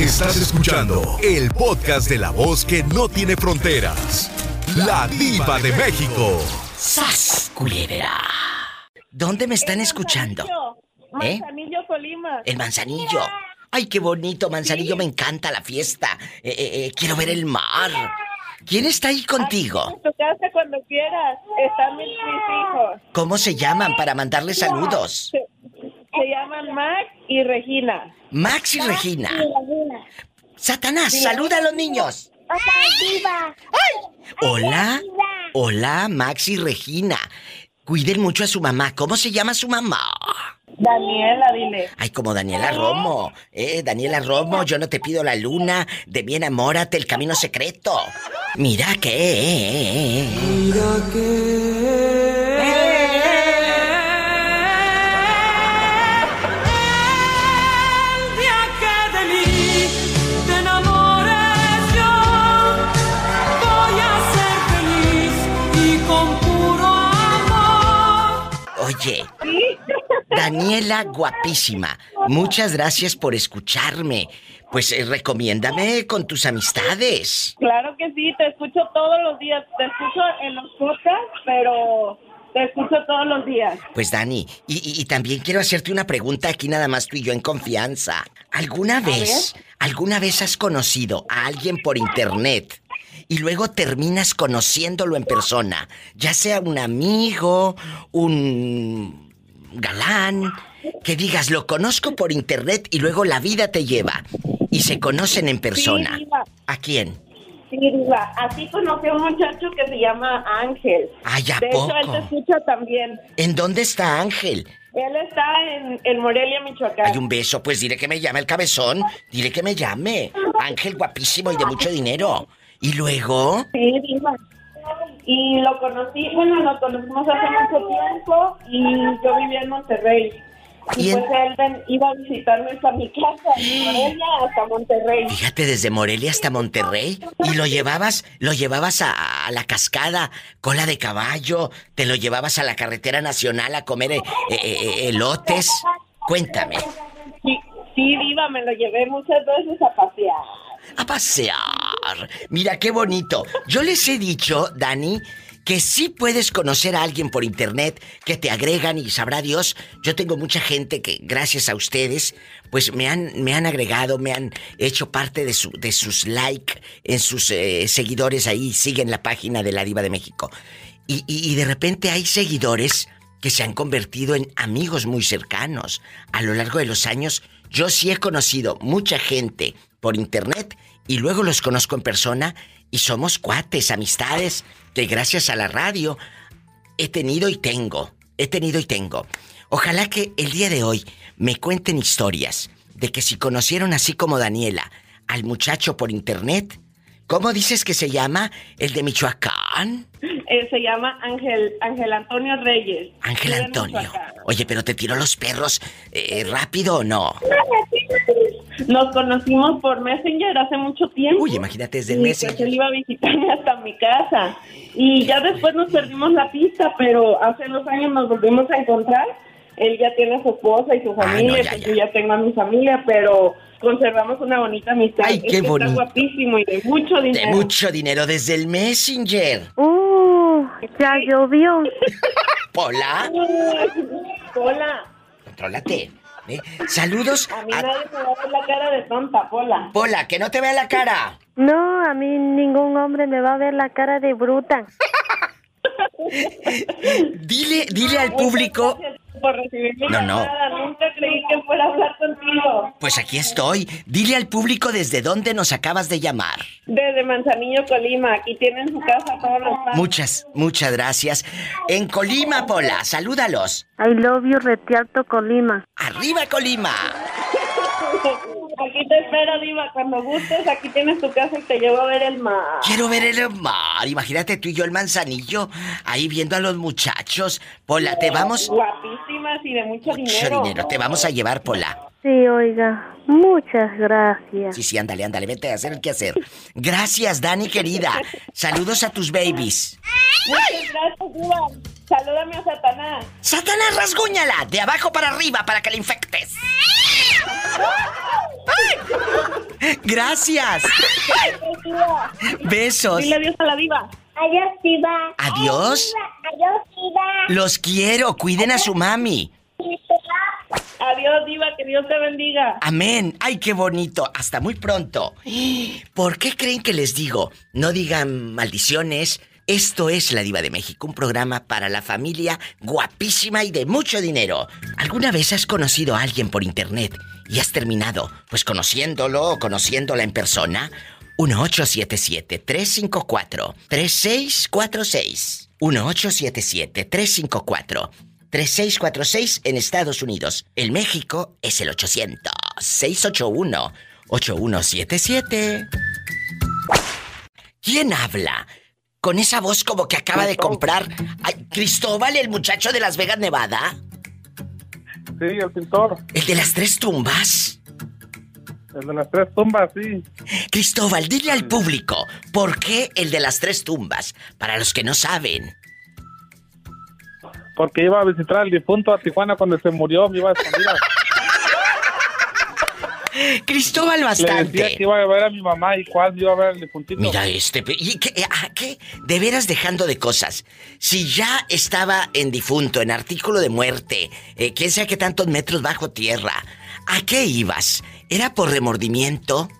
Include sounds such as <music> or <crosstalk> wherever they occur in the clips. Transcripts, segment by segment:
Estás escuchando el podcast de la voz que no tiene fronteras. La diva de México. ¡Sas, culebra! ¿Dónde me están escuchando? ¿Eh? Manzanillo, Colima. El manzanillo. Ay, qué bonito, manzanillo, me encanta la fiesta. Eh, eh, eh, quiero ver el mar. ¿Quién está ahí contigo? En tu casa cuando quieras. Están mis, mis hijos. ¿Cómo se llaman para mandarles saludos? Se, se llaman Max y Regina. Max y Regina. Satanás, saluda a los niños. Hola. Hola, Max y Regina. Cuiden mucho a su mamá. ¿Cómo se llama su mamá? Daniela, dile. Ay, como Daniela Romo. Eh, Daniela Romo, yo no te pido la luna. De mí enamórate, el camino secreto. Mira que. El Oye, Daniela guapísima. Muchas gracias por escucharme. Pues eh, recomiéndame con tus amistades. Claro que sí, te escucho todos los días. Te escucho en los podcasts, pero te escucho todos los días. Pues Dani, y, y- y también quiero hacerte una pregunta aquí nada más tú y yo en confianza. ¿Alguna vez, alguna vez has conocido a alguien por internet y luego terminas conociéndolo en persona? Ya sea un amigo, un galán, que digas, lo conozco por internet y luego la vida te lleva y se conocen en persona. Sí. ¿A quién? Sí, Diva. Así conocí a un muchacho que se llama Ángel. Ay, ¿a De hecho, él poco? te escucha también. ¿En dónde está Ángel? Él está en, en Morelia, Michoacán. Hay un beso, pues dile que me llame el cabezón. Dile que me llame. Ángel guapísimo y de mucho dinero. Y luego. Sí, Diva. Y lo conocí, bueno, lo conocimos hace mucho tiempo y yo vivía en Monterrey. Y, ¿Y en- pues él ven- iba a visitarme hasta mi casa, de Morelia hasta Monterrey. Fíjate, desde Morelia hasta Monterrey. Y lo llevabas, lo llevabas a, a la cascada, cola de caballo. Te lo llevabas a la carretera nacional a comer eh, eh, eh, elotes. Cuéntame. Sí, sí, Diva, me lo llevé muchas veces a pasear. A pasear. Mira qué bonito. Yo les he dicho, Dani, que sí puedes conocer a alguien por internet, que te agregan y sabrá Dios. Yo tengo mucha gente que, gracias a ustedes, pues me han, me han agregado, me han hecho parte de, su, de sus like en sus eh, seguidores ahí, siguen la página de la Diva de México. Y, y- y de repente hay seguidores que se han convertido en amigos muy cercanos. A lo largo de los años, yo sí he conocido mucha gente por internet y luego los conozco en persona y somos cuates, amistades, que gracias a la radio he tenido y tengo. He tenido y tengo. Ojalá que el día de hoy me cuenten historias de que si conocieron así como Daniela al muchacho por internet, ¿cómo dices que se llama? ¿El de Michoacán? Eh, se llama Ángel, Ángel Antonio Reyes. Ángel Antonio. Oye, pero te tiró los perros eh, rápido o no? Nos conocimos por Messenger hace mucho tiempo. Uy, imagínate desde el Y, Messenger. pues, él iba a visitarme <laughs> hasta mi casa. Y ya después nos perdimos la pista, pero hace dos años nos volvimos a encontrar. Él ya tiene a su esposa y su Ah, familia, no, ya, pues ya. yo ya tengo a mi familia, pero conservamos una bonita amistad. Ay, qué que bonito. Está guapísimo y de mucho dinero. De mucho dinero desde el Messenger. Uh, ya llovió. <laughs> Pola, <laughs> Hola. contrólate. ¿Eh? Saludos A mí a nadie me va a ver la cara de tonta, Pola. Pola, que no te vea la cara. No, a mí ningún hombre me va a ver la cara de bruta. <laughs> Dile, dile al público. Muchas gracias por recibir mi No, no. llamada. Nunca creí que fuera a hablar contigo. Pues aquí estoy. Dile al público desde dónde nos acabas de llamar. Desde Manzanillo, Colima. Aquí tienen su casa todos los. Muchas, muchas gracias. En Colima, Pola, salúdalos. I love you, Retialto Colima. ¡Arriba, Colima! Aquí te espero, Diva. Cuando gustes, aquí tienes tu casa y te llevo a ver el mar. Quiero ver el mar. Imagínate tú y yo el manzanillo ahí viendo a los muchachos. Pola, te vamos. Guapísimas y de mucho, Mucho dinero. dinero, te vamos a llevar, Pola. Sí, oiga, muchas gracias. Sí, sí, ándale, ándale, vete a hacer el que hacer. Gracias, Dani querida. Saludos a tus babies. Muchas gracias, Diva. Salúdame a Satanás. Satanás, rasguñala, de abajo para arriba para que la infectes. ¡Ay! Gracias. Besos. Dile adiós a la diva. Adiós, Diva. Adiós. Adiós, Diva. Los quiero. Cuiden a su mami. Adiós, diva, que Dios te bendiga. Amén. Ay, qué bonito. Hasta muy pronto. ¿Por qué creen que les digo? No digan maldiciones. Esto es La Diva de México, un programa para la familia guapísima y de mucho dinero. ¿Alguna vez has conocido a alguien por internet y has terminado, pues conociéndolo o conociéndola en persona? 1877-354-3646. 1877-354-3646 en Estados Unidos. En México es el 800-681-8177. ¿Quién habla? Con esa voz como que acaba de comprar. Ay, Cristóbal, el muchacho de Las Vegas, Nevada. Sí, el pintor. El de las tres tumbas. El de las tres tumbas, sí. Cristóbal, dile al público, ¿por qué el de las tres tumbas? Para los que no saben. Porque iba a visitar al difunto a Tijuana cuando se murió, me iba a. <laughs> Cristóbal Le decía bastante. que iba a ver a mi mamá y cuál iba a ver al difuntito. Mira este, ¿y qué, a qué? De veras dejando de cosas. Si ya estaba en difunto, en artículo de muerte, eh, quién sabe qué tantos metros bajo tierra, ¿a qué ibas? ¿Era por remordimiento?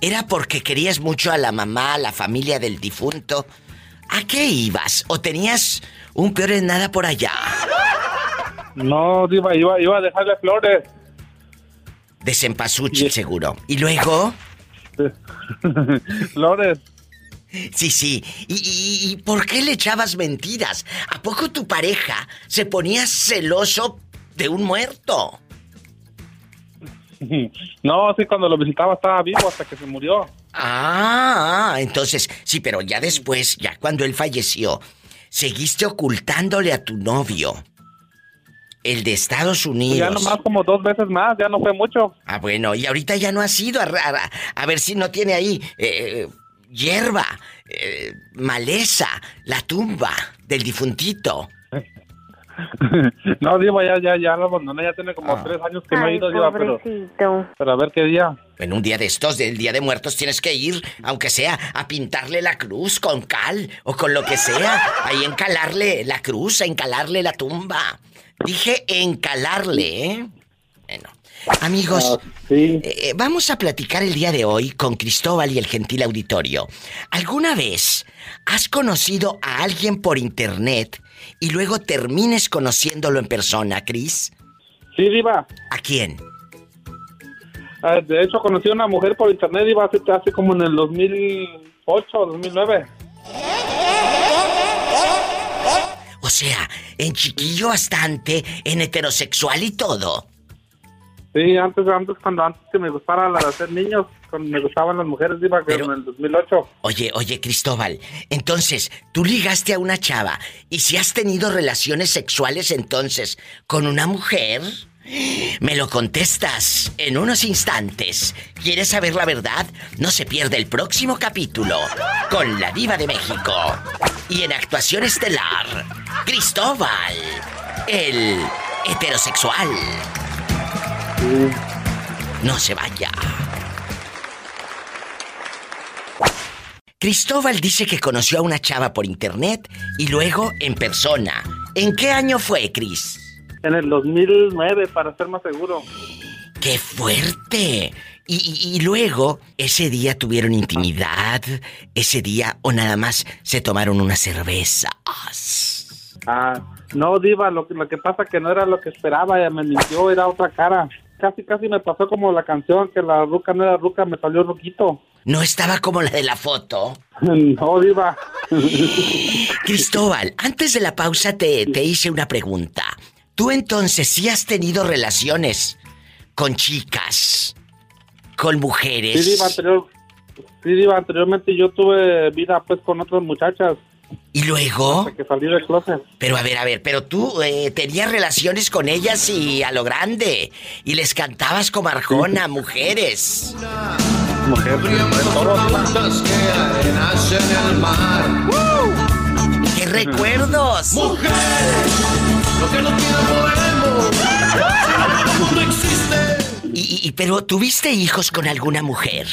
¿Era porque querías mucho a la mamá, a la familia del difunto? ¿A qué ibas? ¿O tenías un peor en nada por allá? No, iba, iba, iba a dejarle flores. De cempasúchil, seguro. ¿Y luego? <laughs> flores. Sí, sí. ¿Y, y- y por qué le echabas mentiras? ¿A poco tu pareja se ponía celoso de un muerto? <laughs> No, sí, cuando lo visitaba estaba vivo hasta que se murió. Ah, entonces, sí, pero ya después, ya cuando él falleció, seguiste ocultándole a tu novio, el de Estados Ya Unidos. nomás como dos veces más, ya no fue mucho. Ah, bueno, y ahorita ya no has ido a, a- a ver si no tiene ahí eh, hierba, eh, maleza, la tumba del difuntito. <laughs> no, Diva, ya, ya, ya lo abandoné, ya tiene como tres años que no he ido, Diva, pero, pero a ver qué día. En un día de estos, del Día de Muertos, tienes que ir, aunque sea, a pintarle la cruz con cal o con lo que sea. Ahí encalarle la cruz, a encalarle la tumba. Dije encalarle, ¿eh? Bueno. Amigos, Ah, sí. eh, vamos a platicar el día de hoy con Cristóbal y el gentil auditorio. ¿Alguna vez has conocido a alguien por internet y luego termines conociéndolo en persona, Cris? Sí, Diva. ¿A quién? Ah, De hecho, conocí a una mujer por internet, Diva, hace, hace como en el 2008 o 2009. O sea, en chiquillo bastante, en heterosexual y todo. Sí, antes, antes cuando antes que me gustara la de hacer niños, me gustaban las mujeres, Diva, Pero- en el 2008. Oye, oye, Cristóbal, entonces, tú ligaste a una chava y si has tenido relaciones sexuales entonces con una mujer, me lo contestas en unos instantes. ¿Quieres saber la verdad? No se pierde el próximo capítulo con la diva de México. Y en actuación estelar, Cristóbal, el heterosexual. No se vaya. Cristóbal dice que conoció a una chava por internet y luego en persona. ¿En qué año fue, Cris? En el 2009, para ser más seguro. ¡Qué fuerte! Y, y- y luego, ese día tuvieron intimidad, ese día o nada más se tomaron unas cervezas. Ah, no, Diva, lo, que- lo que pasa que no era lo que esperaba, ella me mintió, era otra cara. Casi, casi me pasó como la canción, que la ruca no era ruca, me salió ruquito. No estaba como la de la foto. <laughs> no, Diva. Cristóbal, antes de la pausa te, te hice una pregunta. ¿Tú entonces sí has tenido relaciones con chicas? ¿Con mujeres? Sí, Diva, anterior, sí, Diva, anteriormente yo tuve vida pues con otras muchachas ¿Y luego? hasta que salí del closet. Pero a ver, a ver, pero tú eh, tenías relaciones con ellas y a lo grande. Y les cantabas como Arjona, mujeres. Mujer, Preguntas que arenas en el mar. ¡Qué recuerdos! Mujer, lo que no tiene podemos. No existe. Y, y, y- pero tuviste hijos con alguna mujer.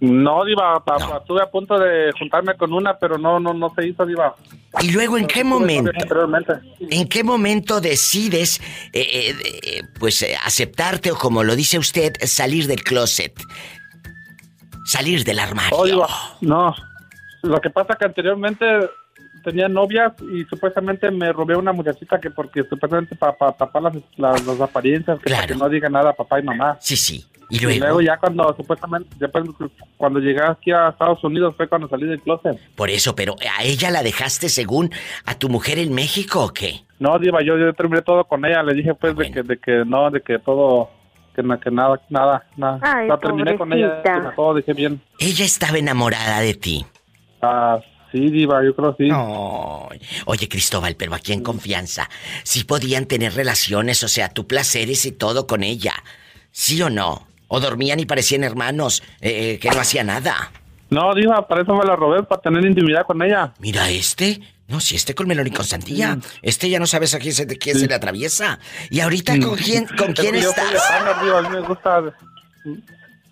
No, Diva, pa- No. pa- estuve a punto de juntarme con una, pero no, no, no se hizo, Diva. Y luego, ¿en qué momento? ¿En qué momento decides, eh, eh, eh, pues, eh, aceptarte o como lo dice usted, salir del closet? Salir del armario. Oh, Diva, no. Lo que pasa que anteriormente tenía novias y supuestamente me robé una muchachita que porque supuestamente para tapar las, las, las apariencias, que para Claro. que no diga nada a papá y mamá. Sí, sí. Y Y luego, ya cuando supuestamente, después cuando llegué aquí a Estados Unidos fue cuando salí del closet. por eso, pero ¿a ella la dejaste según a tu mujer en México o qué? No, Diva, yo, yo terminé todo con ella. Le dije, pues, de, que, de que no, de que todo, que, na- que nada, nada, nada. Ay, no, terminé con ella, que todo dije bien. Ella estaba enamorada de ti. Ah, sí, Diva, yo creo sí. Ay. Oye, Cristóbal, pero aquí en confianza, si podían tener relaciones, o sea, tú placeres y todo con ella. ¿Sí o no? O dormían y parecían hermanos, eh, eh, que no hacía nada. No, Diva, para eso me la robé, para tener intimidad con ella. Mira este. No, si este con melón y con santilla. Este ya no sabes a quién se, quién se le atraviesa. ¿Y ahorita con quién, con <laughs> quién Es yo estás? Diva, a mí me gusta...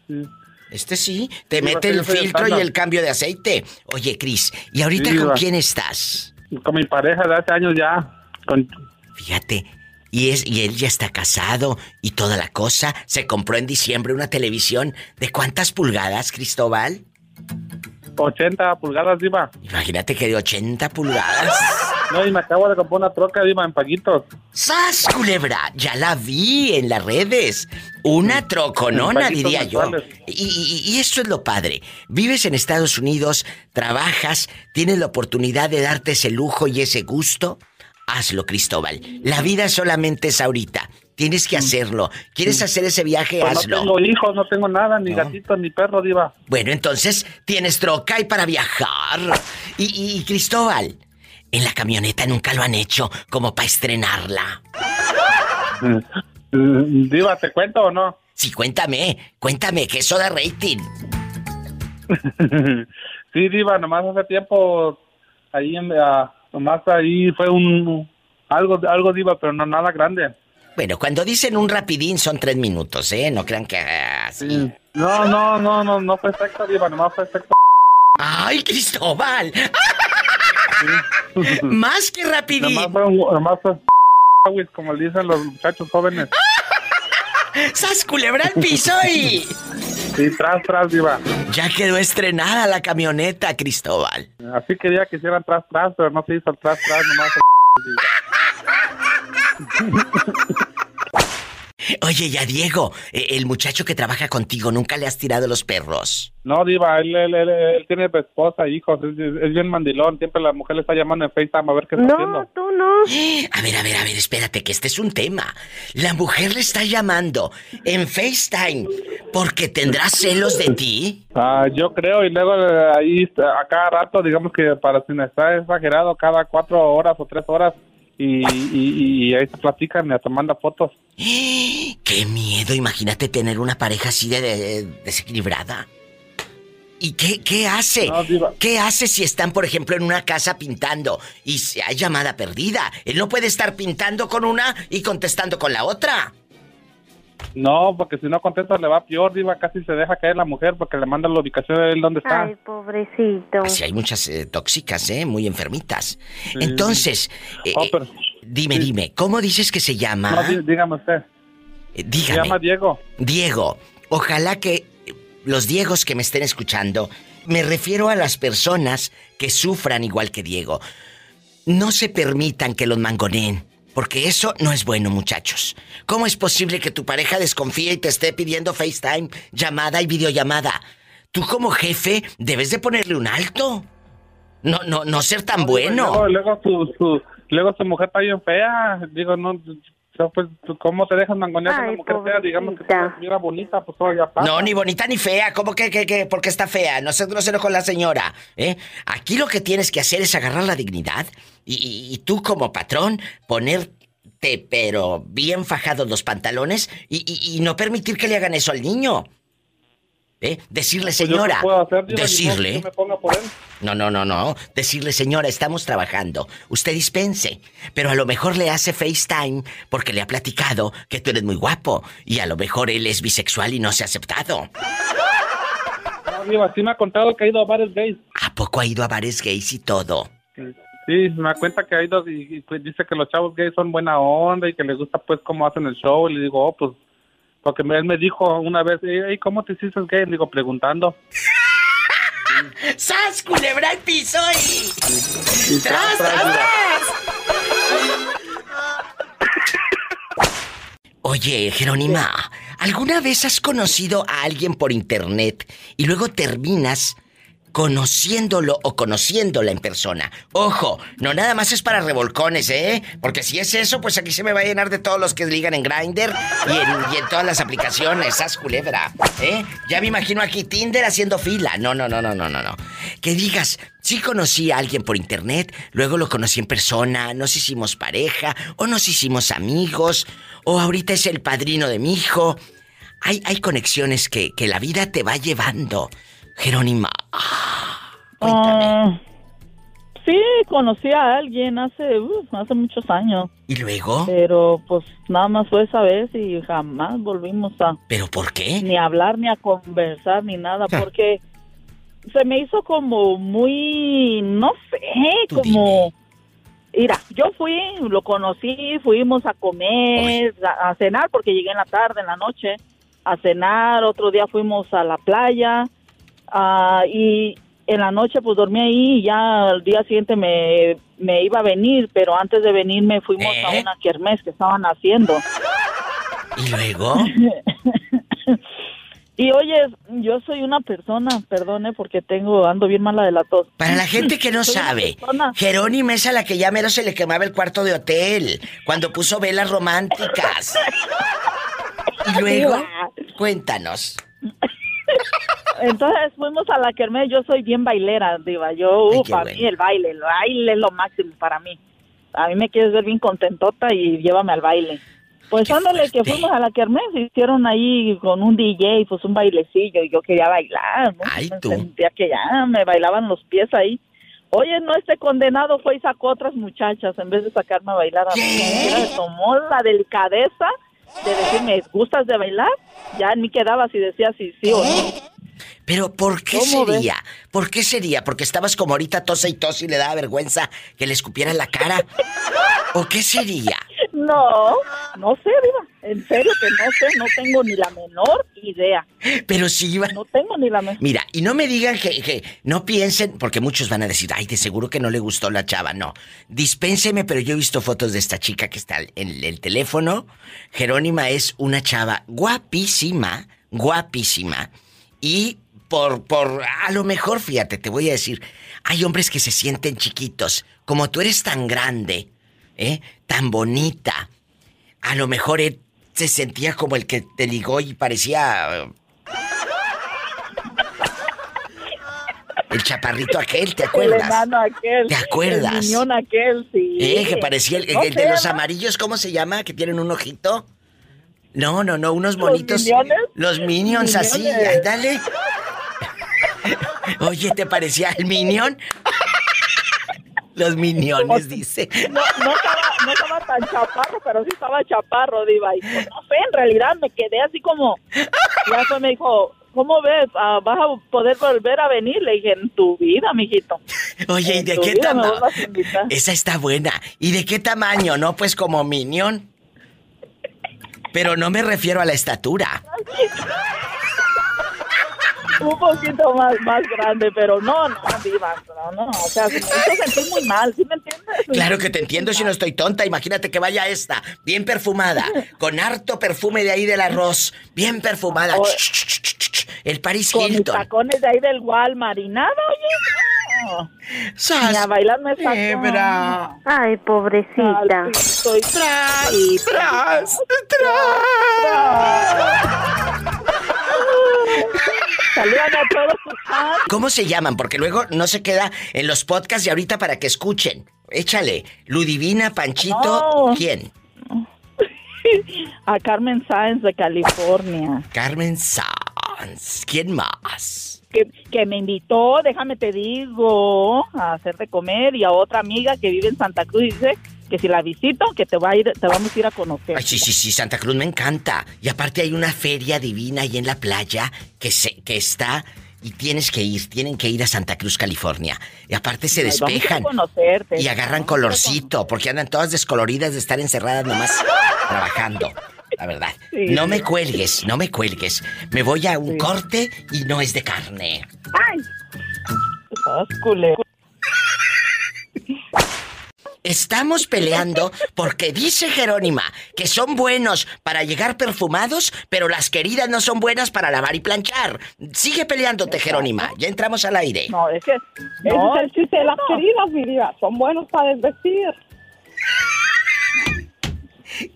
Sí. Este sí, te mete el filtro y el cambio de aceite. Oye, Cris, ¿y ahorita con quién estás? Con mi pareja de hace años ya. Con... Fíjate, y es y él ya está casado y toda la cosa. Se compró en diciembre una televisión de cuántas pulgadas, Cristóbal? 80 pulgadas, Diva. Imagínate que de 80 pulgadas. No, y me acabo de comprar una troca, Diva, en paguitos. ¡Sas, culebra! Ya la vi en las redes. Una troconona, diría yo. Y, y, y eso es lo padre. Vives en Estados Unidos, trabajas, tienes la oportunidad de darte ese lujo y ese gusto. Hazlo, Cristóbal. La vida solamente es ahorita. Tienes que hacerlo. ¿Quieres hacer ese viaje? Pues no Hazlo. tengo hijos, no tengo nada, ni No. gatito, ni perro, Diva. Bueno, entonces tienes troca y para viajar. Y, y- y, Cristóbal, en la camioneta nunca lo han hecho como para estrenarla. <laughs> Mm, Diva, ¿te cuento o no? Sí, cuéntame, cuéntame, que eso da rating. <laughs> sí, Diva, nomás hace tiempo, ahí, en, ah, nomás ahí fue un, algo, algo Diva, pero no nada grande. Bueno, cuando dicen un rapidín son tres minutos, ¿eh? No crean que ah, así. No, no, no, no, no fue sexo, Diva, nomás fue sexo. ¡Ay, Cristóbal! <laughs> Más que rapidín. Nomás fue, un- nomás fue como dicen los muchachos jóvenes. <laughs> ¡Sas culebra al piso y... Sí, tras, tras, Diva. Ya quedó estrenada la camioneta, Cristóbal. Así quería que hicieran tras, tras, pero no se hizo el tras, tras, nomás. <laughs> Oye, ya Diego, eh, el muchacho que trabaja contigo, ¿nunca le has tirado los perros? No, Diva, él, él, él, él tiene esposa, hijos, es, es bien mandilón. Siempre la mujer le está llamando en FaceTime a ver qué está No, haciendo. tú no. A ver, a ver, a ver, espérate, que este es un tema. La mujer le está llamando en FaceTime porque tendrá celos de ti. Ah, yo creo, y luego eh, ahí está, a cada rato, digamos que para sin estar exagerado, cada cuatro horas o tres horas, y, y, y ahí se platican y hasta manda fotos. <gasps> ¡Qué miedo! Imagínate tener una pareja así de, de- desequilibrada. ¿Y qué, qué hace? No. ¿Qué hace si están, por ejemplo, en una casa pintando y si hay llamada perdida? Él no puede estar pintando con una y contestando con la otra. No, porque si no contesta le va peor, Diva, casi se deja caer la mujer porque le manda la ubicación de él donde está. Ay, pobrecito. Así hay muchas eh, tóxicas, ¿eh? Muy enfermitas. Entonces, eh, Oh, eh, pero- dime, dime, ¿cómo dices que se llama? No, dí- dígame usted. Eh, Se dígame. llama Diego. Diego, ojalá que los Diegos que me estén escuchando, me refiero a las personas que sufran igual que Diego, no se permitan que los mangoneen, porque eso no es bueno, muchachos. ¿Cómo es posible que tu pareja desconfíe y te esté pidiendo FaceTime, llamada y videollamada? Tú como jefe debes de ponerle un alto. No, no, no ser tan bueno. Luego, luego, su, su, luego su mujer está bien fea. Digo, no, no, pues, ¿cómo te dejas mangonear Ay, una mujer fea? Digamos que pobrecita. si estuviera bonita, pues todo ya pasa. No, ni bonita ni fea. ¿Cómo que, que, que? ¿Por qué está fea? No sé grosero con la señora. ¿eh? Aquí lo que tienes que hacer es agarrar la dignidad y, y- y tú como patrón ponerte pero bien fajados los pantalones y, y- y no permitir que le hagan eso al niño. ¿Eh? Decirle, Pues, ¿yo señora. puedo hacer, decirle. me ponga por él. No, no, no, no. Decirle, señora, estamos trabajando. Usted dispense. Pero a lo mejor le hace FaceTime porque le ha platicado que tú eres muy guapo. Y a lo mejor él es bisexual y no se ha aceptado. No, sí me ha contado que ha ido a varios gays. ¿A poco ha ido a bares gays y todo? Sí, me da cuenta que ha ido y, y, pues, dice que los chavos gays son buena onda y que les gusta pues cómo hacen el show. Y le digo, oh, pues, porque él me dijo una vez, "Ey, ¿cómo te hiciste gay? Le digo, preguntando. ¡Sas, culebra ¡Tras, tras, tras! Oye, Jerónima, ¿alguna vez has conocido a alguien por internet y luego terminas conociéndolo o conociéndola en persona? Ojo, no nada más es para revolcones, ¿eh? Porque si es eso, pues aquí se me va a llenar de todos los que ligan en Grindr y en, todas las aplicaciones, ¡Sas, culebra! ¿Eh? Ya me imagino aquí Tinder haciendo fila. No, no, no, no, no, no, no. Que digas, sí conocí a alguien por internet, luego lo conocí en persona, nos hicimos pareja, o nos hicimos amigos, o ahorita es el padrino de mi hijo. Hay, hay conexiones que, que la vida te va llevando. Jerónima, ah, cuéntame. Sí, conocí a alguien hace, uh, hace muchos años, ¿Y luego? pero pues nada más fue esa vez y jamás volvimos a ¿Pero por qué? ni a hablar ni a conversar ni nada Ah. porque se me hizo como muy, no sé, Tú como... Mira, yo fui, lo conocí, fuimos a comer, a, a cenar, porque llegué en la tarde, en la noche, a cenar, otro día fuimos a la playa, ah, y en la noche pues dormí ahí y ya al día siguiente me, me iba a venir, pero antes de venirme fuimos a ¿Eh? una kermés que estaban haciendo. ¿Y luego? <laughs> Y oye, yo soy una persona, perdone porque tengo, ando bien mala de la tos. Para la gente que no <laughs> sabe, Jerónima es a la que ya mero se le quemaba el cuarto de hotel cuando puso velas románticas. <laughs> Y luego, cuéntanos. Entonces fuimos a la kermés, yo soy bien bailera, diva. Yo, Ay, uh, para bueno. mí el baile, el baile es lo máximo para mí. A mí me quieres ver bien contentota y llévame al baile. Pues ándale que fuimos a la kermés, hicieron ahí con un DJ, pues un bailecillo y yo quería bailar, ¿no? Ay, tú. Sentía que ya me bailaban los pies ahí. Oye, no, este condenado fue y sacó otras muchachas en vez de sacarme a bailar a mí. Tomó la delicadeza de decirme, ¿gustas de bailar? Ya ni quedaba si decía si sí o no. Pero ¿por qué sería? ¿Por qué sería? ¿Porque estabas como ahorita tosa y tos y le daba vergüenza que le escupieran la cara? ¿O qué sería? <laughs> No, no sé, Diva. En serio que no sé, no tengo ni la menor idea. Pero si iba... No tengo ni la menor. Mira, y no me digan que, que no piensen, porque muchos van a decir, ay, de seguro que no le gustó la chava. No, dispénseme, pero yo he visto fotos de esta chica que está en el teléfono. Jerónima es una chava guapísima, guapísima. Y por, por, a lo mejor, fíjate, te voy a decir, hay hombres que se sienten chiquitos. Como tú eres tan grande, ¿eh? Tan bonita. A lo mejor él se sentía como el que te ligó y parecía... eh, El chaparrito aquel, ¿te El acuerdas? enano aquel. ¿Te acuerdas? El niñón aquel, sí. Eh, que parecía el, No el de los amarillos, ¿cómo se llama? Que tienen un ojito. No, no, no, unos ¿Los bonitos. Miniones? Los minions así, Miniones. Oye, ¿te parecía el minion? Los miniones, dice. No, no, estaba, no estaba tan chaparro, pero sí estaba chaparro, Diva. Y pues, no sé, en realidad me quedé así como. Ya fue, me dijo, ¿cómo ves? Ah, ¿Vas a poder volver a venir? Le dije, en tu vida, mijito. Oye, ¿y de qué tamaño? Esa está buena. ¿Y de qué tamaño? No, pues como minion. Pero no me refiero a la estatura. Un poquito más, más grande, pero no, no, Diva. No, no. O sea, se me hizo sentir muy mal, ¿sí me entiendes? Claro que te entiendo si no estoy tonta. Imagínate que vaya esta, bien perfumada, con harto perfume de ahí del arroz, bien perfumada. O- El Paris Con mis Hilton. tacones de ahí del Walmart y nada, oye. No. ¡Sas! Ni a bailar. Ay, pobrecita. Al piso y ¡Tras! y- ¡Tras! <laughs> A todos. <laughs> ¿Cómo se llaman? Porque luego no se queda en los podcasts y ahorita para que escuchen. Échale. Ludivina, Panchito, No. ¿quién? <laughs> A Carmen Sáenz de California. Carmen. Dance. ¿Quién más? que, que me invitó, déjame te digo, a hacer de comer y a otra amiga que vive en Santa Cruz dice que si la visito, que te va a ir, te vamos a ir a conocer. Ay, sí, sí, sí, Santa Cruz me encanta. Y aparte hay una feria divina ahí en la playa que se, que está y tienes que ir, tienen que ir a Santa Cruz, California. Y aparte se Ay, vamos a despejan y agarran colorcito, porque andan todas descoloridas de estar encerradas nomás trabajando. La verdad. Sí. No me cuelgues, no me cuelgues. Me voy a un corte y no es de carne. Ay. Estás culero. Estamos peleando porque dice Jerónima que son buenos para llegar perfumados, pero las queridas no son buenas para lavar y planchar. Sigue peleándote, Jerónima. Ya entramos al aire. No, es que Ese no, es el chiste de las no. queridas, mi diva. Son buenos para desvestir.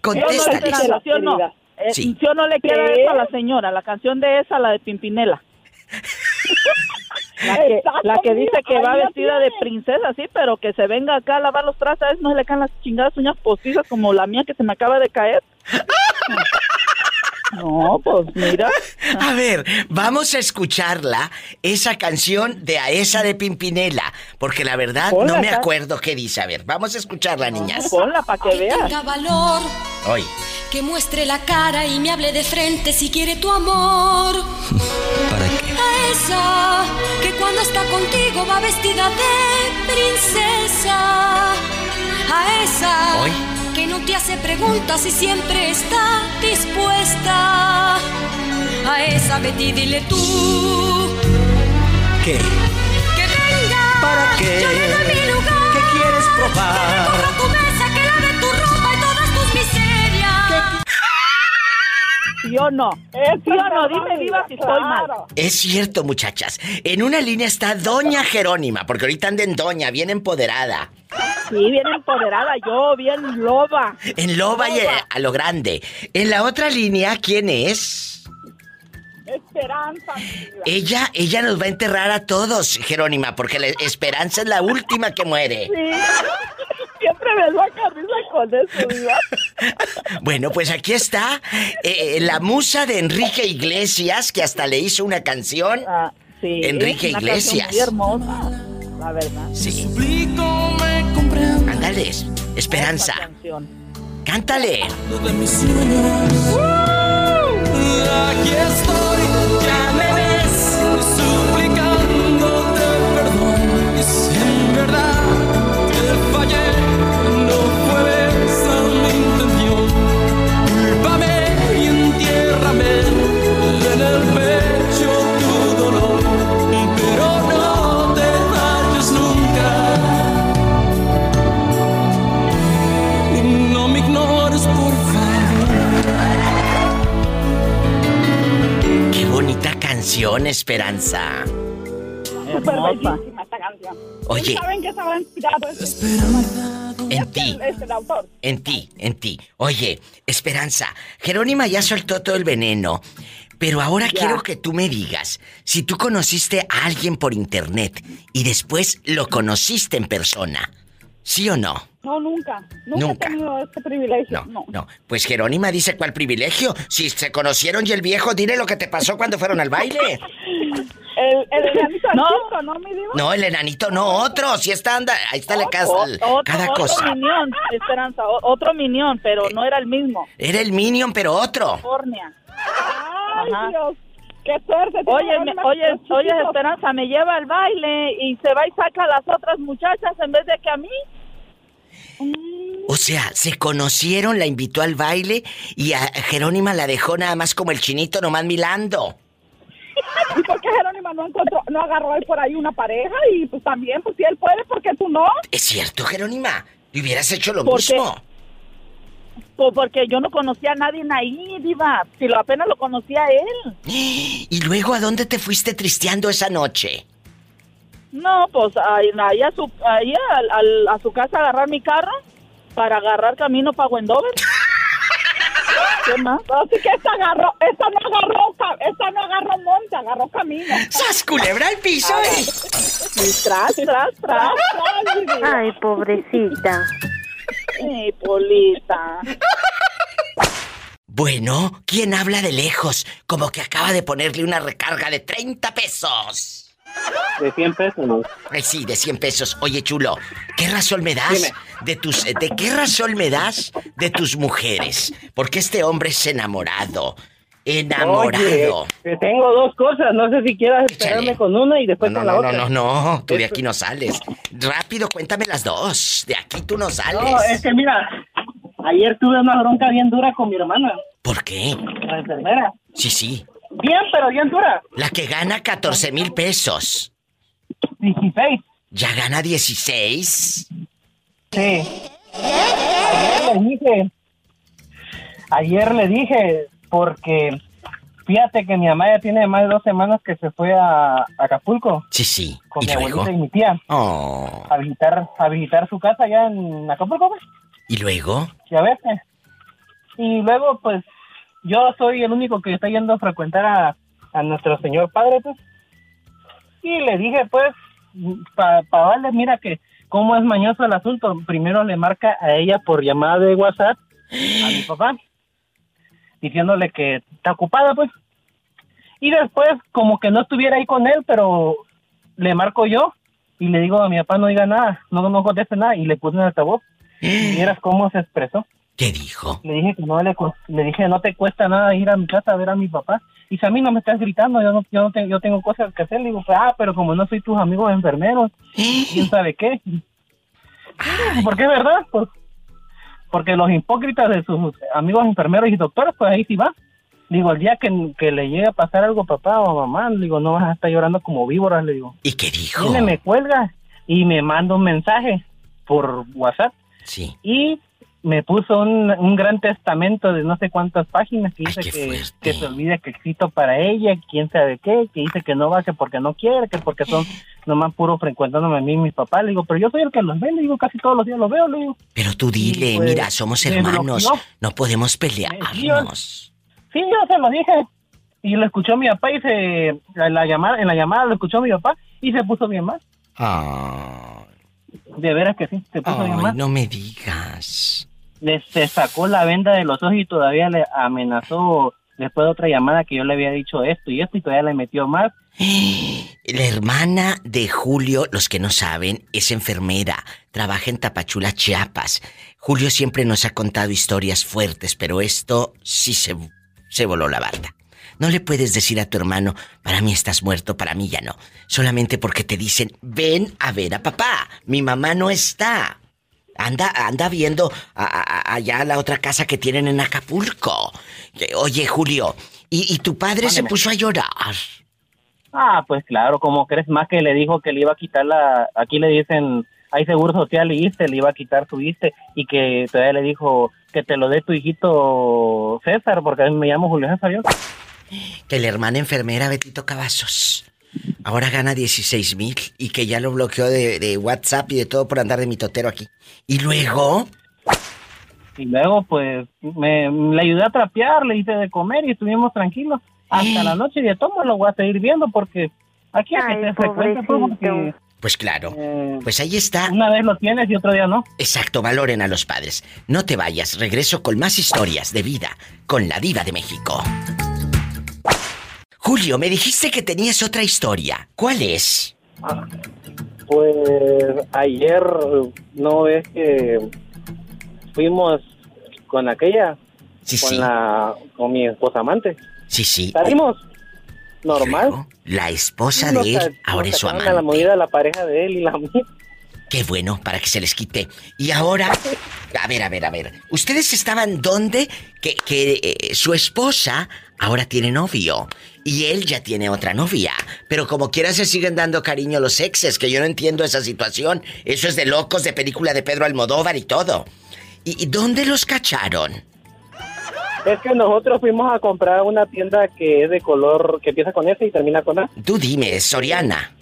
Yo no. Esperanza, ¿sí. Eh, Sí. Yo no le quiero eso a la señora, la canción de esa, la de Pimpinela. La que, la que dice que va ahí vestida de princesa, sí, pero que se venga acá a lavar los trastes, a veces no se le caen las chingadas uñas postizas como la mía que se me acaba de caer. <laughs> No, pues mira. <laughs> A ver, vamos a escucharla, esa canción de a esa de Pimpinela, porque la verdad Ponla no me acuerdo qué dice. A ver, vamos a escucharla, niñas. Ponla para que veas. tenga valor, Hoy. que muestre la cara y me hable de frente si quiere tu amor. <laughs> ¿Para qué? A esa que cuando está contigo va vestida de princesa. A esa Hoy. Que no te hace preguntas y siempre está dispuesta. A esa Betty dile tú ¿Qué? que venga. ¿Para qué? Ya ven a mi lugar. ¿Qué quieres probar? ¿Sí o no? ¿Sí o es no? Dime viva si estoy mal. Es cierto, muchachas. En una línea está Doña Jerónima, porque ahorita anda en Doña, bien empoderada. Sí, bien empoderada, yo bien loba. En Loba y a lo grande. En la otra línea, ¿quién es? Esperanza. Ella, ella nos va a enterrar a todos, Jerónima, porque la esperanza es la última que muere. Sí. Siempre me saca risa con eso, viva. <laughs> Bueno, pues aquí está eh, la musa de Enrique Iglesias, que hasta le hizo una canción. Ah, sí. Enrique una Iglesias. canción Muy hermosa, la verdad. Sí, Suplico me comprendas ándale, Esperanza, cántale. de mis sueños. Aquí estoy, canción, Esperanza. Súper Hermosa. bellísima esta canción. Oye. ¿Saben que estaba inspirado este, En ti, en ti, en ti. Oye, Esperanza, Jerónima ya soltó todo el veneno. Pero ahora Ya. quiero que tú me digas, si tú conociste a alguien por internet y después lo conociste en persona, ¿sí o no? No, nunca. Nunca, Nunca. he tenido este privilegio. No, no. Pues Jerónima dice cuál privilegio. Si se conocieron y el viejo, dile lo que te pasó cuando fueron al baile. <laughs> El, el enanito No. chico, ¿no, mi diva? No, el enanito, no, otro. Si está, anda, ahí está la casa, otro, cada otro cosa. minión, Esperanza, o- otro minión, pero no era el mismo. Era el Minion, pero otro. California. Ay, Ajá. Dios. Qué suerte. Oye, me- oye, oye, Esperanza, me lleva al baile y se va y saca a las otras muchachas en vez de que a mí. O sea, se conocieron, la invitó al baile y a Jerónima la dejó nada más como el chinito nomás milando. ¿Y por qué Jerónima no encontró, no agarró ahí por ahí una pareja? Y pues también, pues si él puede, ¿por qué tú no? Es cierto, Jerónima. Le hubieras hecho lo ¿Por qué? mismo. Pues porque yo no conocía a nadie ahí, Diva. Si lo apenas lo conocía a él. <gasps> ¿Y luego a dónde te fuiste tristeando esa noche? No, pues ahí, ahí a, su, ahí al- al- a su casa agarrar mi carro para agarrar camino para Wendover. <laughs> ¿Qué más? Así que esta agarró, esta no agarró, esta no agarró monte, agarró camino. ¡Sas, culebra al piso! Y <laughs> tras, tras, tras. Diva. Ay, pobrecita. Ay, Polita. Bueno, ¿quién habla de lejos? Como que acaba de ponerle una recarga de 30 pesos. De 100 pesos, ¿no? Ay, sí, de 100 pesos. Oye, chulo, ¿qué razón me das Dime. de tus de qué razón me das de tus mujeres? Porque este hombre es enamorado. Enamorado. Oye, tengo dos cosas. No sé si quieras esperarme con una y después No, con la no, no, otra. no, no, tú de aquí no sales. Rápido, cuéntame las dos. De aquí tú no sales. No, es que mira, ayer tuve una bronca bien dura con mi hermana, ¿Por qué? la enfermera. Sí, sí. Bien, pero bien dura. La que gana 14 mil pesos. 16. ¿Ya gana 16? Sí. Ayer le dije, ayer le dije, porque fíjate que mi mamá ya tiene más de dos semanas que se fue a, a Acapulco Sí, sí. con ¿Y mi luego? abuelita y mi tía Oh. a visitar, a visitar su casa allá en Acapulco, pues, ¿Y luego? ya ves. Y luego, pues, yo soy el único que está yendo a frecuentar a, a nuestro señor padre, pues. Y le dije, pues, para darle, mira que cómo es mañoso el asunto. Primero le marca a ella por llamada de WhatsApp a mi papá, diciéndole que está ocupada, pues. Y después, como que no estuviera ahí con él, pero le marco yo y le digo a mi papá no diga nada, no, no conteste nada, y le puse en altavoz. Y vieras cómo se expresó. ¿Qué dijo? Le dije que no le, le dije no te cuesta nada ir a mi casa a ver a mi papá. Y si a mí no me estás gritando, yo no, yo no te- yo tengo cosas que hacer. Le digo, ah, pero como no soy tus amigos enfermeros, quién sabe qué. ¿Por qué es verdad? Pues, porque los hipócritas de sus amigos enfermeros y doctores, pues ahí sí va. Digo, el día que, que le llegue a pasar algo a papá o a mamá, digo, no vas a estar llorando como víboras, le digo. ¿Y qué dijo? Viene, me cuelga y me manda un mensaje por WhatsApp. Sí. Y me puso un, un gran testamento de no sé cuántas páginas que dice que, se olvide que existo para ella, quién sabe qué, que dice que no va, que porque no quiere, que porque son <laughs> nomás puro frecuentándome a mí y mis papás. Le digo, pero yo soy el que los ve, le digo, casi todos los días los veo, le digo. Pero tú dile, pues, mira, somos hermanos. No podemos pelearnos. Sí, yo se lo dije. Y lo escuchó mi papá y se, en la llamada, en la llamada lo escuchó mi papá y se puso bien mal. Ay, De veras que sí, se puso bien mal. no me digas. Le se sacó la venda de los ojos y todavía le amenazó después de otra llamada que yo le había dicho esto y esto y todavía le metió más. <gasps> La hermana de Julio, los que no saben, es enfermera, trabaja en Tapachula, Chiapas. Julio siempre nos ha contado historias fuertes, pero esto sí se, se voló la barda. No le puedes decir a tu hermano, para mí estás muerto, para mí ya no. Solamente porque te dicen, ven a ver a papá, mi mamá no está. Anda, anda viendo a- a- allá la otra casa que tienen en Acapulco. Eh, Oye, Julio, ¿y, y tu padre se puso a llorar? Ah, pues claro, como crees más que le dijo que le iba a quitar la, aquí le dicen, hay seguro social y ISSSTE, le iba a quitar su ISSSTE y que todavía le dijo que te lo dé tu hijito César, porque a mí me llamo Julio César yo. que la hermana enfermera Betito Cavazos ahora gana 16 mil y que ya lo bloqueó de, de WhatsApp y de todo por andar de mitotero aquí. Y luego, Y luego, pues, me, le ayudé a trapear, le hice de comer y estuvimos tranquilos. Hasta la noche y de todo lo voy a seguir viendo porque aquí a que pues, porque pues claro, pues ahí está. una vez lo tienes y otro día no. Exacto, valoren a los padres. No te vayas, regreso con más historias de vida con la diva de México. Julio, me dijiste que tenías otra historia. ¿Cuál es? Pues ayer, no ves que fuimos con aquella, Sí, con sí. la, con mi esposa amante. Sí, sí. Salimos, normal. La esposa Nos de él ahora es su sacaron a la amante. movida la pareja de él y la <laughs> mía. Qué bueno, para que se les quite. Y ahora, a ver, a ver, a ver. ¿Ustedes estaban donde que, que eh, su esposa ahora tiene novio? Y él ya tiene otra novia. Pero como quiera se siguen dando cariño los exes, que yo no entiendo esa situación. Eso es de locos, de película de Pedro Almodóvar y todo. ¿Y, y dónde los cacharon? Es que nosotros fuimos a comprar una tienda que es de color, que empieza con S y termina con A, Tú dime, Soriana.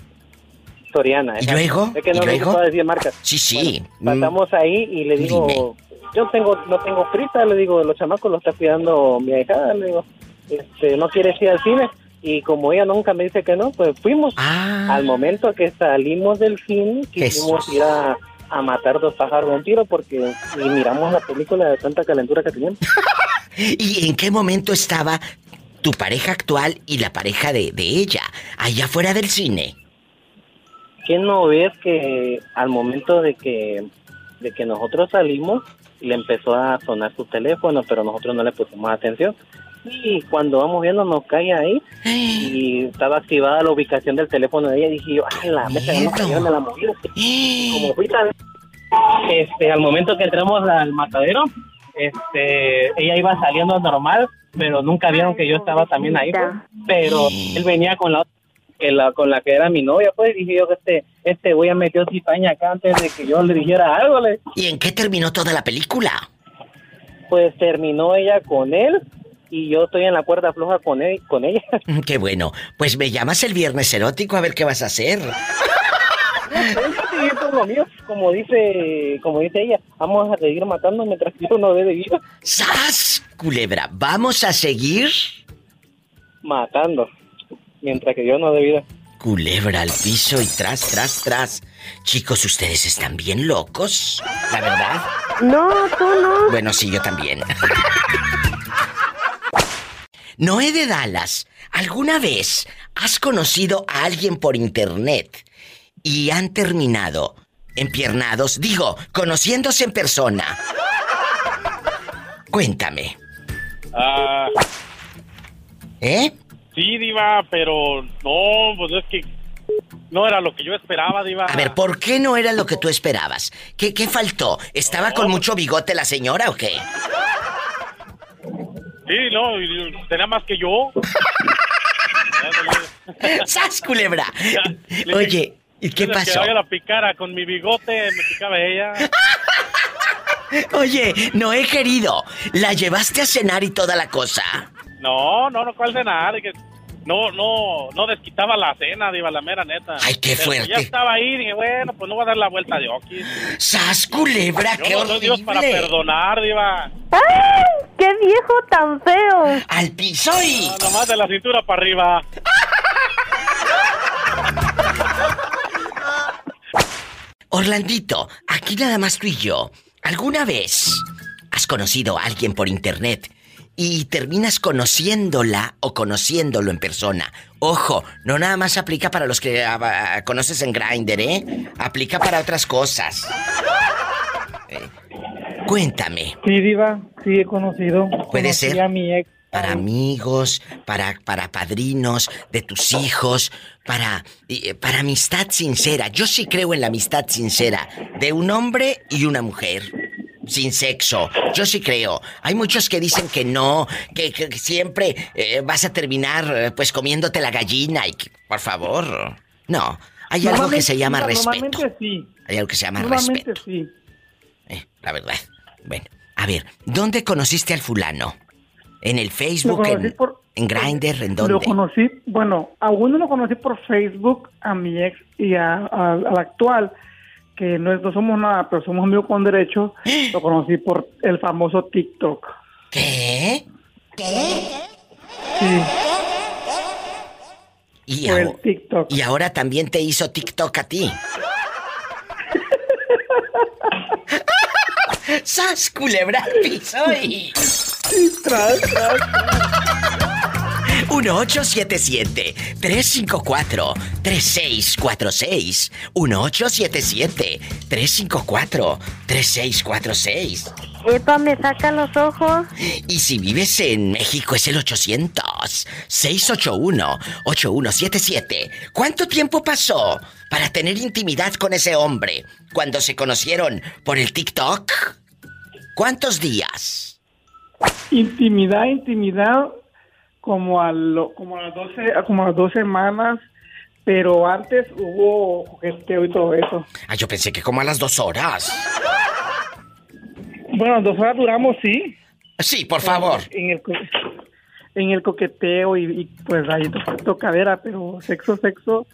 Soriana. ¿Y luego? Es que ¿Y no me luego? decir marcas. Sí, sí. Bueno, pasamos ahí y le digo, yo tengo, no tengo prisa, le digo, los chamacos los está cuidando mi hija, le digo, este, no quieres ir al cine. Y como ella nunca me dice que no, pues fuimos. Ah. Al momento que salimos del cine, quisimos Jesús. ir a, a matar dos pájaros de un tiro porque y miramos la película de tanta calentura que teníamos. <laughs> ¿Y en qué momento estaba tu pareja actual y la pareja de, de ella? Allá fuera del cine. ¿Qué no ves que al momento de que, de que nosotros salimos, le empezó a sonar su teléfono, pero nosotros no le pusimos atención? Y cuando vamos viendo nos cae ahí y estaba activada la ubicación del teléfono de ella. Dije yo, ay, la mesa no cayó de la movida. Como fui tan- este, al momento que entramos al matadero, este, ella iba saliendo normal, pero nunca vieron que yo estaba también ahí. pues. Pero él venía con la, que la con la que era mi novia, pues dije yo que este, este güey ya metió cizaña acá antes de que yo le dijera algo. Le, ¿Y en qué terminó toda la película? pues terminó ella con él y yo estoy en la cuerda floja con él, con ella. <laughs> Mm, Qué bueno. Pues me llamas el viernes erótico a ver qué vas a hacer. Como mío, como dice, como dice ella, vamos a seguir matando mientras que yo no dé de vida. ¡Sas! Culebra, ¿vamos a seguir? Matando, mientras que yo no dé vida. Culebra al piso y tras, tras, tras. Chicos, ustedes están bien locos, la verdad. No, tú no. Bueno, sí, yo también. <laughs> Noé de Dallas, ¿alguna vez has conocido a alguien por internet y han terminado empiernados? Digo, conociéndose en persona. Cuéntame, Ah, ¿eh? Sí, Diva, pero no, pues es que no era lo que yo esperaba, Diva. A ver, ¿por qué no era lo que tú esperabas? ¿Qué, qué faltó? ¿Estaba con mucho bigote la señora o qué? Sí, no, tenía más que yo. <laughs> ¡Sas, culebra! Le- Oye, ¿y qué pasó? Que la picara con mi bigote, me picaba ella. <laughs> Oye, Noé querido, ¿la llevaste a cenar y toda la cosa? No, no, no, ¿cuál cenar? De que No, no, no desquitaba la cena, Diva, la mera neta. Ay, qué Pero fuerte. Ya estaba ahí, dije, bueno, pues no voy a dar la vuelta de Oki. ¡Sas, culebra! Yo ¡Qué no soy Dios para horrible! perdonar, Diva. ¡Ay! ¡Qué viejo tan feo! ¡Al piso y... No, nomás de la cintura para arriba. <laughs> Orlandito, aquí nada más tú y yo. ¿Alguna vez has conocido a alguien por internet y terminas conociéndola o conociéndolo en persona? Ojo, no nada más aplica para los que ah, ah, conoces en Grindr, ¿eh? Aplica para otras cosas. Eh, cuéntame. Sí, Diva, sí he conocido. Puede Conocí ser. a mi ex. Para amigos, para, para padrinos de tus hijos, para, eh, para amistad sincera. Yo sí creo en la amistad sincera de un hombre y una mujer. Sin sexo. Yo sí creo. Hay muchos que dicen que no, que, que siempre eh, vas a terminar eh, pues comiéndote la gallina y que, por favor. No. Hay algo que se llama respeto. Sí. Hay algo que se llama respeto, sí. la verdad. Bueno, a ver, ¿dónde conociste al fulano? ¿En el Lo Facebook? ¿En, por- en Grindr? ¿En Lo dónde? conocí, bueno, a uno lo conocí por Facebook, a mi ex y a, a- al actual, que no, es- no somos nada, pero somos amigos con derecho. <gasps> Lo conocí por el famoso TikTok. ¿Qué? Sí, Y, por el TikTok. y ahora también te hizo TikTok a ti. <laughs> ¡Sas, culebra al piso y... tras, tras. 1877-354-3646. 1877-354-3646. Epa, me saca los ojos. Y si vives en México es el 800-681-8177. ¿Cuánto tiempo pasó para tener intimidad con ese hombre cuando se conocieron por el TikTok? ¿Cuántos días? Intimidad, intimidad, como a, lo, como a las 12, a como a las dos semanas, pero antes hubo jugueteo y todo eso. Ah, yo pensé que como a las dos horas. Bueno, dos horas duramos, sí. Sí, por favor. En el, en el coqueteo y, y, pues ahí to- tocadera, pero sexo, sexo,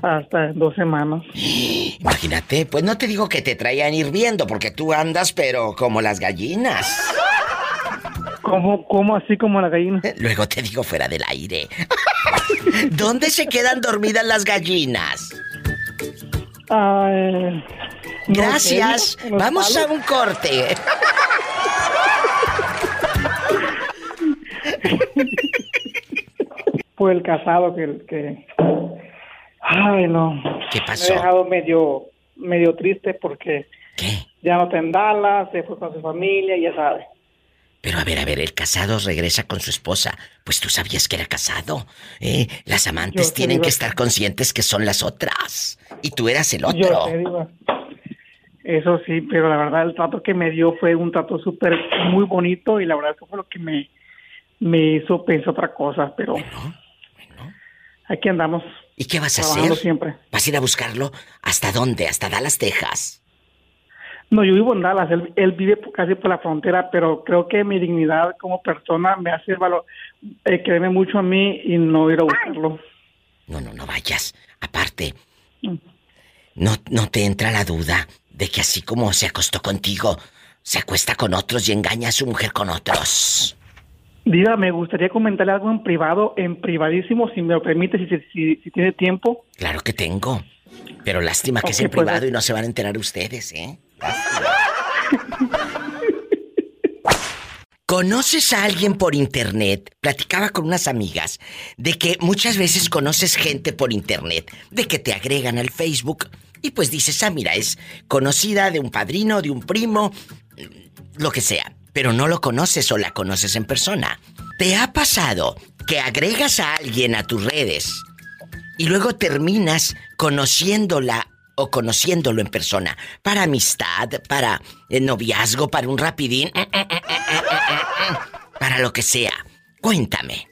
hasta dos semanas. Imagínate, pues no te digo que te traían hirviendo porque tú andas pero como las gallinas. ¿Cómo, ¿Cómo así como la gallina? Eh, luego te digo fuera del aire. <laughs> ¿Dónde se quedan dormidas las gallinas? Gracias. Vamos a un corte. <laughs> Fue el casado que, que... Ay, no. ¿Qué pasó? Me he dejado medio, medio triste porque... ¿Qué? Ya no está en se fue con su familia, ya sabes. Pero a ver, a ver, el casado regresa con su esposa. Pues tú sabías que era casado. ¿eh? Las amantes Yo tienen que estar conscientes que son las otras. Y tú eras el Yo otro. Eso sí, pero la verdad el trato que me dio fue un trato súper muy bonito y la verdad eso fue lo que me, me hizo pensar otra cosa, pero aquí andamos. ¿Y qué vas a hacer? siempre. ¿Vas a ir a buscarlo? ¿Hasta dónde? ¿Hasta Dallas, Texas? No, yo vivo en Dallas, él, él vive casi por la frontera, pero creo que mi dignidad como persona me hace valor, eh, mucho a mí y no ir a buscarlo. No, no, no vayas. Aparte, no, no te entra la duda de que así como se acostó contigo, se acuesta con otros y engaña a su mujer con otros. Diga, me gustaría comentarle algo en privado, en privadísimo, si me lo permite, si, si, tiene tiempo. Claro que tengo. Pero lástima que es Ok, en pues, privado y no se van a enterar ustedes, ¿eh? ¿Conoces a alguien por internet? Platicaba con unas amigas de que muchas veces conoces gente por internet, de que te agregan al Facebook y pues dices, ah, mira, es conocida de un padrino, de un primo, lo que sea, pero no lo conoces o la conoces en persona. ¿Te ha pasado que agregas a alguien a tus redes y luego terminas conociéndola o conociéndolo en persona para amistad, para eh, noviazgo, para un rapidín, eh, eh, eh, para lo que sea? Cuéntame.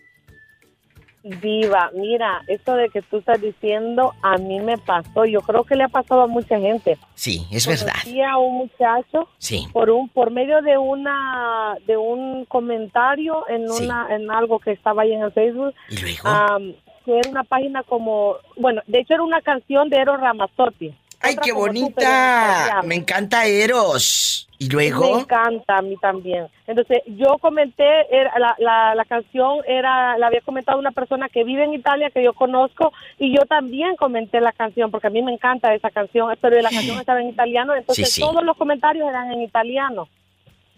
Diva, mira, esto de que tú estás diciendo a mí me pasó, yo creo que le ha pasado a mucha gente. Sí, es verdad. A un muchacho Sí. por un por medio de una de un comentario en Sí. una en algo que estaba ahí en el Facebook. ¿Y luego? am, que era una página como, bueno, de hecho era una canción de Eros Ramazzotti. ¡Ay, qué bonita! Me encanta Eros. ¿Y Me luego? encanta a mí también. Entonces, yo comenté, era- la, la, la canción era, la había comentado una persona que vive en Italia, que yo conozco, y yo también comenté la canción, porque a mí me encanta esa canción, pero la canción estaba en italiano, entonces Sí, sí. todos los comentarios eran en italiano.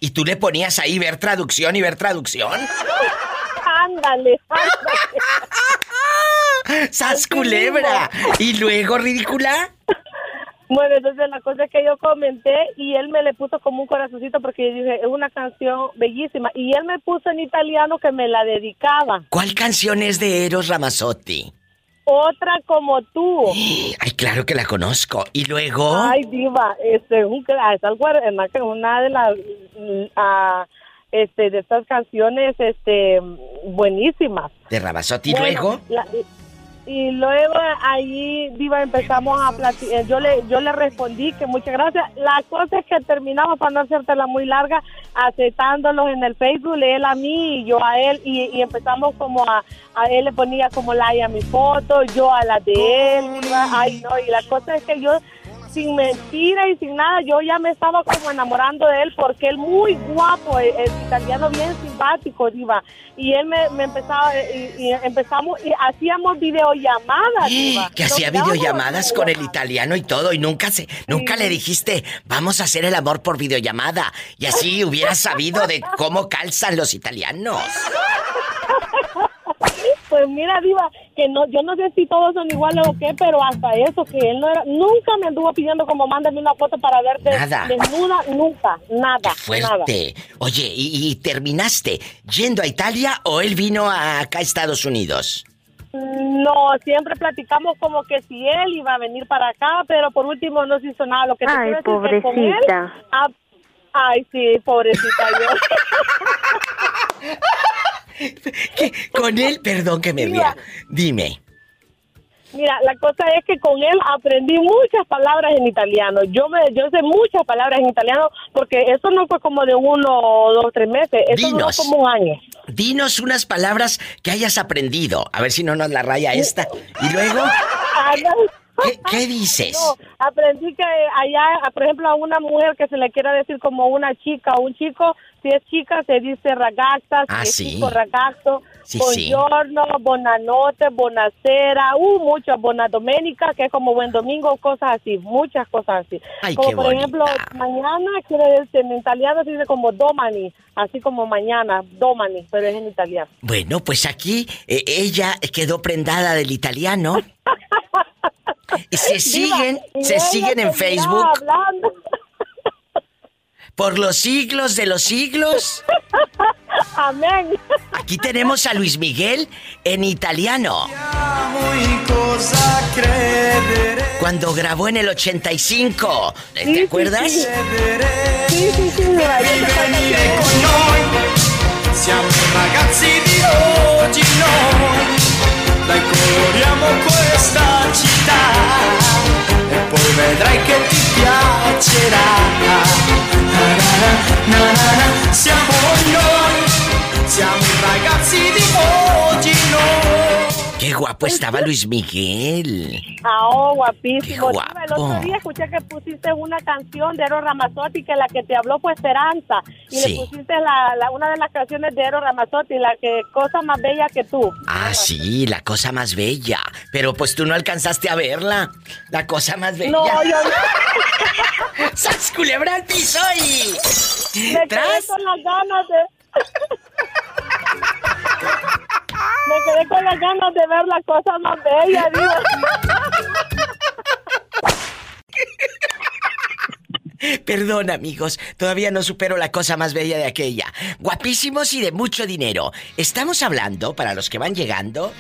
¿Y tú le ponías ahí ver traducción y ver traducción? <laughs> Ándale, <laughs> ¡Sas culebra! ¿Y luego, ridícula? Bueno, entonces la cosa es que yo comenté y él me le puso como un corazoncito porque yo dije, es una canción bellísima. Y él me puso en italiano que me la dedicaba. ¿Cuál canción es de Eros Ramazzotti? Otra como tú. <gasps> Ay, claro que la conozco. ¿Y luego? Ay, diva, este, un, es algo, una, de las, ah, este, de estas canciones, este, buenísimas. De Ramazzotti. ¿Y Bueno, luego? la- y, y luego ahí, Diva, empezamos a platicar. Yo le, yo le respondí que muchas gracias. La cosa es que terminamos, para no hacértela muy larga, aceptándolos en el Facebook, él a mí y yo a él. Y, y empezamos como a, a él le ponía como like a mi foto, yo a la de él. Ay, no, y la cosa es que yo sin mentira y sin nada, yo ya me estaba como enamorando de él porque él muy guapo, es, es italiano bien simpático, diva. Y él me, me empezaba, eh, y, y empezamos, y hacíamos videollamadas, diva. Que hacía videollamadas con el italiano y todo y nunca se nunca le dijiste, "Vamos a hacer el amor por videollamada." Y así hubieras sabido de cómo calzan los italianos. <laughs> Pues mira, Diva, que no, yo no sé si todos son iguales o qué, pero hasta eso, que él no era, nunca me anduvo pidiendo como mándame una foto para verte Nada. desnuda, nunca, nada. Fuerte. Oye, ¿y, y terminaste yendo a Italia o él vino a acá a Estados Unidos? No, siempre platicamos como que si él iba a venir para acá, pero por último no se hizo nada. Lo que te Ay, quiero decir que con él- pobrecita. ay, sí, pobrecita yo. <laughs> Con él, perdón que me ría. Dime. Mira, la cosa es que con él aprendí muchas palabras en italiano. Yo me, yo sé muchas palabras en italiano porque eso no fue como de uno dos, tres meses. Eso Dinos. como un año. Dinos unas palabras que hayas aprendido. A ver si no nos la raya esta. Y luego, Ah. ¿qué, qué dices? No, aprendí que allá, por ejemplo, a una mujer que se le quiera decir como una chica o un chico, si es chica se dice ragazza, si Ah, es sí. chico ragazzo, Sí, sí. Buongiorno, bonanote, bonacera, uh, muchas, buena doménica, que es como buen domingo, cosas así, muchas cosas así. Ay, como qué por bonita. ejemplo, mañana quiere decir, en italiano se dice como domani, así como mañana, domani, pero es en italiano. Bueno, pues aquí eh, ella quedó prendada del italiano. <laughs> Y se siguen, y se siguen en Facebook hablando. Por los siglos de los siglos. <laughs> Amén. Aquí tenemos a Luis Miguel en italiano. Cuando grabó en el 85. ¿Te Sí, acuerdas? sí. Sí, sí, sí, mira, yo te vedrai che ti piacerà Na, na, na. Siamo noi Siamo i ragazzi di oggi noi Qué guapo estaba Luis Miguel. Ah, oh, guapísimo. Qué Diva, El otro guapo. día escuché que pusiste una canción de Eros Ramazzotti que la que te habló fue Esperanza. Y Sí. le pusiste la, la- una de las canciones de Eros Ramazzotti, la que cosa más bella que tú. Ah, sí, la cosa más bella. Pero pues tú no alcanzaste a verla. La cosa más bella. No, yo <laughs> ¡Sas culebra al piso y... me quedé ¡Tras! con las ganas de... <laughs> me quedé con las ganas de ver la cosa más bella, Diva. Perdón, amigos, todavía no supero la cosa más bella de aquella. Guapísimos y de mucho dinero. Estamos hablando, para los que van llegando,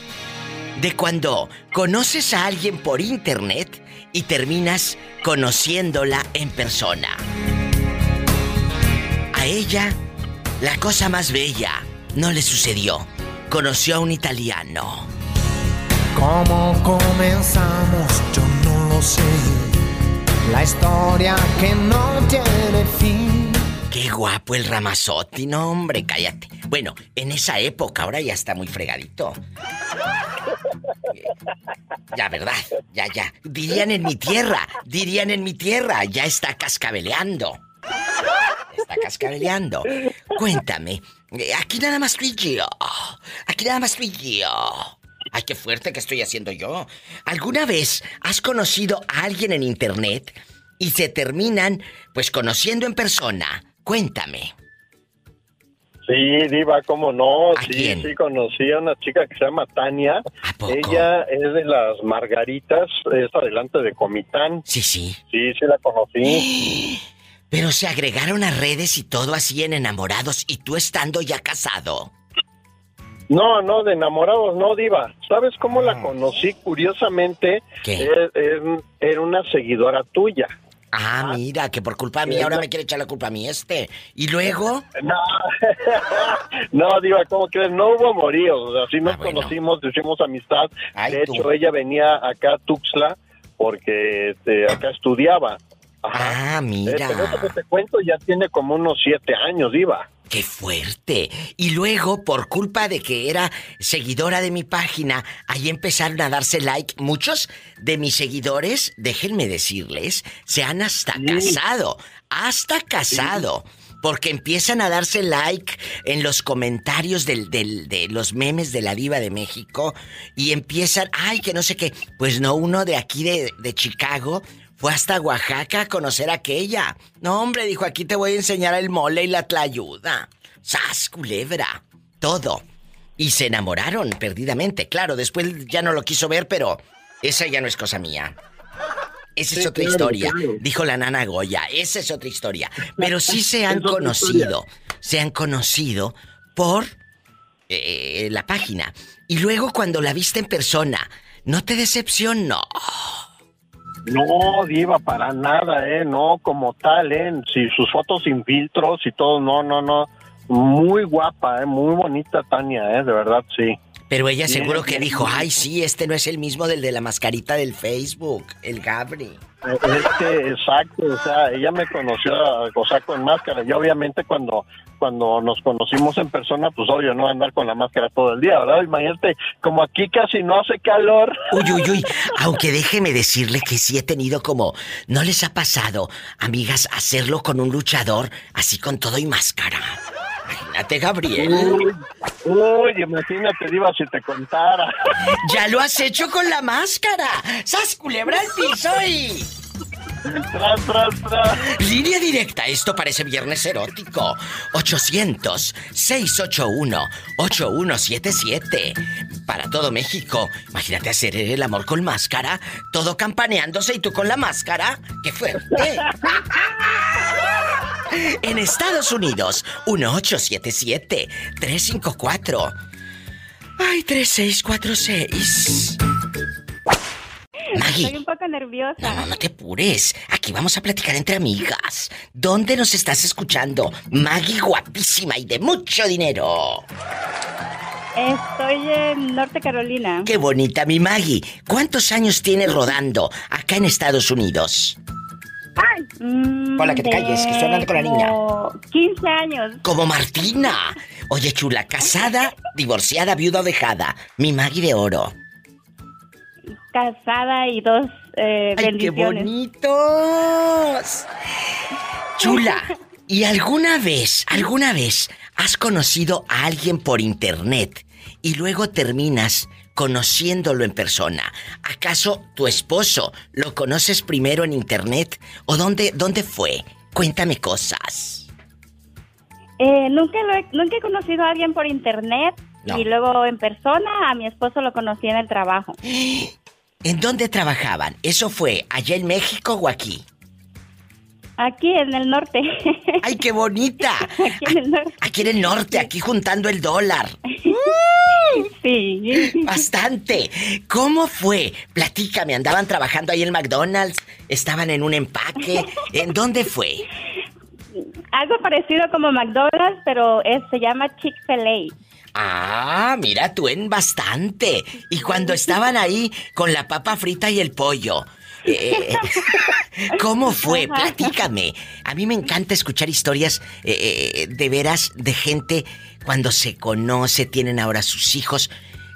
de cuando conoces a alguien por internet y terminas conociéndola en persona. A ella, la cosa más bella no le sucedió. Conoció a un italiano. ¿Cómo comenzamos? Yo no lo sé. La historia que no tiene fin. Qué guapo el Ramazotti, no hombre, cállate. Bueno, en esa época ahora ya está muy fregadito. Ya, ¿verdad? Ya, ya. Dirían en mi tierra, dirían en mi tierra, ya está cascabeleando. Está cascabeleando. Cuéntame, aquí nada más tú y yo. Aquí nada más tú y yo. Ay, qué fuerte que estoy haciendo yo. ¿Alguna vez has conocido a alguien en internet y se terminan, pues, conociendo en persona? Cuéntame. Sí, Diva, cómo no. ¿A sí, quién? sí, conocí a una chica que se llama Tania. Ella es de las Margaritas, es adelante de Comitán. Sí, sí. Sí, sí la conocí. <gasps> Pero se agregaron a redes y todo así en enamorados y tú estando ya casado. No, no, de enamorados no, Diva. ¿Sabes cómo la conocí? Curiosamente, es- es- era una seguidora tuya. Ah, mira, que por culpa mía ahora me quiere echar la culpa a mí este. ¿Y luego? No, <laughs> no, Diva, ¿cómo crees? No hubo amoríos, así Ah, nos conocimos, hicimos amistad. de hecho, ella venía acá a Tuxtla porque este, acá estudiaba. Ah, Eh, mira. pero eso que te cuento ya tiene como unos siete años, Diva. ¡Qué fuerte! Y luego, por culpa de que era seguidora de mi página, ahí empezaron a darse like. Muchos de mis seguidores, déjenme decirles, se han hasta casado. Hasta casado. Porque empiezan a darse like en los comentarios del, del- de los memes de la diva de México y empiezan, ay, que no sé qué. Pues no, uno de aquí de, de Chicago fue hasta Oaxaca a conocer a aquella. No, hombre, dijo, aquí te voy a enseñar el mole y la tlayuda. ¡Sas, culebra! Todo. Y se enamoraron perdidamente. Claro, después ya no lo quiso ver, pero esa ya no es cosa mía. Esa es otra claro, historia, claro. dijo la nana Goya. Esa es otra historia. Pero sí <laughs> se han conocido. Se han conocido por eh, la página. Y luego cuando la viste en persona, ¿no te decepcionó? No, Diva, para nada, ¿eh? No, como tal, ¿eh? Si sus fotos sin filtros y todo, no, no, no. Muy guapa, ¿eh? Muy bonita Tania, ¿eh? De verdad, sí. Pero ella Bien, seguro que dijo, ay, sí, este no es el mismo del de la mascarita del Facebook, el Gabri. Es que, exacto, o sea, ella me conoció, o sea, con máscara. Y obviamente cuando, cuando nos conocimos en persona, pues obvio, no andar con la máscara todo el día, ¿verdad? Imagínate, como aquí casi no hace calor. Uy, uy, uy. Aunque déjeme decirle que sí he tenido como. ¿No les ha pasado, amigas, hacerlo con un luchador así con todo y máscara? Imagínate, Gabriel. Uy, uy, imagínate, Diva, si te contara. Ya lo has hecho con la máscara. ¡Sas, culebra al piso y... Tras, tras, tras. Línea directa, esto parece viernes erótico. 800-681-8177. Para todo México. Imagínate hacer el amor con máscara, todo campaneándose y tú con la máscara. ¡Qué fuerte! En Estados Unidos, 1877-354. Ay, 3646. Maggie. Estoy un poco nerviosa. No, no, no te apures. Aquí vamos a platicar entre amigas. ¿Dónde nos estás escuchando? Maggie guapísima y de mucho dinero. Estoy en Norte Carolina. Qué bonita mi Maggie. ¿Cuántos años tienes rodando acá en Estados Unidos? Mm, Hola, que te calles, que estoy hablando con la niña. como 15 años. Como Martina. Oye, chula, casada, divorciada, viuda o dejada. Mi Maggie de oro. Casada y dos eh, ¡Ay, qué bendiciones. bonitos! Chula, <laughs> ¿y alguna vez, alguna vez has conocido a alguien por internet y luego terminas conociéndolo en persona? ¿Acaso tu esposo lo conoces primero en internet o dónde, dónde fue? Cuéntame cosas. Eh, nunca, lo he, nunca he conocido a alguien por internet No. y luego en persona a mi esposo lo conocí en el trabajo. ¿En dónde trabajaban? ¿Eso fue allá en México o aquí? Aquí en el norte. <laughs> ¡Ay, qué bonita! <laughs> Aquí en el norte. Aquí en el norte, aquí juntando el dólar. <laughs> Sí. Bastante. ¿Cómo fue? Platícame, ¿andaban trabajando ahí en McDonald's? ¿Estaban en un empaque? ¿En dónde fue? Algo parecido como McDonald's, pero es- se llama Chick-fil-A. Ah, mira tú en bastante. Y cuando estaban ahí con la papa frita y el pollo. eh, <laughs> ¿Cómo fue? Platícame. A mí me encanta escuchar historias eh, eh, de veras de gente cuando se conoce, tienen ahora sus hijos.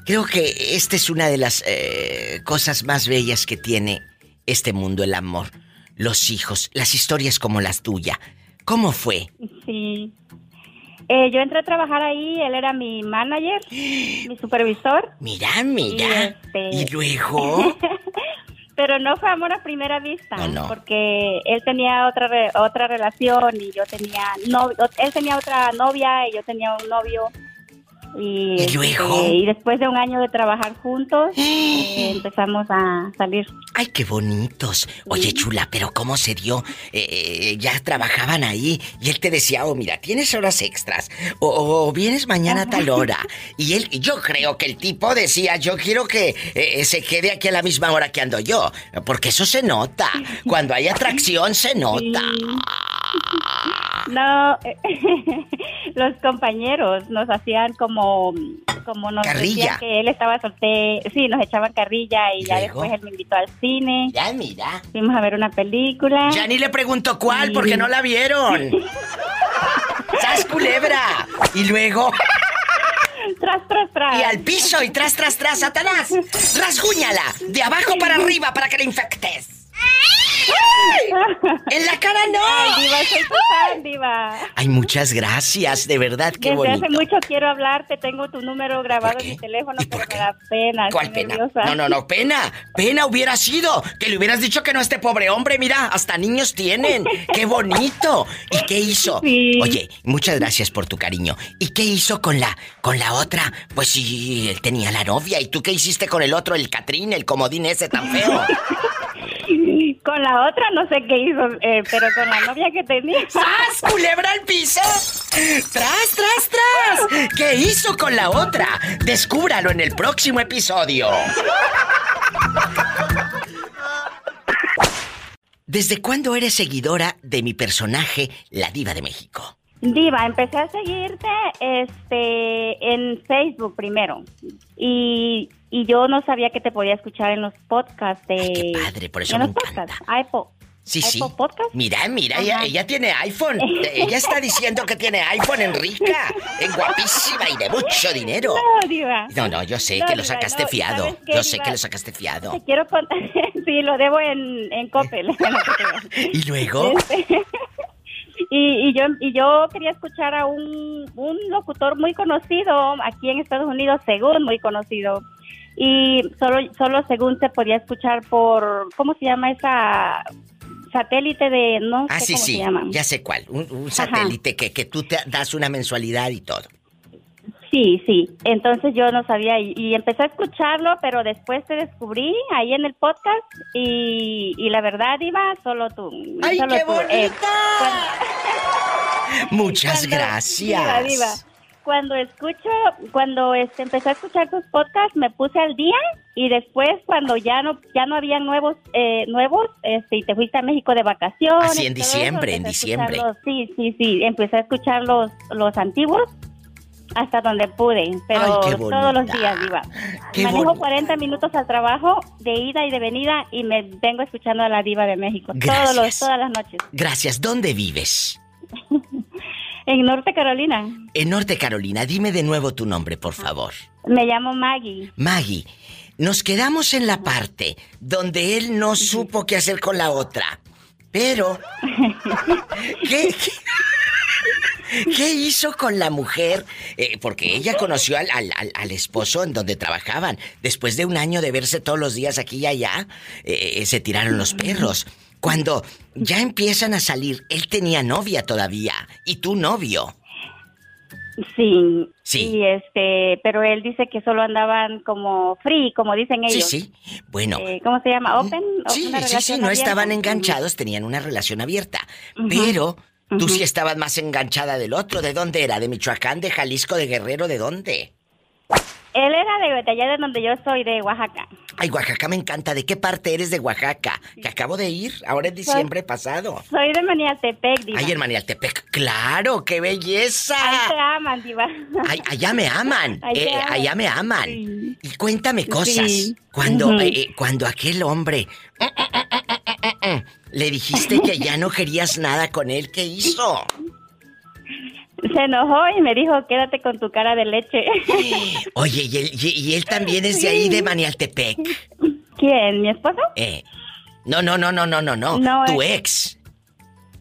Creo que esta es una de las eh, cosas más bellas que tiene este mundo, el amor. Los hijos, las historias como las tuya. ¿Cómo fue? Sí. Eh, yo entré a trabajar ahí, él era mi manager, <gasps> mi supervisor. Mira, mira. este- ¿Y luego? <laughs> Pero no fue amor a primera vista, No, no. porque él tenía otra re- otra relación y yo tenía no, él tenía otra novia y yo tenía un novio y, ¿Y este, luego? y después de un año de trabajar juntos <gasps> eh, empezamos a salir. Ay, qué bonitos. Oye, chula, pero ¿cómo se dio? Eh, eh, ya trabajaban ahí y él te decía, oh, mira, tienes horas extras o, o vienes mañana a tal hora. Y él, yo creo que el tipo decía, yo quiero que se quede aquí a la misma hora que ando yo, porque eso se nota. Cuando hay <laughs> atracción se nota. No, <laughs> los compañeros nos hacían como como nos Carrilla. decían que él estaba soltero, sí, nos echaban carrilla y, ya luego? después él me invitó al cine. Ya, mira. Fuimos a ver una película. Ya ni le pregunto cuál, porque no la vieron. <laughs> ¡Sas culebra! Y luego. Tras, tras, tras. Y al piso y tras, tras, tras, Satanás. Rasguñala. De abajo para <laughs> arriba para que la infectes. ¡En la cara no! Ay, diva, soy tu fan, diva. Ay, muchas gracias, de verdad, qué Desde bonito. hace mucho quiero hablarte, tengo tu número grabado en mi teléfono, pero me da pena. ¿Cuál pena? nerviosa. No, no, no, pena. Pena hubiera sido que le hubieras dicho que no a este pobre hombre. Mira, hasta niños tienen. ¡Qué bonito! ¿Y qué hizo? Oye, muchas gracias por tu cariño. ¿Y qué hizo con la con la otra? Pues sí, él tenía la novia. ¿Y tú qué hiciste con el otro, el Catrín, el comodín ese tan feo? <laughs> Con la otra no sé qué hizo, eh, pero con la novia que tenía. <laughs> ¡Sas, culebra al piso! ¡Tras, tras, tras! ¿Qué hizo con la otra? Descúbralo en el próximo episodio. ¿Desde cuándo eres seguidora de mi personaje, la diva de México? Diva, empecé a seguirte este en Facebook primero. Y, y yo no sabía que te podía escuchar en los podcasts de padre, por eso en me los podcasts. Apple. Sí, sí. Podcast. Mira, mira, ella, ella tiene iPhone. <laughs> Ella está diciendo que tiene iPhone en rica, en guapísima y de mucho dinero. No, diva. No, no, yo sé No, que lo sacaste no, fiado. ¿sabes qué, Yo sé diva? que lo sacaste fiado. Te quiero contar. <laughs> sí, lo debo en, en Coppel. <laughs> ¿Y luego? Este, Y, y yo y yo quería escuchar a un, un locutor muy conocido aquí en Estados Unidos, según muy conocido. Y solo solo según se podía escuchar por ¿cómo se llama esa satélite de no Ah, sé sí, cómo sí, se llama? ya sé cuál. Un, un satélite que, que tú te das una mensualidad y todo. Sí, sí. Entonces yo no sabía y, y empecé a escucharlo, pero después te descubrí ahí en el podcast y, y la verdad, Iba, solo tú. ¡Ay, solo qué tú. Eh, Muchas <laughs> Cuando- gracias. Diva, diva. Cuando escucho, cuando este, empecé a escuchar tus podcasts, me puse al día y después cuando ya no ya no había nuevos eh, nuevos, este, y te fuiste a México de vacaciones. Así en eso, diciembre, en diciembre. Sí, sí, sí. Empecé a escuchar los los antiguos hasta donde pude, pero Ay, todos los días iba. Qué Manejo bonita. 40 minutos al trabajo de ida y de venida y me vengo escuchando a la diva de México todos los, todas las noches. Gracias. ¿Dónde vives? <laughs> En Norte Carolina. En Norte Carolina. Dime de nuevo tu nombre, por favor. Me llamo Maggie. Maggie, nos quedamos en la parte donde él no supo qué hacer con la otra. Pero, <laughs> ¿qué, qué, qué hizo con la mujer? Eh, porque ella conoció al, al- esposo en donde trabajaban. Después de un año de verse todos los días aquí y allá, eh, se tiraron los perros. Cuando ya empiezan a salir, él tenía novia todavía y tú novio. Sí. Sí. Y este, pero él dice que solo andaban como free, como dicen Sí, ellos. sí. Bueno, Eh, ¿Cómo se llama? Open. Sí, Una sí, sí, relación no abierta. estaban enganchados, tenían una relación abierta. Pero tú sí estabas más enganchada del otro. ¿De dónde era? ¿De Michoacán, de Jalisco, de Guerrero? ¿De dónde? Él era de, de allá de donde yo soy, de Oaxaca. Ay, Oaxaca me encanta. ¿De qué parte eres de Oaxaca? Que acabo de ir, ahora es diciembre pasado. Soy de Maniatepec, diva. Ay, en Manialtepec. ¡Claro! ¡Qué belleza! Ahí te aman, diva. Ay, allá me aman. Eh, aman. allá me aman. Y cuéntame cosas. Sí. Cuando, eh, cuando aquel hombre le dijiste que ya no querías nada con él, ¿qué hizo? Se enojó y me dijo, quédate con tu cara de leche. <laughs> Oye, y él, y- y él también es de ahí, de Manialtepec. ¿Quién? ¿Mi esposo? Eh. No, no, no, no, no, no, no. Tu es- ex.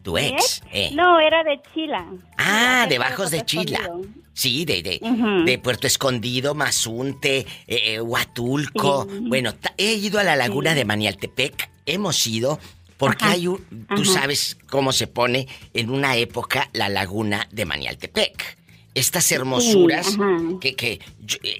Tu ¿Mi ex. Eh. No, era de Chila. Ah, de Bajos de Chila. Escondido. Sí, de, de, de Puerto Escondido, Mazunte, eh, eh, Huatulco. Sí. Bueno, he ido a la laguna de Manialtepec. Hemos ido porque Ajá. hay un... Tú Ajá. sabes cómo se pone en una época la laguna de Manialtepec. Estas hermosuras que, que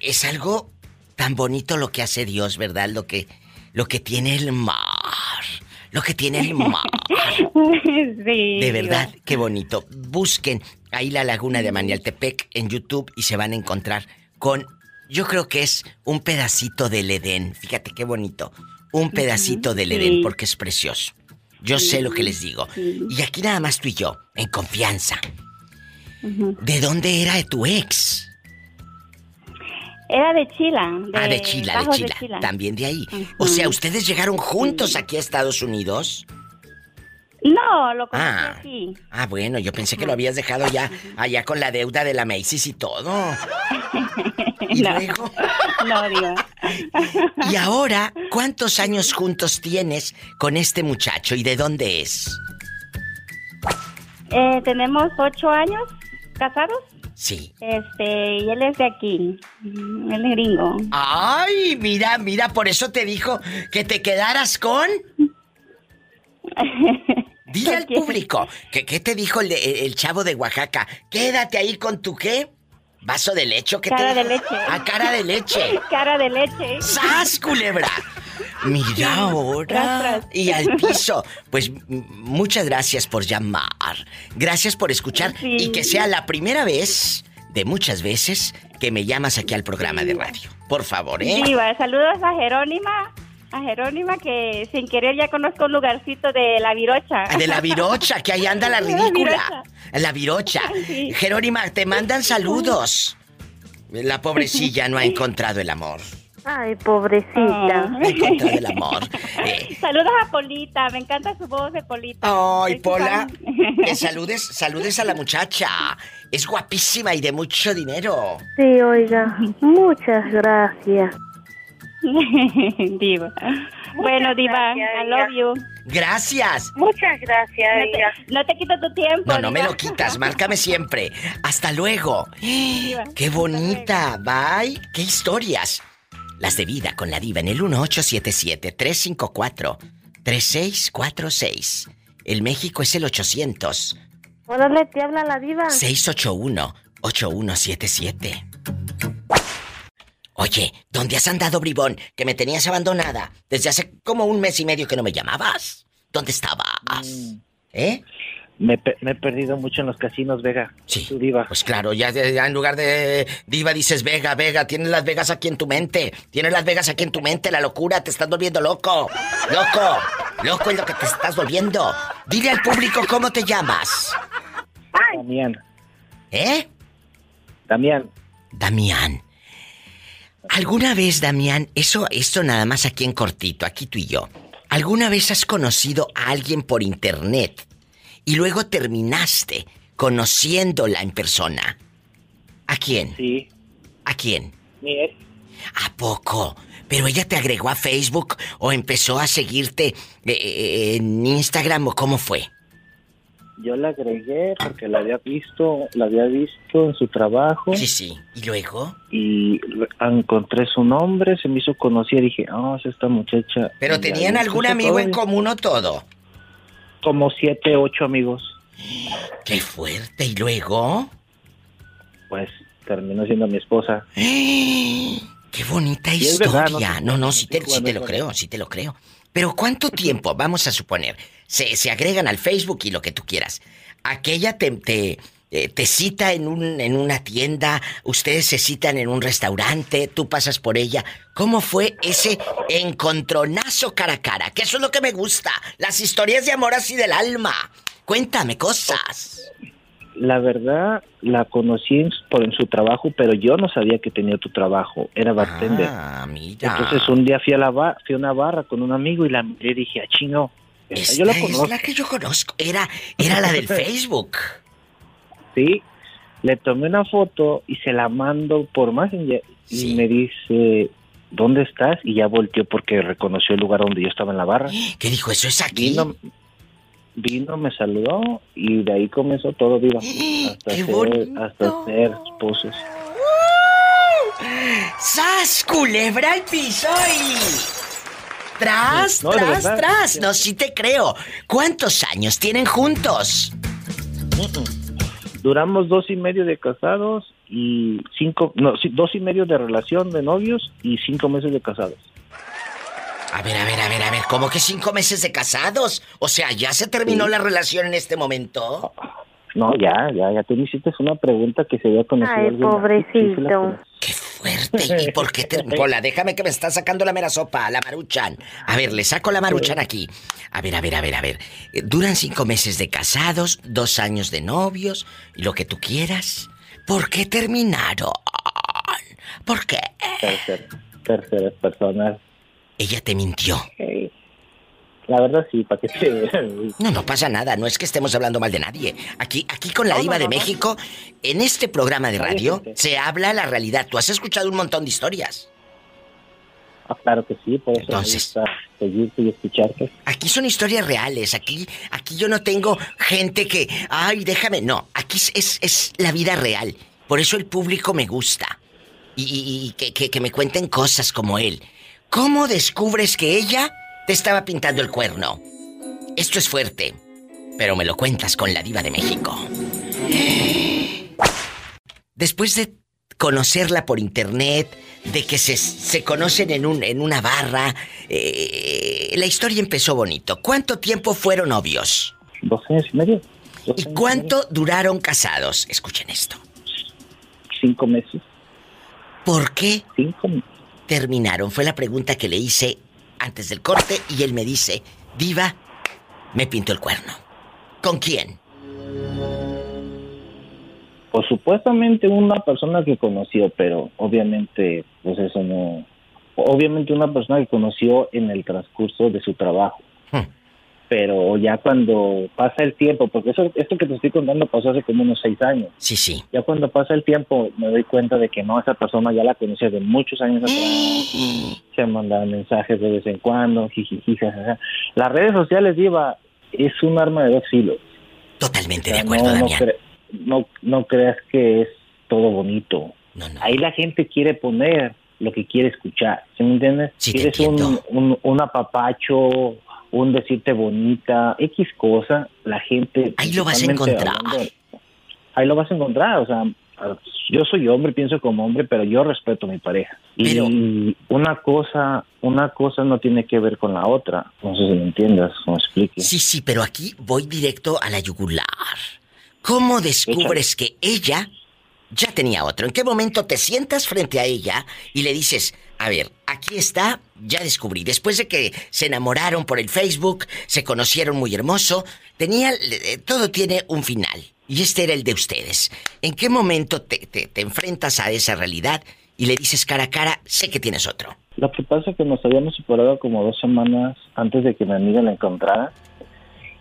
es algo tan bonito lo que hace Dios, ¿verdad? Lo que, lo que tiene el mar. Lo que tiene el mar. <laughs> sí. De verdad, qué bonito. Busquen ahí la laguna de Manialtepec en YouTube y se van a encontrar con, yo creo que es un pedacito del Edén. Fíjate qué bonito. Un pedacito del. Edén porque es precioso. Yo sé lo que les digo. sí. Y aquí nada más tú y yo, en confianza. ¿De dónde era tu ex? Era de Chila. De ah, de Chila, de Chila. También de ahí. O sea, ¿ustedes llegaron juntos aquí a Estados Unidos? No, lo conocí Ah. aquí. Ah, bueno, yo pensé que lo habías dejado ya allá con la deuda de la Macy's y todo. <laughs> Y no. luego. No, digo. <laughs> Y ahora, ¿cuántos años juntos tienes con este muchacho y de dónde es? Eh, tenemos ocho años casados. Sí. Este, y él es de aquí. Él es gringo. Ay, mira, mira, por eso te dijo que te quedaras con. <laughs> Dile al público, que, ¿qué te dijo el, el chavo de Oaxaca? Quédate ahí con tu qué? ¿Vaso de leche qué Cara te de leche. Ah, cara de leche. <laughs> Cara de leche. ¡Sas, culebra! Mira ahora. Y al piso. Pues muchas gracias por llamar. Gracias por escuchar. Sí. Y que sea la primera vez de muchas veces que me llamas aquí al programa de radio. Por favor, ¿eh? Saludos a Jerónima. A Jerónima que sin querer ya conozco un lugarcito de la Virocha. De la virocha, que ahí anda la <laughs> La ridícula. La virocha. <laughs> Sí. Jerónima, te mandan saludos. La pobrecilla no ha encontrado el amor. Ay, pobrecita. No ha encontrado el amor. Eh, Saludos a Polita, me encanta su voz de Polita. Ay, su Pola, que saludes, saludes a la muchacha. Es guapísima y de mucho dinero. Sí, oiga, muchas gracias. <laughs> diva. Bueno, Diva, I love you. Gracias. Muchas gracias. No te, no te quito tu tiempo. No, no me Diva. lo quitas, márcame siempre. Hasta luego. Qué bonita, bye. Qué historias. Las de vida con la diva en el 1877-354-3646. El México es el 800 Órale, te habla la diva. 681-8177. Oye, ¿dónde has andado, bribón? Que me tenías abandonada. Desde hace como un mes y medio que no me llamabas. ¿Dónde estabas? ¿Eh? Me, pe- me he perdido mucho en los casinos, Vega. Sí. Tu diva. Pues claro, ya, ya en lugar de diva dices Vega, Vega, tienes Las Vegas aquí en tu mente. Tienes Las Vegas aquí en tu mente, la locura, te estás volviendo loco. Loco, loco es lo que te estás volviendo. Dile al público cómo te llamas. Damián. ¿Eh? Damián. Damián. ¿Alguna vez, Damián, eso, esto nada más aquí en cortito, aquí tú y yo, ¿alguna vez has conocido a alguien por internet y luego terminaste conociéndola en persona? ¿A quién? Sí. ¿A quién? Mi ex. ¿A poco? ¿Pero ella te agregó a Facebook o empezó a seguirte eh, eh, en Instagram o cómo fue? Yo la agregué porque la había visto, la había visto en su trabajo. Sí, sí. ¿Y luego? Y encontré su nombre, se me hizo conocida y dije, ah, es esta muchacha. ¿Pero tenían algún amigo todo. en común o todo? Como siete, ocho amigos. <gasps> ¡Qué fuerte! ¿Y luego? Pues terminó siendo mi esposa. <gasps> ¡Qué bonita historia! verdad, no, no- no, sí te, sí, te lo creo, sí te lo creo. Pero ¿cuánto tiempo, vamos a suponer, se, se agregan al Facebook y lo que tú quieras? Aquella te, te, eh, te cita en, un, en una tienda, ustedes se citan en un restaurante, tú pasas por ella. ¿Cómo fue ese encontronazo cara a cara? Que eso es lo que me gusta, las historias de amor así del alma. Cuéntame cosas. La verdad, la conocí en, por en su trabajo, pero yo no sabía que tenía tu trabajo. Era bartender. Ah, mira. Entonces un día fui a la ba- fui a una barra con un amigo y la miré y dije, ah, chingo. Esta yo la es la que yo conozco. Era, era la del Facebook. Sí, le tomé una foto y se la mando por Messenger y me dice, ¿dónde estás? Y ya volteó porque reconoció el lugar donde yo estaba en la barra. <gasps> ¿Qué dijo? ¿Eso es aquí? Vino, vino me saludó y de ahí comenzó todo, viva. <gasps> Hasta, ¡Qué ser, hasta ser esposos. ¡Sas, culebra al piso y... Tras, No, tras, tras. No, sí te creo. ¿Cuántos años tienen juntos? Duramos dos y medio de casados y cinco, no, sí, dos y medio de relación de novios y cinco meses de casados. A ver, a ver, a ver, a ver. ¿Cómo que cinco meses de casados? O sea, ¿ya se terminó la relación en este momento? No, ya, ya, ya tú me hiciste una pregunta que se había conocido Ay, alguien. Pobrecito. Fuerte. ¿Y por qué te... <laughs> Pola, déjame que me está sacando la mera sopa, la maruchan. A ver, le saco la maruchan aquí. A ver, a ver, a ver, a ver. Eh, Duran cinco meses de casados, dos años de novios, y lo que tú quieras. ¿Por qué terminaron? ¿Por qué? Tercer, terceras personas. Ella te mintió. La verdad sí, para que te... No, no pasa nada, no es que estemos hablando mal de nadie. Aquí, aquí con la No, diva no, de. México, en este programa de radio, se habla la realidad. Tú has escuchado un montón de historias. Ah, claro que sí, por eso Entonces. me gusta seguirte y escucharte. Aquí son historias reales, aquí, aquí yo no tengo gente que, ay, déjame, no, aquí es, es, es la vida real. Por eso el público me gusta. Y, y- y que, que- que me cuenten cosas como él. ¿Cómo descubres que ella te estaba pintando el cuerno? Esto es fuerte, pero me lo cuentas con la diva de México. Después de conocerla por internet, de que se, se conocen en, un, en una barra, eh, la historia empezó bonito. ¿Cuánto tiempo fueron novios? Dos años y medio. ¿Y cuánto duraron casados? Escuchen esto. Cinco meses. ¿Por qué Cinco terminaron? Fue la pregunta que le hice antes del corte y él me dice, Diva, me pintó el cuerno. ¿Con quién? Pues supuestamente una persona que conoció, pero obviamente, pues eso no. Obviamente una persona que conoció en el transcurso de su trabajo. Hmm. Pero ya cuando pasa el tiempo, porque eso, esto que te estoy contando pasó hace como unos seis años. Sí, sí. Ya cuando pasa el tiempo me doy cuenta de que no, esa persona ya la conocía de muchos años atrás. Se mandaban mensajes de vez en cuando, jijiji, jajaja. Las redes sociales, Diva, es un arma de dos filos. Totalmente O sea, de acuerdo, no, no Damián. cre- no, no creas que es todo bonito. Ahí la gente quiere poner lo que quiere escuchar, ¿sí me entiendes? Sí, Quieres un, un, un apapacho, un decirte bonita, X cosa, la gente... Ahí lo vas a encontrar. hablando, ahí lo vas a encontrar, o sea, yo soy hombre, pienso como hombre, pero yo respeto a mi pareja. Y una cosa, una cosa no tiene que ver con la otra. No sé si me entiendas, como explique. Sí, sí, pero aquí voy directo a la yugular. ¿Cómo descubres que ella ya tenía otro? ¿En qué momento te sientas frente a ella y le dices, a ver, aquí está, ya descubrí. Después de que se enamoraron por el Facebook, se conocieron muy hermoso, tenía, eh, todo tiene un final. Y este era el de ustedes. ¿En qué momento te, te- te enfrentas a esa realidad y le dices cara a cara, sé que tienes otro? Lo que pasa es que nos habíamos separado como dos semanas antes de que mi amiga la encontrara.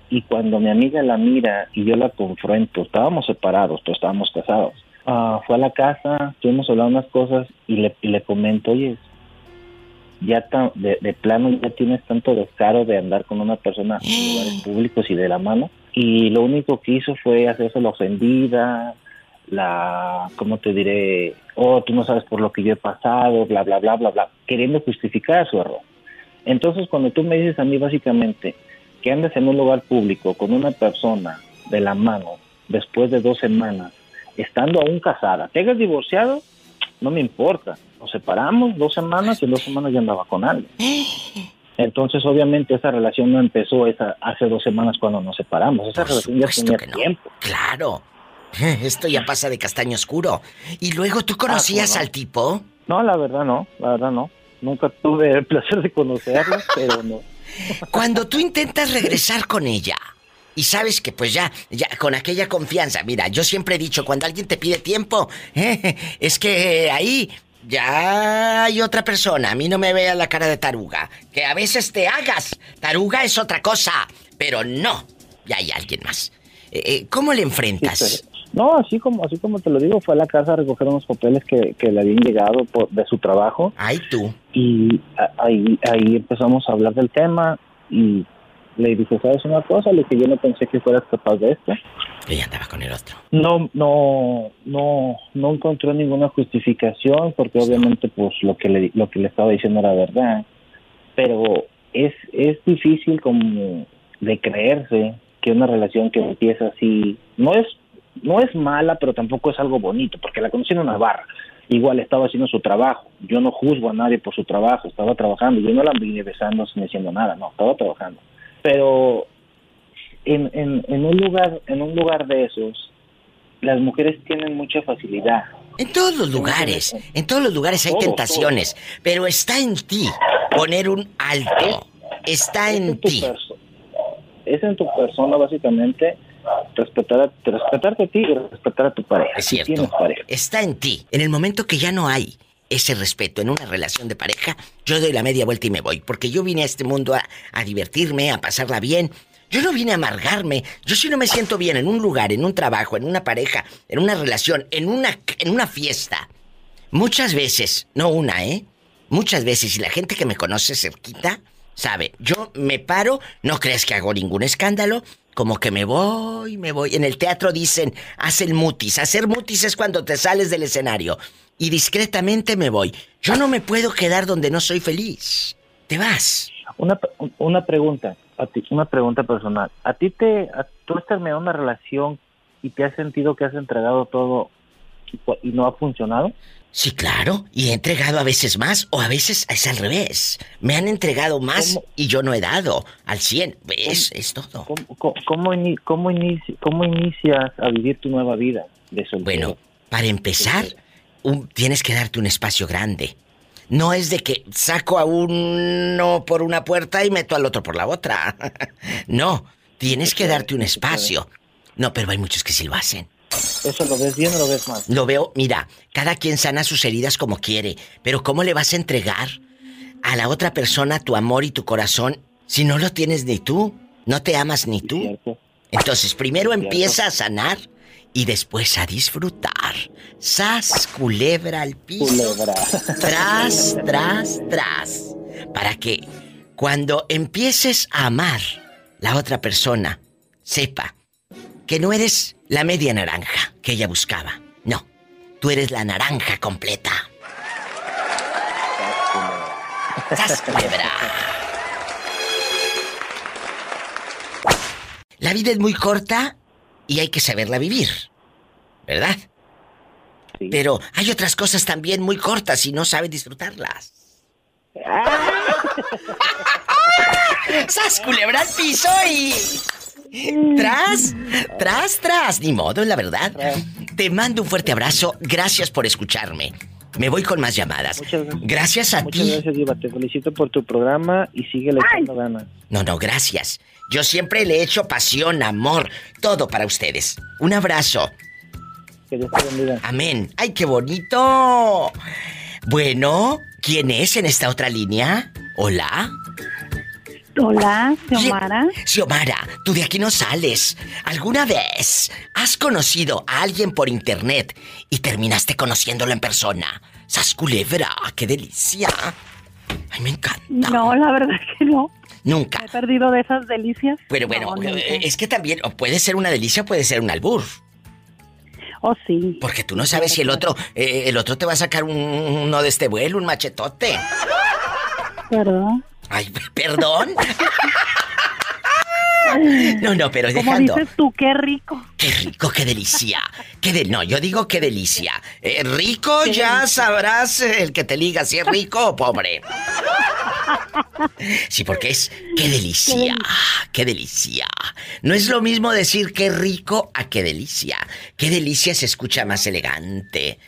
Y cuando mi amiga la mira y yo la confronto, estábamos separados, pero estábamos casados. Ah, fue a la casa, estuvimos hablando unas cosas y le, y le comento, oye, ya ta- de, de plano ya tienes tanto descaro de andar con una persona en lugares <gasps> públicos y de la mano. Y lo único que hizo fue hacerse la ofendida, la, ¿cómo te diré? Oh, tú no sabes por lo que yo he pasado, bla, bla, bla, bla, bla, queriendo justificar su error. Entonces, cuando tú me dices a mí básicamente que andas en un lugar público con una persona de la mano después de dos semanas, estando aún casada, te hayas divorciado, no me importa. Nos separamos dos semanas y en dos semanas ya andaba con alguien. Entonces, obviamente, esa relación no empezó esa, hace dos semanas cuando nos separamos. Esa relación ya tenía tiempo. Claro. <laughs> Esto ya pasa de castaño oscuro. ¿Y luego tú conocías Ah, ¿cómo no? al tipo? No, la verdad no, la verdad no. Nunca tuve el <laughs> placer de conocerlo, pero no. <laughs> Cuando tú intentas regresar con ella y sabes que pues ya, ya con aquella confianza, mira, yo siempre he dicho, cuando alguien te pide tiempo, eh, <laughs> es que ahí ya hay otra persona, a mí no me vea la cara de taruga, que a veces te hagas, taruga es otra cosa, pero no, ya hay alguien más. Eh, eh, ¿Cómo le enfrentas? No, así como, así como te lo digo, fue a la casa a recoger unos papeles que, que le habían llegado por, de su trabajo. Ay, tú. Y a- ahí, ahí empezamos a hablar del tema y le dije, ¿sabes una cosa? Le dije, yo no pensé que fueras capaz de esto. Ella andaba con el otro. No, no, no, no encontró ninguna justificación porque obviamente pues lo que le, lo que le estaba diciendo era verdad. Pero es, es difícil como de creerse que una relación que empieza así no es, no es mala, pero tampoco es algo bonito porque la conocí en una barra. Igual estaba haciendo su trabajo. Yo no juzgo a nadie por su trabajo. Estaba trabajando. Yo no la vine besando sin diciendo nada. No, estaba trabajando. Pero en, en, en un lugar en un lugar de esos las mujeres tienen mucha facilidad En todos los lugares, en todos los lugares hay Todo, tentaciones, pero está en ti poner un alto. Está en tu ti. perso- es en tu persona básicamente respetar a, respetarte a ti y respetar a tu pareja Es cierto. pareja Está en ti. En el momento que ya no hay ese respeto en una relación de pareja, yo doy la media vuelta y me voy. Porque yo vine a este mundo a, divertirme, a pasarla bien. Yo no vine a amargarme. Yo si no me siento bien en un lugar, en un trabajo, en una pareja, en una relación, en una, en una fiesta. Muchas veces, no una, ¿eh? Muchas veces, y la gente que me conoce cerquita sabe, yo me paro, no crees que hago ningún escándalo, como que me voy, me voy. En el teatro dicen, haz el mutis. Hacer mutis es cuando te sales del escenario. Y discretamente me voy. Yo no me puedo quedar donde no soy feliz. Te vas. una, una pregunta a ti, una pregunta personal a ti te a- tú has terminado una relación y te has sentido que has entregado todo y, no ha funcionado Sí, claro. Y he entregado a veces más o a veces es al revés. Me han entregado más y yo no he dado al 100. Es, es todo. ¿Cómo, cómo, cómo ini- cómo inici- cómo inicias a vivir tu nueva vida de soltero? Bueno, para empezar, un- tienes que darte un espacio grande. No es de que saco a uno por una puerta y meto al otro por la otra. <laughs> no, tienes que darte un espacio. No, pero hay muchos que sí lo hacen. ¿Eso lo ves bien o lo ves mal? Lo veo, mira, cada quien sana sus heridas como quiere, pero ¿cómo le vas a entregar a la otra persona tu amor y tu corazón si no lo tienes ni tú? No te amas ni tú. Entonces, primero empieza a sanar y después a disfrutar. Sas, culebra al piso. Culebra. Tras, <laughs> tras, tras. Para que cuando empieces a amar la otra persona, sepa que no eres la media naranja que ella buscaba. No, tú eres la naranja completa. Sas, culebra. La vida es muy corta y hay que saberla vivir, ¿verdad? Pero hay otras cosas también muy cortas y no sabes disfrutarlas. <laughs> ¡Sas, culebra al piso y... Tras, tras, tras. Ni modo, la verdad. Te mando un fuerte abrazo. Gracias por escucharme. Me voy con más llamadas. Gracias a Muchas ti. gracias, Diva. Te felicito por tu programa y sigue echando ganas. No, no, gracias. Yo siempre le echo pasión, amor, todo para ustedes. Un abrazo. Que Dios te bendiga. Amén. ¡Ay, qué bonito! Bueno, ¿quién es en esta otra línea? Hola. Hola, Xiomara. Xiomara, tú de aquí no sales. ¿Alguna vez has conocido a alguien por internet y terminaste conociéndolo en persona? ¡Sas culebra! ¡Qué delicia! Ay, me encanta. No, la verdad que no. Nunca. He perdido de esas delicias. Pero bueno, No, eh, es que también o puede ser una delicia, puede ser un albur. Oh, sí. Porque tú no sabes si el otro, eh, el otro te va a sacar un- uno de este vuelo, un machetote. Perdón. Ay, perdón. <laughs> No, no, pero dejando. dices tú, qué rico. Qué rico, qué delicia. Qué de... No, yo digo qué delicia. Eh, rico ya sabrás el que te liga si es rico o pobre. <laughs> Sí, porque es qué delicia, qué delicia. No es lo mismo decir qué rico a qué delicia. Qué delicia se escucha más elegante.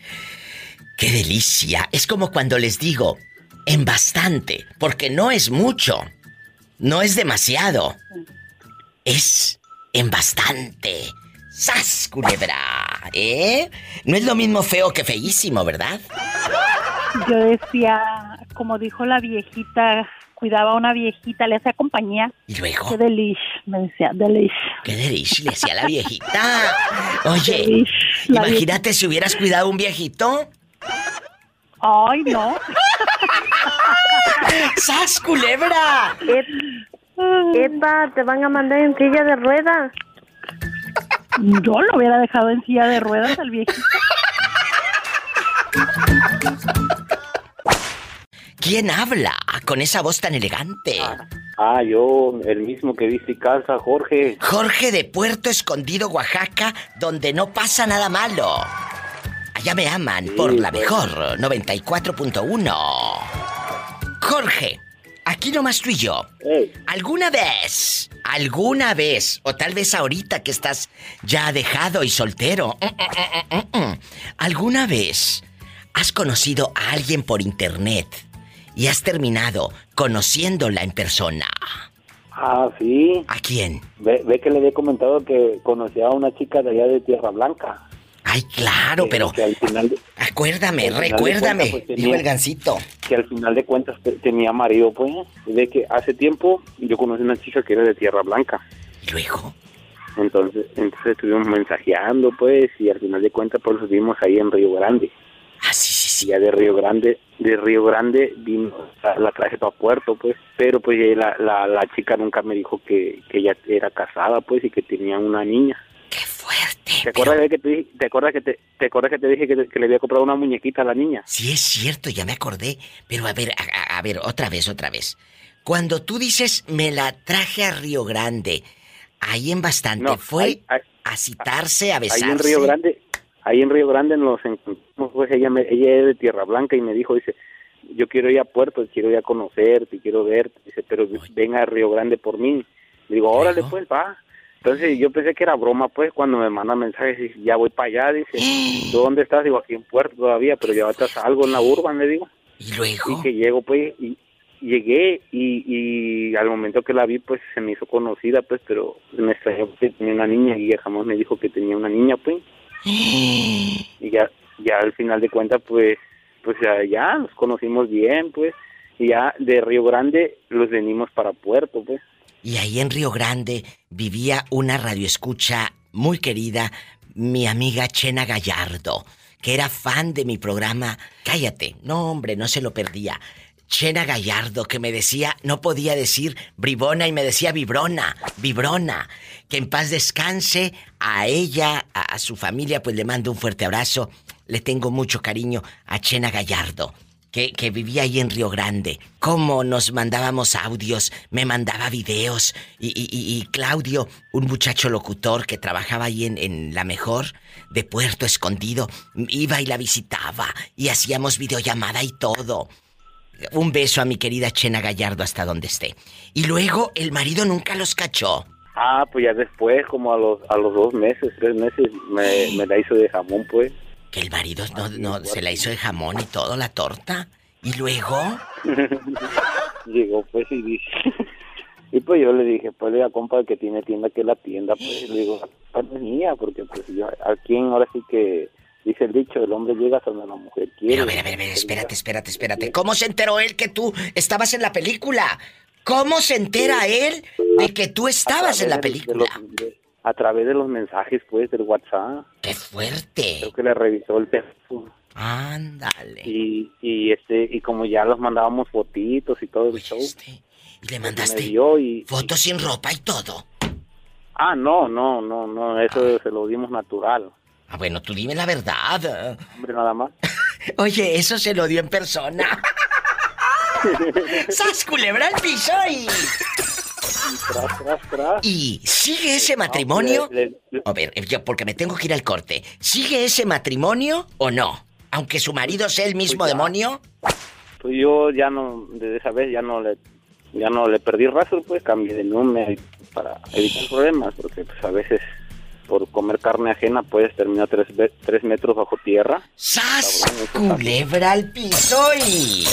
Qué delicia. Es como cuando les digo en bastante, porque no es mucho. No es demasiado. Es en bastante. ¡Sas, culebra! ¿Eh? No es lo mismo feo que feísimo, ¿verdad? Yo decía, como dijo la viejita, cuidaba a una viejita, le hacía compañía. ¿Y luego? Qué delish, me decía, delish. ¡Qué delicia! Le decía la viejita. Oye, Delish, imagínate si hubieras cuidado a un viejito. Ay, no. <laughs> ¡Sas, culebra! Epa, te van a mandar en silla de ruedas. Yo lo hubiera dejado en silla de ruedas al viejito. ¿Quién habla con esa voz tan elegante? Ah, yo, el mismo que viste calza, Jorge. Jorge de Puerto Escondido, Oaxaca, donde no pasa nada malo. Allá me aman por la pues. mejor 94.1. Jorge, aquí nomás tú y yo. ¿Alguna vez, alguna vez, o tal vez ahorita que estás ya dejado y soltero, mm, mm, mm, alguna vez has conocido a alguien por internet y has terminado conociéndola en persona? Ah, sí. ¿A quién? Ve, ve que le había comentado que conocía a una chica de allá de Tierra Blanca. Ay, claro, pero... Al final de- Acuérdame, al final de recuérdame, cuentas, pues, dijo el gancito. Que al final de cuentas te- tenía marido, pues. De que hace tiempo yo conocí una chica que era de Tierra Blanca. ¿Y luego? Entonces, entonces estuvimos mensajeando, pues, y al final de cuentas, pues, nos vimos ahí en Río Grande. Ah, sí, sí, sí. Ya de Río Grande, de Río Grande vino, la, la traje para Puerto, pues. Pero, pues, eh, la, la, la chica nunca me dijo que, que ella era casada, pues, y que tenía una niña. ¿Te acuerdas, de que te, te acuerdas que te, te acuerdas que te dije que, que le había comprado una muñequita a la niña? Sí, es cierto, ya me acordé. Pero a ver, a, a- ver, otra vez, otra vez. Cuando tú dices, me la traje a Río Grande, ahí en bastante, No, ¿fue ahí- ahí- a citarse, a Ahí besarse? en Río Grande, ahí en Río Grande nos encontramos, pues ella, me- ella es de Tierra Blanca y me dijo, dice, yo quiero ir a Puerto, quiero ir a conocerte, quiero verte, dice, pero ven a Río Grande por mí. Le digo, órale pues, va. Entonces yo pensé que era broma, pues, cuando me manda mensajes, dice, ya voy para allá, dice, ¿tú <gasps> dónde estás? Digo, aquí en Puerto todavía, pero ya estás algo en la urban, le digo. ¿Y luego? Y que llego, pues, y llegué y, y al momento que la vi, pues, se me hizo conocida, pues, pero me extrañó que tenía una niña y ella jamás me dijo que tenía una niña, pues. <gasps> Y ya, ya al final de cuentas, pues, pues ya, ya nos conocimos bien, pues, y ya de Río Grande los venimos para Puerto, pues. Y ahí en Río Grande vivía una radioescucha muy querida, mi amiga Chena Gallardo, que era fan de mi programa. Cállate, no hombre, no se lo perdía. Chena Gallardo, que me decía, no podía decir bribona y me decía vibrona, vibrona. Que en paz descanse a ella, a, a su familia, pues le mando un fuerte abrazo. Le tengo mucho cariño a Chena Gallardo, que, que vivía ahí en Río Grande. Cómo nos mandábamos audios, me mandaba videos. Y, y- y- Claudio, un muchacho locutor que trabajaba ahí en, en La Mejor, de Puerto Escondido, iba y la visitaba y hacíamos videollamada y todo. Un beso a mi querida Chena Gallardo hasta donde esté. Y luego el marido nunca los cachó. Ah, pues ya después, como a los, a los dos meses, tres meses, me, me la hizo de jamón, pues. Que el marido no, no se la hizo de jamón y todo, la torta. Y luego, <laughs> Llegó, pues, y dice... Y pues yo le dije, pues le diga, compa, que tiene tienda, que la tienda, pues, le digo, la culpa no es mía, porque pues yo, aquí en, ahora sí que, dice el dicho, el hombre llega hasta donde la mujer quiere. Pero, a ver, a ver, a ver, espérate, espérate, espérate. ¿Cómo se enteró él que tú estabas en la película? ¿Cómo se entera él de que tú estabas en la película? A través de los mensajes, pues, del WhatsApp. ¡Qué fuerte! Creo que le revisó el teléfono. Ándale. Y, y este, y como ya los mandábamos fotitos y todo el show. ¿Y le mandaste y, fotos sin ropa y todo? Ah, no, no, no, no, eso se lo dimos natural. Ah, bueno, tú dime la verdad. Hombre, nada más. <laughs> Oye, eso se lo dio en persona. <laughs> <laughs> ¡Sas culebra al piso y... Tras, tras, tras. ¿Y sigue ese matrimonio? Le- le- A ver, yo porque me tengo que ir al corte. ¿Sigue ese matrimonio o no? Aunque su marido sea el mismo demonio. Pues yo ya no, desde esa vez ya no le, ya no le perdí rastro, pues cambié de número para evitar problemas, porque pues a veces por comer carne ajena puedes terminar tres, tres metros bajo tierra. ¡Sas! Culebra al piso y...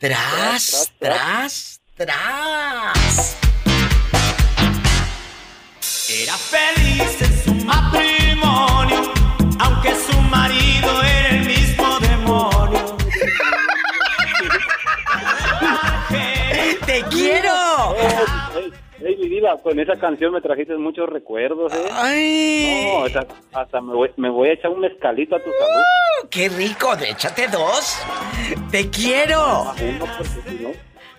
Tras, tras, tras. Era feliz en su matrimonio, aunque su marido era el mismo demonio. ¡Te quiero! Ey, ey, mi vida, con esa canción me trajiste muchos recuerdos, ¿eh? ¡Ay! No, o sea, hasta me voy, me voy a echar un mezcalito a tu salud. ¡Qué rico! De échate dos. ¡Te quiero! Uno, porque si no,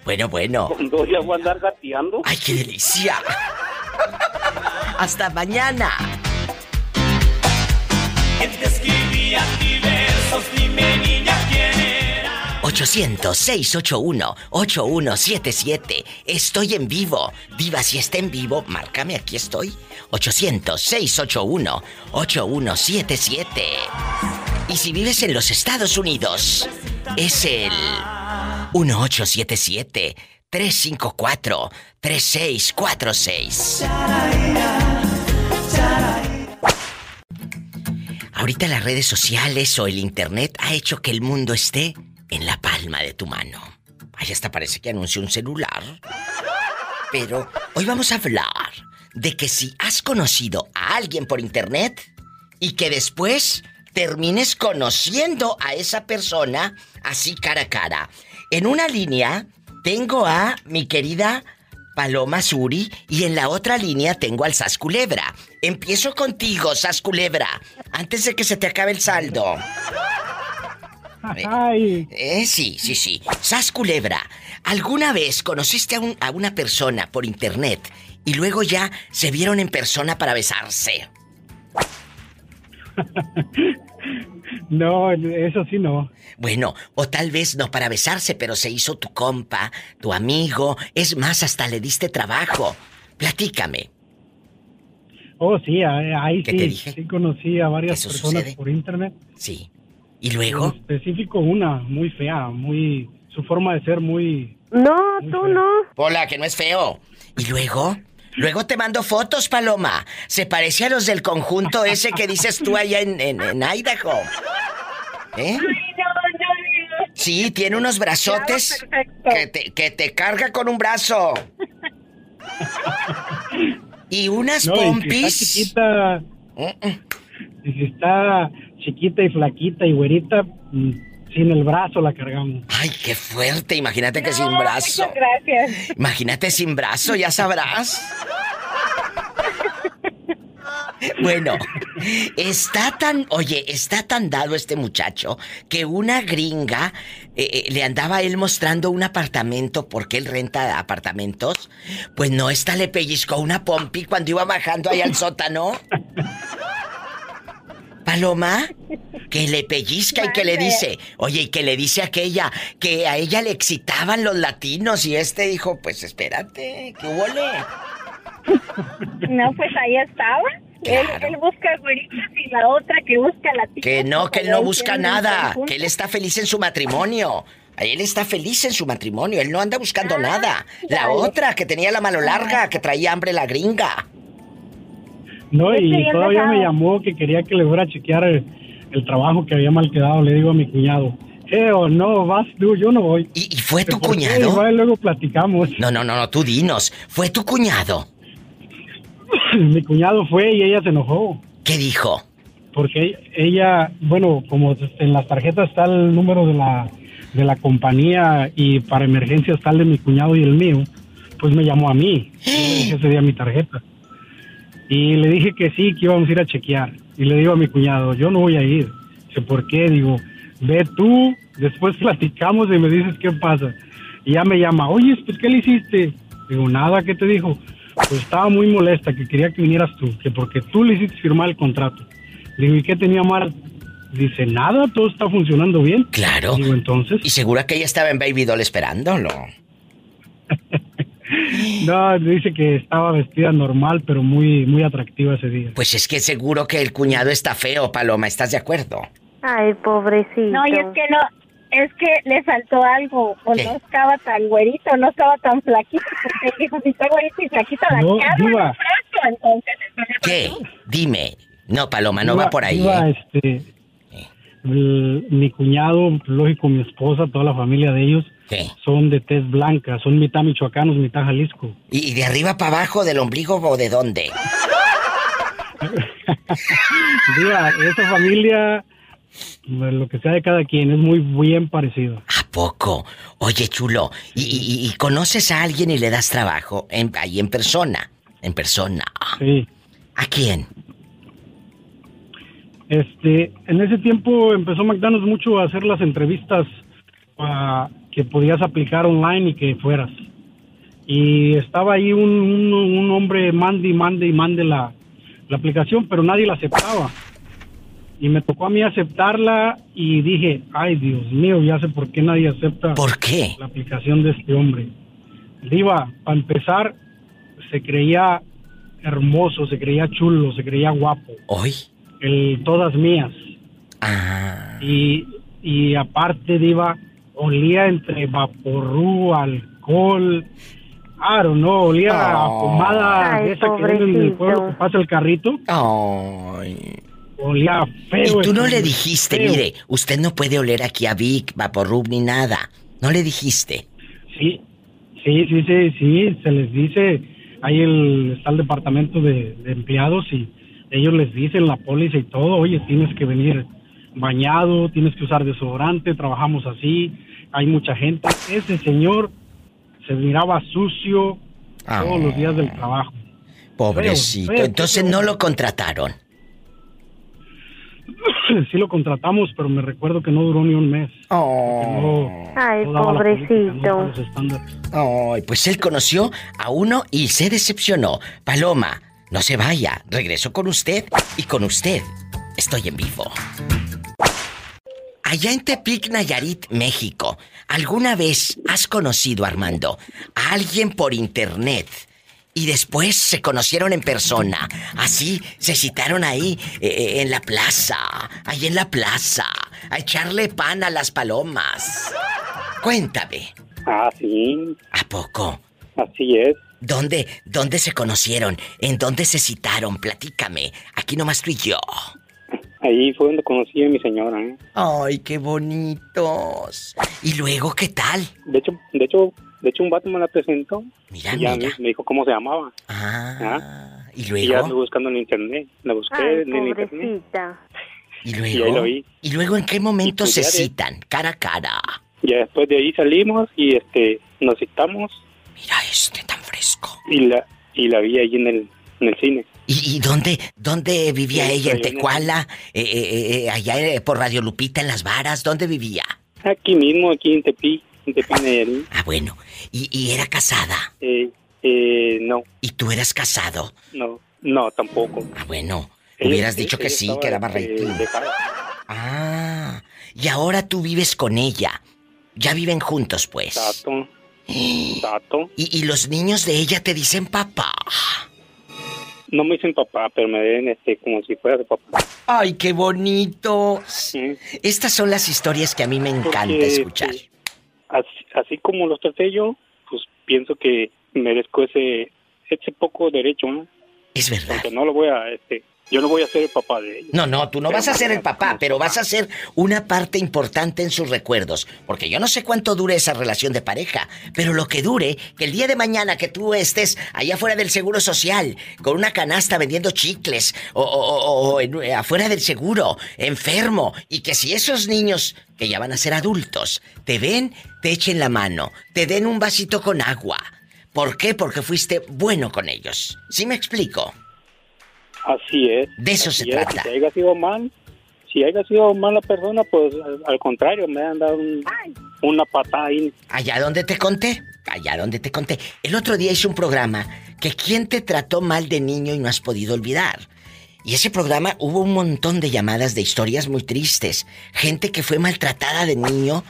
Bueno, bueno. con dos ya voy a andar gateando. ¡Ay, qué delicia! Hasta mañana. Te escribía diversos, dime niña quién era. 800-681-8177. Estoy en vivo. Diva, si está en vivo, márcame, aquí estoy. 800-681-8177. Y si vives en los Estados Unidos, es el 1877-354-3646. Ahorita las redes sociales o el internet ha hecho que el mundo esté en la palma de tu mano. Ay, hasta parece que anunció un celular. Pero hoy vamos a hablar de que si has conocido a alguien por internet y que después termines conociendo a esa persona así cara a cara. En una línea tengo a mi querida Paloma Suri y en la otra línea tengo al Sas Culebra. Empiezo contigo, Sas Culebra, antes de que se te acabe el saldo. Ay. Eh, sí, sí, sí. Sas Culebra, ¿alguna vez conociste a, un- a una persona por internet y luego ya se vieron en persona para besarse? <laughs> No, eso sí no. Bueno, o tal vez no para besarse, pero se hizo tu compa, tu amigo, es más, hasta le diste trabajo. Platícame. Oh, sí, ahí ¿Qué sí, te dije? sí conocí a varias ¿Eso personas sucede? por internet. Sí. ¿Y luego? En específico una, muy fea, muy... Su forma de ser muy... No, tú no. Hola, que no es feo. ¿Y luego? Luego te mando fotos, Paloma. Se parece a los del conjunto ese que dices tú allá en, en, en Idaho. ¿Eh? Sí, tiene unos brazotes que te, que te carga con un brazo. Y unas No, y si está pompis. chiquita... Y si está chiquita y flaquita y güerita, mm, sin el brazo la cargamos. Ay, qué fuerte. Imagínate que sin brazo. Muchas gracias. Imagínate sin brazo, ya sabrás. Bueno, está tan, oye, está tan dado este muchacho que una gringa eh, eh, le andaba a él mostrando un apartamento porque él renta apartamentos. Pues no, esta le pellizcó una pompi cuando iba bajando ahí al sótano. Paloma, que le pellizca y que le dice, oye, y que le dice a aquella que a ella le excitaban los latinos y este dijo, pues espérate, que huele. No, pues ahí estaba. Él, él busca güeritas y la otra que busca la Que no, que él no busca nada, que él está feliz en su matrimonio. Él está feliz en su matrimonio, él no anda buscando nada. La otra que tenía la mano larga, que traía hambre la gringa. No, y todavía me llamó que quería que le fuera a chequear el, el trabajo que había mal quedado. Le digo a mi cuñado, eh, o no, vas tú, yo no voy. ¿Y, fue tu cuñado? Igual luego platicamos. No, no, no, no, tú dinos. ¿Fue tu cuñado? <clears throat> mi cuñado fue y ella se enojó. ¿Qué dijo? Porque ella, bueno, como en las tarjetas está el número de la, de la compañía y para emergencia está el de mi cuñado y el mío, pues me llamó a mí. <gasps> Ese día mi tarjeta. Y le dije que sí, que íbamos a ir a chequear. Y le digo a mi cuñado, yo no voy a ir. Dice, ¿por qué? Digo, ve tú, después <laughs> platicamos y me dices qué pasa. Y ya me llama, oye, pues ¿qué le hiciste? Digo, nada, ¿qué te dijo? Pues estaba muy molesta, que quería que vinieras tú, que porque tú le hiciste firmar el contrato. Digo, ¿y qué tenía mal? Dice, nada, todo está funcionando bien. Claro. Digo, entonces. Y segura que ella estaba en Baby Doll esperándolo. <laughs> No, dice que estaba vestida normal, pero muy, muy atractiva ese día. Pues es que seguro que el cuñado está feo, Paloma, ¿estás de acuerdo? Ay, pobrecito. No, y es que no, es que le faltó algo, o ¿Qué? no estaba tan güerito, no estaba tan flaquito, porque él <laughs> dijo, si está güerito y flaquito, la No, Diva. brazo, entonces... ¿Qué? Dime. No, Paloma, no va por ahí. ¿eh? este, el- mi cuñado, lógico, mi esposa, toda la familia de ellos son de tez blanca, son mitad michoacanos, mitad Jalisco. ¿Y de arriba para abajo, del ombligo o de dónde? <laughs> Diga, esa familia, lo que sea de cada quien, es muy bien parecido. ¿A poco? Oye, chulo, ¿y, y- y conoces a alguien y le das trabajo en, ahí en persona? En persona. Sí. ¿A quién? Este, en ese tiempo empezó McDonald's mucho a hacer las entrevistas ah, que podías aplicar online y que fueras. Y estaba ahí un, un, un hombre mande y mande y mande la, la aplicación, pero nadie la aceptaba. Y me tocó a mí aceptarla y dije, ay Dios mío, ya sé por qué nadie acepta ¿Por qué? la aplicación de este hombre. Diva, para empezar, se creía hermoso, se creía chulo, se creía guapo. ¿Hoy? El todas mías. Ah. Y, y aparte, Diva, olía entre vaporú, alcohol, I don't know, olía a Oh. pomada Ay, de esa que en el pueblo que pasa el carrito. Ay. Olía feo. Y tú no le dijiste, feo. mire, usted no puede oler aquí a Vic, Vaporub ni nada. No le dijiste. Sí, sí, sí, sí, sí, se les dice, ahí el, está el departamento de, de empleados y ellos les dicen la póliza y todo, oye, tienes que venir bañado, tienes que usar desodorante, trabajamos así, hay mucha gente. Ese señor se miraba sucio todos los días del trabajo. Pobrecito. Feo, feo, Entonces feo. no lo contrataron. <clears throat> Sí lo contratamos, pero me recuerdo que no duró ni un mes. Oh. Ay, no no pobrecito. Ay, pues él conoció a uno y se decepcionó. Paloma, no se vaya. Regreso con usted y con usted. Estoy en vivo. Allá en Tepic, Nayarit, México, ¿alguna vez has conocido, Armando, a alguien por internet y después se conocieron en persona? Así se citaron ahí, eh, en la plaza, ahí en la plaza, a echarle pan a las palomas. Cuéntame. Ah, sí. ¿A poco? Así es. ¿Dónde, dónde se conocieron? ¿En dónde se citaron? Platícame. Aquí nomás tú y yo. Ahí fue donde conocí a mi señora. ¿eh? Ay, qué bonitos. ¿Y luego qué tal? De hecho, de hecho, de hecho un vato me la presentó. Mira, y ya mira. Me, me dijo cómo se llamaba. Ah. ¿Y Y ya luego? anduve buscando en internet. La busqué Ay, en el internet. pobrecita. ¿Y ahí luego? lo vi. ¿Y luego en qué momento pues se de- citan? Cara a cara. Ya después de ahí salimos y este nos citamos. Mira este tan fresco. Y la y la vi ahí en el en el cine. ¿Y, y dónde, dónde vivía Sí, ella? ¿En Tecuala? Eh, eh, eh, ¿Allá por Radio Lupita, en Las Varas? ¿Dónde vivía? Aquí mismo, aquí en Tepi, en Tepi Nayarit. Ah, bueno. ¿Y, y era casada? Eh, eh, no, ¿Y tú eras casado? no, no, tampoco. Ah, bueno. Hubieras dicho que sí, que daba dejada. Ah, y ahora tú vives con ella. Ya viven juntos, pues. Exacto. Exacto. <gasps> Y, y los niños de ella te dicen papá. No me dicen papá, pero me ven este como si fuera de papá. ¡Ay, qué bonito! Estas son las historias que a mí me encanta Porque, escuchar. este, así, así como los traté yo, pues pienso que merezco ese ese poco derecho, ¿no? Es verdad. Porque no lo voy a este yo no voy a ser el papá de ella. No, no, tú no Pero vas a ser el papá, pero vas a ser una parte importante en sus recuerdos. Porque yo no sé cuánto dure esa relación de pareja, pero lo que dure, que el día de mañana que tú estés allá afuera del seguro social, con una canasta vendiendo chicles, o, o- o- o en- afuera del seguro, enfermo, y que si esos niños, que ya van a ser adultos, te ven, te echen la mano, te den un vasito con agua. ¿Por qué? Porque fuiste bueno con ellos. ¿Sí me explico? Así es. De eso se es. trata. Si haya sido mal, si haya sido mala persona, pues al, al contrario, me han dado un- una patada ahí. Allá donde te conté, allá donde te conté. El otro día hice un programa que quién te trató mal de niño y no has podido olvidar. Y ese programa hubo un montón de llamadas de historias muy tristes. Gente que fue maltratada de niño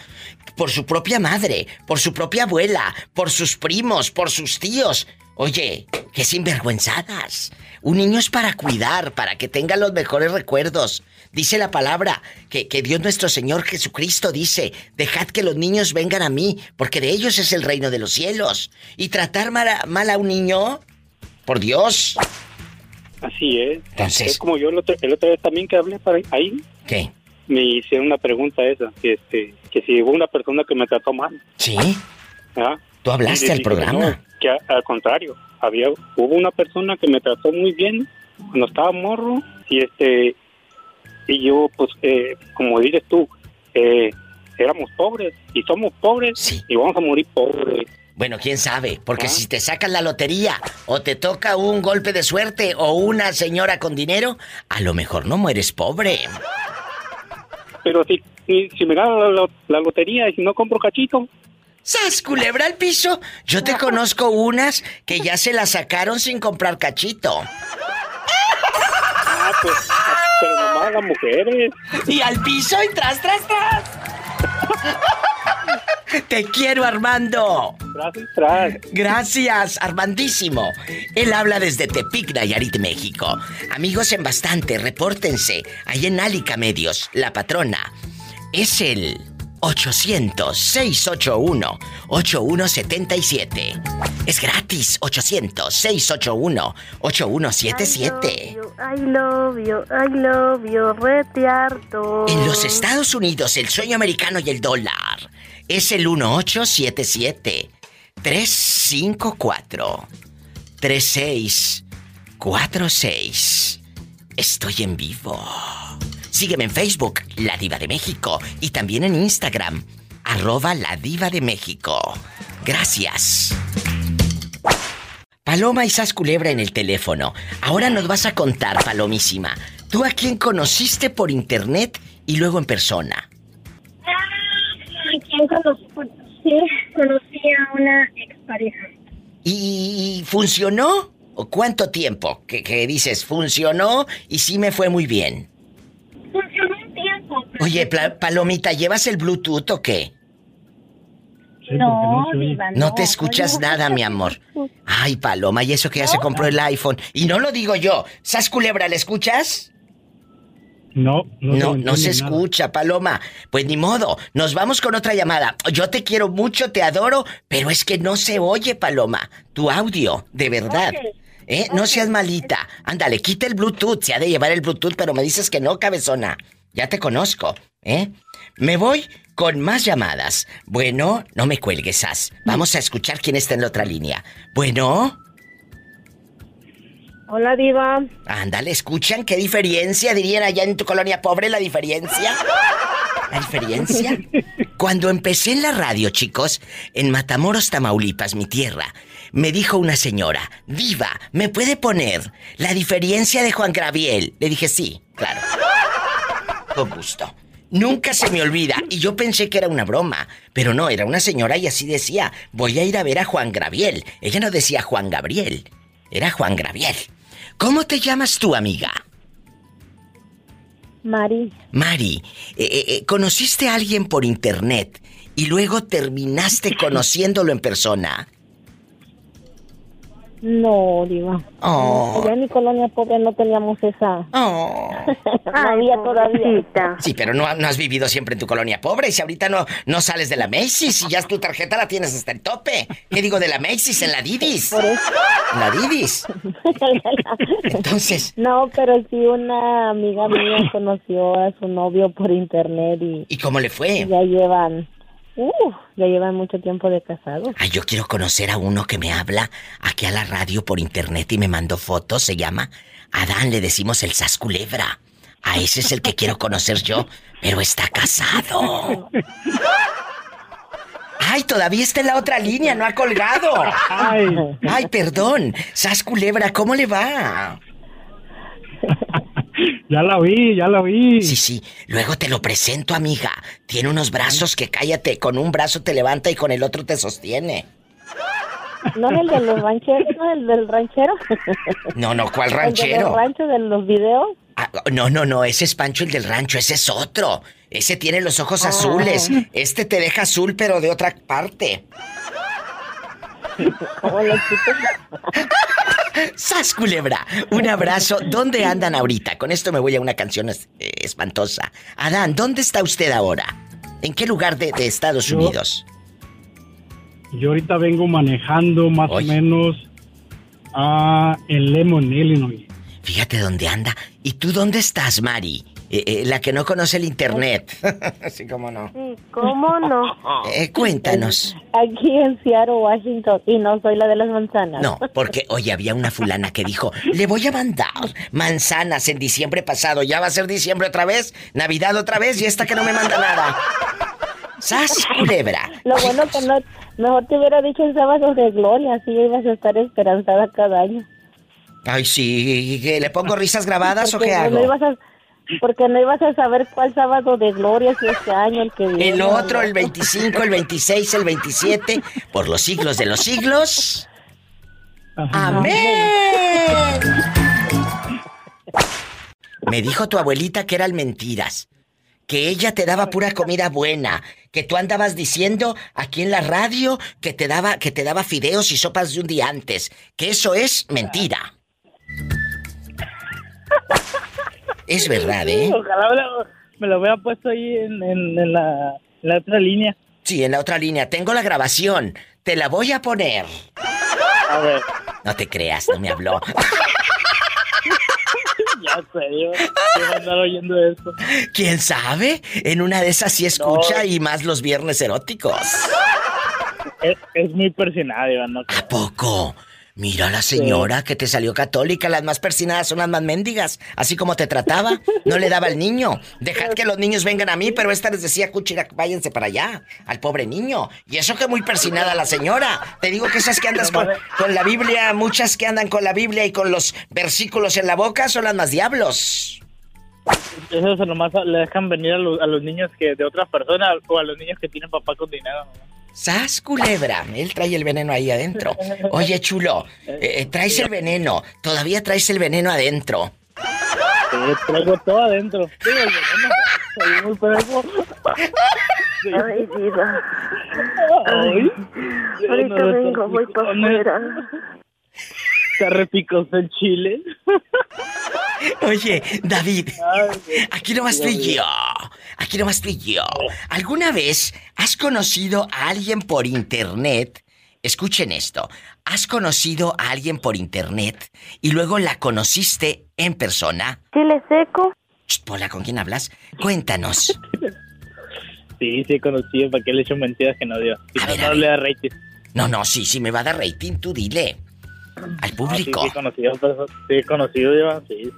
por su propia madre, por su propia abuela, por sus primos, por sus tíos. Oye, qué sinvergüenzadas. Un niño es para cuidar, para que tenga los mejores recuerdos. Dice la palabra que, que Dios nuestro Señor Jesucristo dice, dejad que los niños vengan a mí, porque de ellos es el reino de los cielos. Y tratar mal a, mal a un niño, por Dios. Así es. Entonces- Es como yo el otro, el otro vez también que hablé para ahí. ¿Qué? Me hicieron una pregunta esa, que este, que si hubo una persona que me trató mal. ¿Sí? ¿ah? Tú hablaste al programa. no, que a- al contrario, había hubo una persona que me trató muy bien cuando estaba morro y este y yo pues eh, como dices tú eh, éramos pobres y somos pobres y vamos a morir pobres. Bueno, quién sabe, porque si te sacan la lotería o te toca un golpe de suerte o una señora con dinero, a lo mejor no mueres pobre. Pero si si, si me gano la, la- la lotería y si no compro cachito, ¡Sas, culebra al piso! Yo te conozco unas que ya se la sacaron sin comprar cachito. ah, pues, pero nomás las mujeres. Y al piso y tras, tras, tras. Te quiero, Armando. Gracias, tras. Gracias, Armandísimo. Él habla desde Tepic, Nayarit, México. Amigos en bastante, repórtense. Ahí en Álica Medios, la patrona. Es el 800-681-8177. Es gratis, 800-681-8177. I love you, I love you, rete harto. En los Estados Unidos, el sueño americano y el dólar es el 1877 354 3646. Estoy en vivo. Sígueme en Facebook, La Diva de México, y también en Instagram, arroba La Diva de México. Gracias. Paloma y Sas Culebra en el teléfono. Ahora nos vas a contar, Palomísima. ¿Tú a quién conociste por internet y luego en persona? ¿Quién conocí? Sí, conocí a una expareja. ¿Y funcionó? ¿O cuánto tiempo? Que, que dices, funcionó y sí me fue muy bien. Oye, Palomita, ¿llevas el Bluetooth o qué? no, Diva, no. No te escuchas nada, mi amor. Ay, Paloma, y eso que ya se compró el iPhone. Y no lo digo yo. ¿Sas Culebra, ¿le escuchas? No, no, No, se no se entiende nada. escucha, Paloma. Pues ni modo, nos vamos con otra llamada. Yo te quiero mucho, te adoro, pero es que no se oye, Paloma. Tu audio, de verdad. ¿Eh? No seas malita. Ándale, quita el Bluetooth. Se ha de llevar el Bluetooth, pero me dices que no, cabezona. Ya te conozco, ¿eh? Me voy con más llamadas. Bueno, no me cuelgues, As. Vamos a escuchar quién está en la otra línea. Bueno. Hola, Diva. Ándale, ¿escuchan qué diferencia dirían allá en tu colonia pobre la diferencia? ¿La diferencia? Cuando empecé en la radio, chicos, en Matamoros, Tamaulipas, mi tierra, me dijo una señora, Diva, ¿me puede poner la diferencia de Juan Gabriel? Le dije, sí, claro. Con gusto. Nunca se me olvida. Y yo pensé que era una broma. Pero no, era una señora y así decía, voy a ir a ver a Juan Gabriel. Ella no decía Juan Gabriel. Era Juan Gabriel. ¿Cómo te llamas tú, amiga? Mari. Mari, eh, eh, eh, ¿conociste a alguien por internet y luego terminaste conociéndolo en persona? No, Diva. Oh. Allá en mi colonia pobre no teníamos esa. Oh. <laughs> no había todavía. Sí, pero no, no has vivido siempre en tu colonia pobre. Y si ahorita no, no sales de la Macy's y ya tu tarjeta la tienes hasta el tope. ¿Qué digo de la Macy's? En la Didis. En la Didis. <laughs> Entonces. No, pero sí una amiga mía conoció a su novio por internet y. ¿Y cómo le fue? Ya llevan. Uh, ya llevan mucho tiempo de casados. Ay, yo quiero conocer a uno que me habla aquí a la radio por internet y me mandó fotos. Se llama Adán, le decimos el Sasculebra. A ese es el que quiero conocer yo, pero está casado. Ay, todavía está en la otra línea, no ha colgado. Ay. Ay, perdón. Sas Culebra, ¿cómo le va? Ya la vi, ya la vi. Sí, sí. Luego te lo presento, amiga. Tiene unos brazos que cállate. Con un brazo te levanta y con el otro te sostiene. ¿No es el de los rancheros? ¿No es el del ranchero? No, no, ¿cuál ¿El de ranchero? los ranchos de los videos? Ah, no, no, no, ese es Pancho el del rancho, ese es otro. Ese tiene los ojos Ah. azules. Este te deja azul, pero de otra parte. Los chicos. ¡Sas, culebra! Un abrazo. ¿Dónde andan ahorita? Con esto me voy a una canción es- eh, espantosa. Adán, ¿dónde está usted ahora? ¿En qué lugar de, de Estados Yo- Unidos? Yo ahorita vengo manejando más o menos a en Lemon, Illinois. Fíjate dónde anda. ¿Y tú dónde estás, Mari? Eh, eh, la que no conoce el internet. <laughs> Así como no. Sí, ¿Cómo no? <laughs> Eh, cuéntanos. Aquí en Seattle, Washington, y no soy la de las manzanas. No, porque <laughs> oye, había una fulana que dijo, le voy a mandar manzanas en diciembre pasado, ya va a ser diciembre otra vez, Navidad otra vez y esta que no me manda nada. ¡Sas, culebra! Lo bueno que no, mejor te hubiera dicho en sábados de gloria, así ibas a estar esperanzada cada año. Ay, sí, ¿que ¿le pongo risas grabadas o qué no hago? ibas a- porque no ibas a saber cuál sábado de gloria si este año, el que viene. El otro, el 25, el 26, el 27, por los siglos de los siglos. ¡Amén! <laughs> Me dijo tu abuelita que eran mentiras. Que ella te daba pura comida buena. Que tú andabas diciendo aquí en la radio que te daba, que te daba fideos y sopas de un día antes. Que eso es mentira. <laughs> Es verdad, ¿eh? Ojalá me lo, me lo hubiera puesto ahí en, en- en la, en la otra línea. Sí, en la otra línea. Tengo la grabación. Te la voy a poner. A ver. No te creas, no me habló. <laughs> ya andar oyendo esto. ¿Quién sabe? En una de esas sí escucha y más los viernes eróticos. Es, es muy personal, Iván. No ¿A poco? Mira a la señora que te salió católica, las más persinadas son las más mendigas. Así como te trataba, no le daba al niño. Dejad que los niños vengan a mí, pero esta les decía, cuchira, váyanse para allá, al pobre niño. Y eso que muy persinada la señora. Te digo que esas que andas con, con la Biblia, muchas que andan con la Biblia y con los versículos en la boca son las más diablos. Eso nomás le dejan venir a, los- a los niños que de otras personas o a los niños que tienen papá con dinero. ¿no? ¡Sas, culebra! Él trae el veneno ahí adentro. Oye, chulo, eh, eh, traes el veneno. Todavía traes el veneno adentro. Traigo todo adentro. Digo, el veneno, soy muy perro. Ay, diva. Ay, Ahorita no, vengo, voy para afuera. Está repicoso el chile. Oye, David, aquí nomás tú y yo. Aquí nomás tú y yo. ¿Alguna vez has conocido a alguien por internet? Escuchen esto. ¿Has conocido a alguien por internet y luego la conociste en persona? Chile seco. Ch, Pola, ¿con quién hablas? Cuéntanos. Sí, sí, conocido. ¿Para qué le echo mentiras que no dio? Si no, no le da rating. No, no, sí, sí me va a dar rating, tú dile. al público. Ah, sí, sí, conocido, pero- sí, conocido, Diva, sí.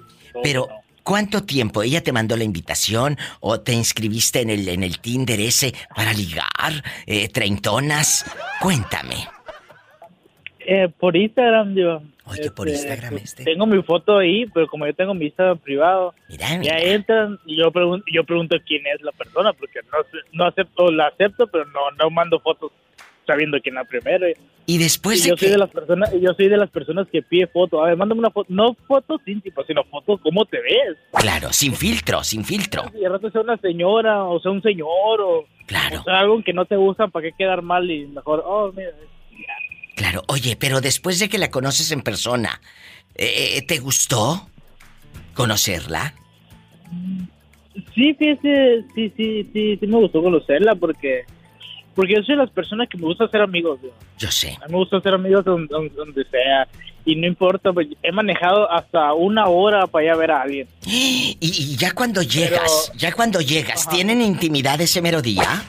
Pero, ¿cuánto tiempo? ¿Ella te mandó la invitación o te inscribiste en el, en el Tinder ese para ligar? Eh, ¿Treintonas? Cuéntame. Eh, por Instagram, Diva. Oye, por Instagram este. Tengo mi foto ahí, pero como yo tengo mi Instagram privado, Mira, ya entran y yo pregunto, yo pregunto quién es la persona, porque no no acepto, la acepto, pero no no mando fotos sabiendo quién es la primera. Y después Y de yo soy que- de las personas, yo soy de las personas que pide fotos. A ver, mándame una foto, no fotos íntimas, sino fotos cómo te ves. Claro, sin filtro, sin filtro. Y de rato sea una señora o sea un señor o, Claro. o sea algo que no te gusta para qué quedar mal y mejor, oh, mira, Claro, oye, pero después de que la conoces en persona, eh, ¿te gustó conocerla? Sí, fíjese, sí, sí, sí, sí me gustó conocerla porque porque yo soy de las personas que me gusta ser amigos. Yo sé. A mí me gusta ser amigos donde, donde- donde sea y no importa, pues, he manejado hasta una hora para ir a ver a alguien. Y, y ya cuando llegas, ya cuando llegas, ¿tienen intimidad ese mero día?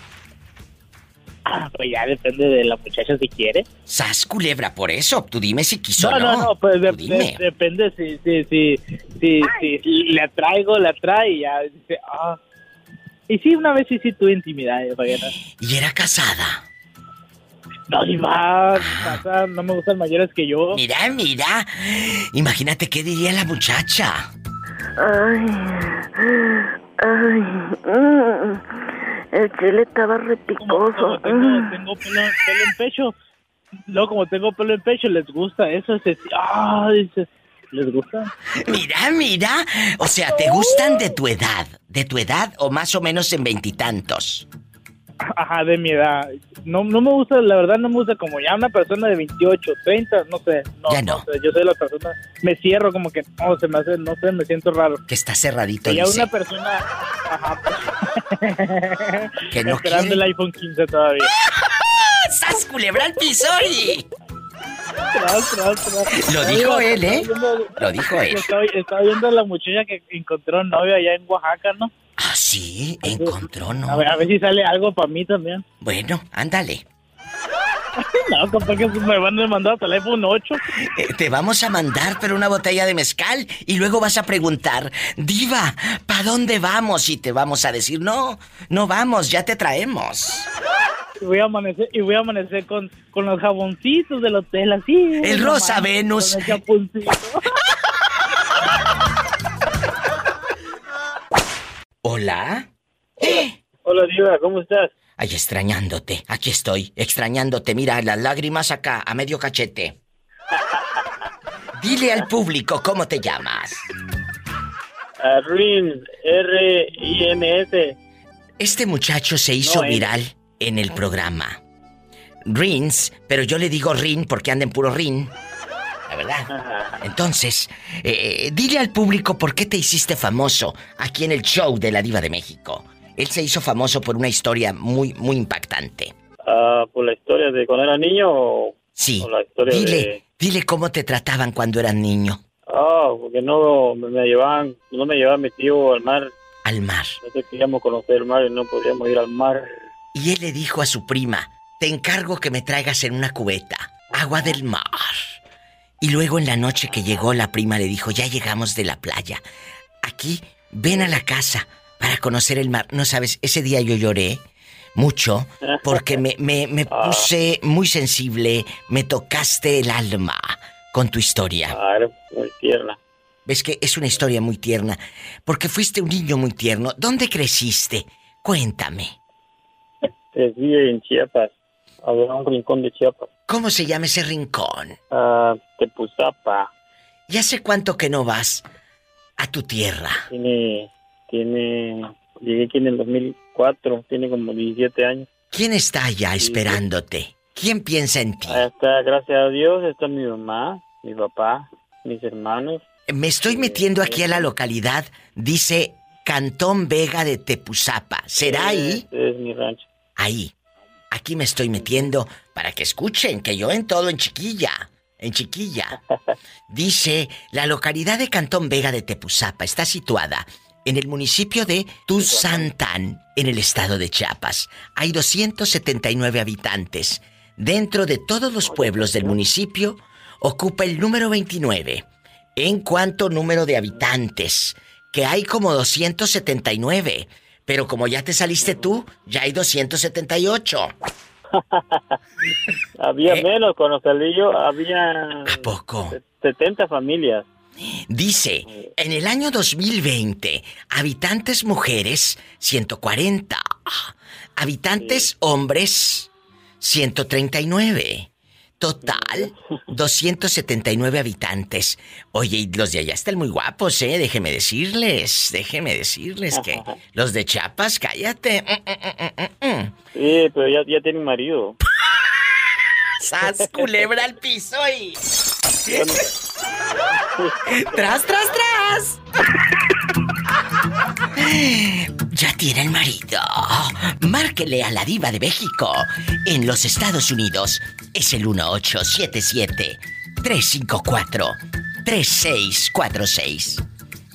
Ah, pues ya depende de la muchacha si quiere. Sas culebra, por eso, tú dime si quiso No, o no. no, no, pues de- depende si, si, si, si, si, si le atraigo, le atrae y ya dice, ah. Y sí, una vez sí, sí tuve intimidad, ya, para que no- ¿Y era casada? No, ni más, pasa, no me gustan mayores que yo. Mira, mira. Imagínate qué diría la muchacha. Ay, ay, mm, el chile estaba repicoso. Como tengo, tengo pelo, pelo en pecho, no, como tengo pelo en pecho, les gusta eso, ese, ah, dice, les gusta. Mira, mira. O sea, ¿te gustan de tu edad? ¿De tu edad o más o menos en veintitantos? Ajá, de mi edad. No, no me gusta, la verdad no me gusta como ya una persona de 28, 30, no sé. No, Ya no. sé, yo soy la persona, me cierro como que, no, se me hace, no sé, me siento raro. Que está cerradito, Y ya dice. una persona, ajá, Que no esperando quiere. el iPhone 15 todavía. <laughs> ¡Sas culebra al piso y... Tras, tras, tras. Lo dijo Oiga, él, ¿eh? viendo- Lo dijo él. Estaba, estaba viendo a la muchacha que encontró novio allá en Oaxaca, ¿no? Ah, sí, encontró, ¿no? A ver, a ver si sale algo para mí también. Bueno, ándale. <laughs> No, capaz que me van a mandar iPhone 8. Eh, te vamos a mandar pero una botella de mezcal y luego vas a preguntar, Diva, ¿para dónde vamos? Y te vamos a decir, no, no vamos, ya te traemos. Y voy a amanecer, y voy a amanecer con, con los jaboncitos del hotel, así. El no Rosa Venus. con el chapuncito. <laughs> ¿Hola? Hola, Diva, ¿cómo estás? Ay, extrañándote. Aquí estoy, extrañándote. Mira, las lágrimas acá, a medio cachete. Dile al público cómo te llamas. Ah, Rins, R-I-N-S. Este muchacho se hizo No, viral en el programa. Rins, pero yo le digo Rin porque anda en puro Rin. La verdad. <laughs> Entonces, eh, dile al público por qué te hiciste famoso aquí en el show de la Diva de México. Él se hizo famoso por una historia muy, muy impactante. Ah, ¿Por la historia de cuando era niño o, Sí. o la historia Dile, de...? dile cómo te trataban cuando eras niño. Ah, porque no me, me llevaban, no me llevaba mi tío al mar. Al mar. Nosotros queríamos conocer el mar y no podíamos ir al mar. Y él le dijo a su prima, te encargo que me traigas en una cubeta agua del mar. Y luego en la noche que llegó la prima le dijo, ya llegamos de la playa. Aquí, ven a la casa para conocer el mar. No sabes, ese día yo lloré mucho porque me, me, me <laughs> puse muy sensible, me tocaste el alma con tu historia. Claro, muy tierna. Ves que es una historia muy tierna, porque fuiste un niño muy tierno. ¿Dónde creciste? Cuéntame. Crecí en Chiapas, a un rincón de Chiapas. ¿Cómo se llama ese rincón? Ah, Tepuzapa. ¿Y hace cuánto que no vas a tu tierra? Tiene, tiene, llegué aquí en el 2004, tiene como 17 años. ¿Quién está allá esperándote? ¿Quién piensa en ti? Ahí está, gracias a Dios, está mi mamá, mi papá, mis hermanos. Me estoy metiendo aquí a la localidad, dice Cantón Vega de Tepuzapa. ¿Será ahí? Este es mi rancho. Ahí. Aquí me estoy metiendo para que escuchen que yo en todo en chiquilla. En chiquilla. <laughs> Dice, la localidad de Cantón Vega de Tepuzapa está situada en el municipio de Tuzantán, en el estado de Chiapas. Hay 279 habitantes. Dentro de todos los pueblos del municipio, ocupa el número 29 en cuanto número de habitantes, que hay como 279, pero como ya te saliste tú, ya hay 278. <laughs> Había menos, cuando salí yo había... ¿A poco? 70 familias. Dice, en el año 2020, habitantes mujeres, 140. Habitantes hombres, 139. Total, 279 habitantes. Oye, y los de allá están muy guapos, ¿eh? Déjeme decirles, déjeme decirles que los de Chiapas, cállate. Mm, mm, mm, Sí, pero ya, ya tiene un marido. <laughs> ¡Sas, culebra al piso y... <laughs> ¡Tras, tras, tras! Ya tiene el marido. Márquele a la diva de México. En los Estados Unidos es el 1877-354-3646.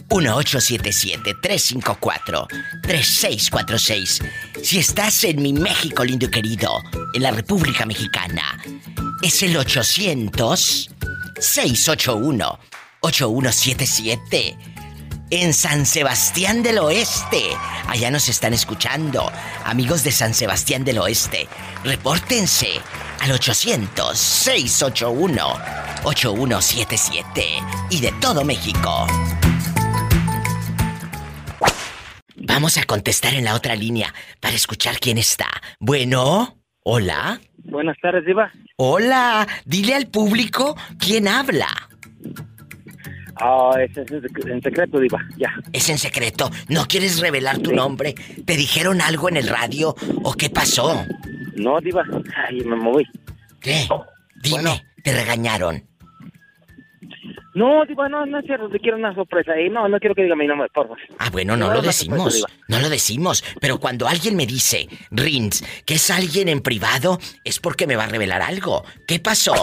1877-354-3646. Si estás en mi México lindo y querido, en la República Mexicana, es el 800-681-8177. En San Sebastián del Oeste. Allá nos están escuchando. Amigos de San Sebastián del Oeste, repórtense al 800-681-8177. Y de todo México. Vamos a contestar en la otra línea para escuchar quién está. Bueno, hola. Buenas tardes, Diva. Hola, dile al público quién habla. Ah, es, es en secreto, Diva, ya. Es en secreto. ¿No quieres revelar tu nombre? ¿Te dijeron algo en el radio o qué pasó? No, Diva. Ay, me moví. ¿Qué? Dime, ¿te regañaron? No, Diva, no, no es cierto. Te quiero una sorpresa. Y no, no quiero que diga mi nombre, por favor. Ah, bueno, no No, lo decimos. No lo decimos. Pero cuando alguien me dice, Rins, que es alguien en privado, es porque me va a revelar algo. ¿Qué pasó?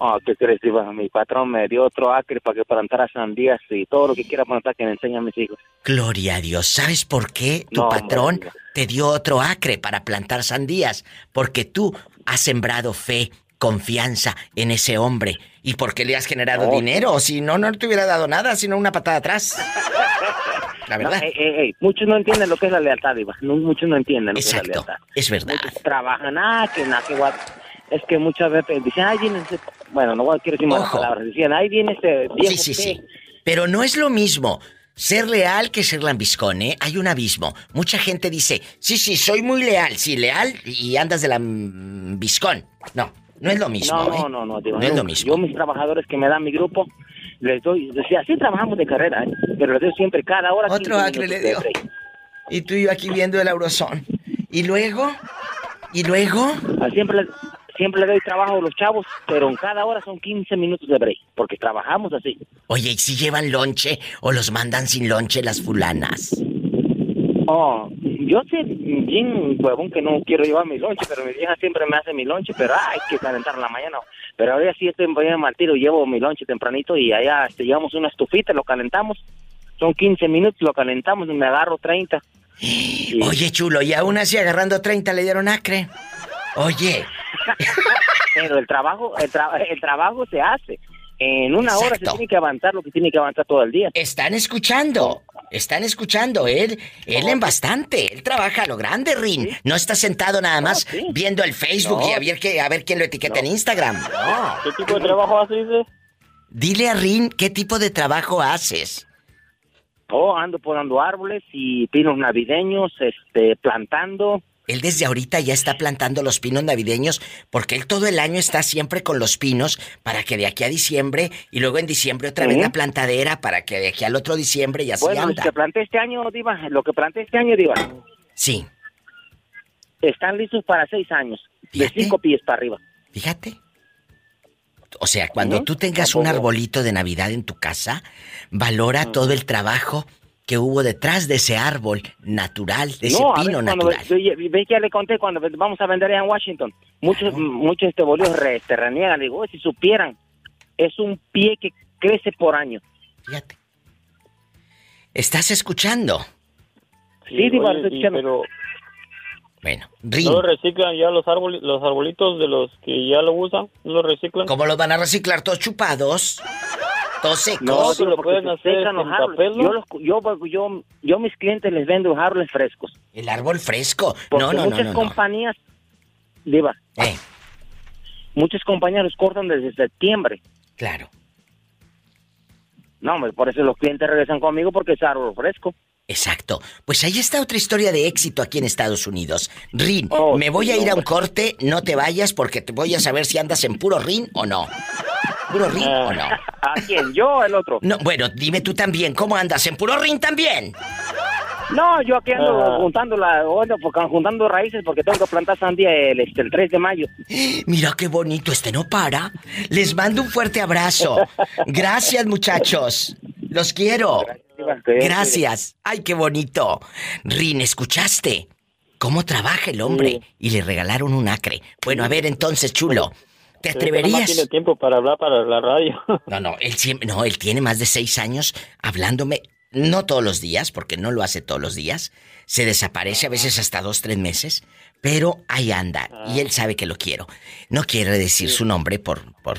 Ah, ¿qué crees, Diva? Mi patrón me dio otro acre para que plantara sandías y todo lo que quiera plantar que me enseñe a mis hijos. Gloria a Dios. ¿Sabes por qué tu No, patrón te dio otro acre para plantar sandías? Porque tú has sembrado fe, confianza en ese hombre. Y porque le has generado No. dinero. Si no, no te hubiera dado nada, sino una patada atrás. <laughs> La verdad. No, ey, ey, ey, Muchos no entienden lo que es la lealtad, Diva. Muchos no entienden lo Exacto. que es la lealtad. Es verdad. Muchos trabajan, ah, que nada, que guap- Es que muchas veces dicen, ay, viene ese... Bueno, no voy a quiero decir malas palabras. Decían, ay, viene este viejo. Sí, sí, ¿qué?". sí. Pero no es lo mismo ser leal que ser lambiscón, ¿eh? Hay un abismo. Mucha gente dice, sí, sí, soy muy leal. Sí, leal y andas de lambiscón. No, no es lo mismo, No, ¿eh? no, no, no, Diva, No es lo mismo. Yo mis trabajadores que me dan mi grupo, les doy, decía, sí trabajamos de carrera, ¿eh? pero les doy siempre cada hora. Otro 15 acre le dio. Y tú y yo aquí viendo el Eurozone. ¿Y luego? ¿Y luego? Siempre les, siempre les doy trabajo a los chavos, pero en cada hora son 15 minutos de break, porque trabajamos así. Oye, ¿y si llevan lonche o los mandan sin lonche las fulanas? Oh, yo sé, bien huevón que no quiero llevar mi lonche, pero mi vieja siempre me hace mi lonche, pero ah, hay que calentar en la mañana. Pero ahora sí estoy en mal tiro, llevo mi lonche tempranito y allá este, llevamos una estufita, lo calentamos. Son 15 minutos, lo calentamos y me agarro 30. <gasps> Oye, chulo, y aún así agarrando 30 le dieron acre. Oye, Pero el trabajo, el, tra- el trabajo se hace. En una hora se tiene que avanzar lo que tiene que avanzar todo el día. están escuchando. Están escuchando, él, él en bastante, él trabaja a lo grande, Rin. No está sentado nada más viendo el Facebook No. y a ver, que, a ver quién lo etiqueta en Instagram. ¿Qué tipo de trabajo haces? dice? Dile a Rin qué tipo de trabajo haces. Oh, ando podando árboles y pinos navideños, este, plantando. Él desde ahorita ya está plantando los pinos navideños porque él todo el año está siempre con los pinos para que de aquí a diciembre y luego en diciembre otra vez la plantadera para que de aquí al otro diciembre y así Bueno, lo anda. que planté este año, Diva, lo que planté este año, Diva, Sí, están listos para seis años, de cinco pies para arriba. fíjate. O sea, cuando tú tengas ¿A un poco? arbolito de Navidad en tu casa, valora todo el trabajo que hubo detrás de ese árbol natural, de ese no, a ver, pino cuando natural. ve, ve- que ya le conté cuando vamos a vender allá en Washington. Muchos, muchos este bolillos re, este, reniegan. Digo, "Oye, si supieran, es un pie que crece por año. Fíjate. ¿Estás escuchando? Sí, Diva, oye, estoy y- escuchando. pero Bueno, ¿No lo reciclan ya los árboles, los arbolitos de los que ya lo usan? ¿No lo reciclan? ¿Cómo los van a reciclar todos chupados? Secos. No, sí lo pueden se hacer árboles. papel, ¿no? yo, los- yo, yo, yo a mis clientes les vendo árboles frescos. El árbol fresco. Porque No, no, no, muchas no, no. compañías, Diva, Eh. muchas compañías los cortan desde septiembre. Claro. No, hombre, por eso los clientes regresan conmigo porque es árbol fresco. Exacto. Pues ahí está otra historia de éxito aquí en Estados Unidos. Rin, Oh, me voy a ir a un corte, no te vayas porque te voy a saber si andas en puro Rin o no. ¿Puro Rin o no? <laughs> ¿A quién? ¿Yo o el otro? No, bueno, dime tú también, ¿cómo andas? ¿En puro Rin también? No, yo aquí ando Ah. juntando la, porque- juntando raíces porque tengo que plantar sandía el, este, el 3 de mayo. Mira qué bonito, este no para. Les mando un fuerte abrazo. Gracias, muchachos. Los quiero. Gracias. Ay, qué bonito. Rin, ¿escuchaste? ¿Cómo trabaja el hombre? Y le regalaron un acre. Bueno, a ver entonces, chulo. ¿Te atreverías? tiene tiempo para hablar para la radio. <laughs> No, no, él siempre, no, él tiene más de seis años hablándome, no todos los días, porque no lo hace todos los días. Se desaparece a veces hasta dos, tres meses, pero ahí anda, y él sabe que lo quiero. No quiere decir su nombre por, por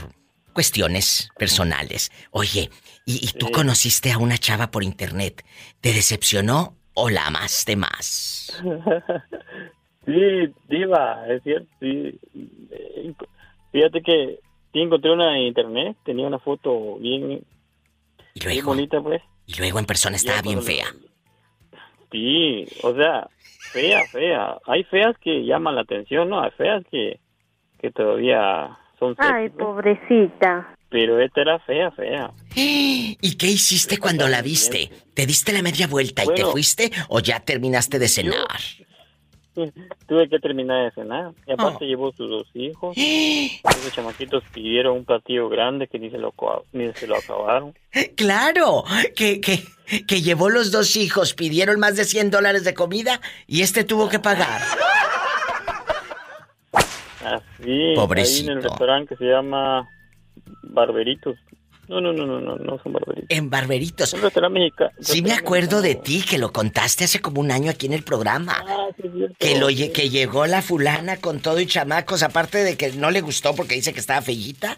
cuestiones personales. Oye, ¿y, y tú Sí. conociste a una chava por internet? ¿Te decepcionó o la amaste más? <laughs> sí, diva, es cierto, sí. Fíjate que sí encontré una en internet, tenía una foto bien, ¿Y bien luego? bonita, pues. Y luego en persona estaba bien fea. Sí, o sea, fea, fea. Hay feas que llaman la atención, ¿no? Hay feas que, que todavía son sexy, Ay, pues. pobrecita. Pero esta era fea, fea. <gasps> ¿Y qué hiciste cuando la viste? ¿Te diste la media vuelta y te fuiste o ya terminaste de cenar? <laughs> Tuve que terminar de cenar. Y aparte Oh. llevó sus dos hijos. <gasps> Esos chamaquitos pidieron un platillo grande que ni se lo, ni se lo acabaron. <laughs> Claro, que, que, que llevó los dos hijos, pidieron más de 100 dólares de comida y este tuvo que pagar. Así. Pobrecito. Ahí en el restaurante que se llama Barberitos. No, no, no, no, no, no son Barberitos. En Barberitos. Sí me acuerdo de ti, que lo contaste hace como un año aquí en el programa. Ah, Que, lo, que llegó la fulana con todo y chamacos, aparte de que no le gustó porque dice que estaba fellita,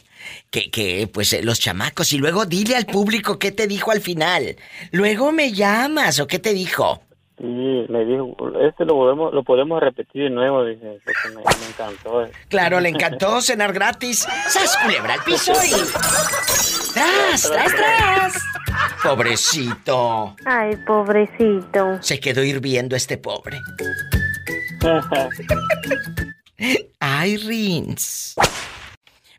que, que pues eh, los chamacos. Y luego dile al público qué te dijo al final. Luego me llamas o qué te dijo. Sí, me dijo, este lo podemos, lo podemos repetir de nuevo, dice, porque me, me encantó. Claro, le encantó cenar gratis. ¡Sas, culebra al piso y... ¡Tras, tras, tras! Pobrecito. Ay, pobrecito. Se quedó hirviendo este pobre. <laughs> Ay, Rins.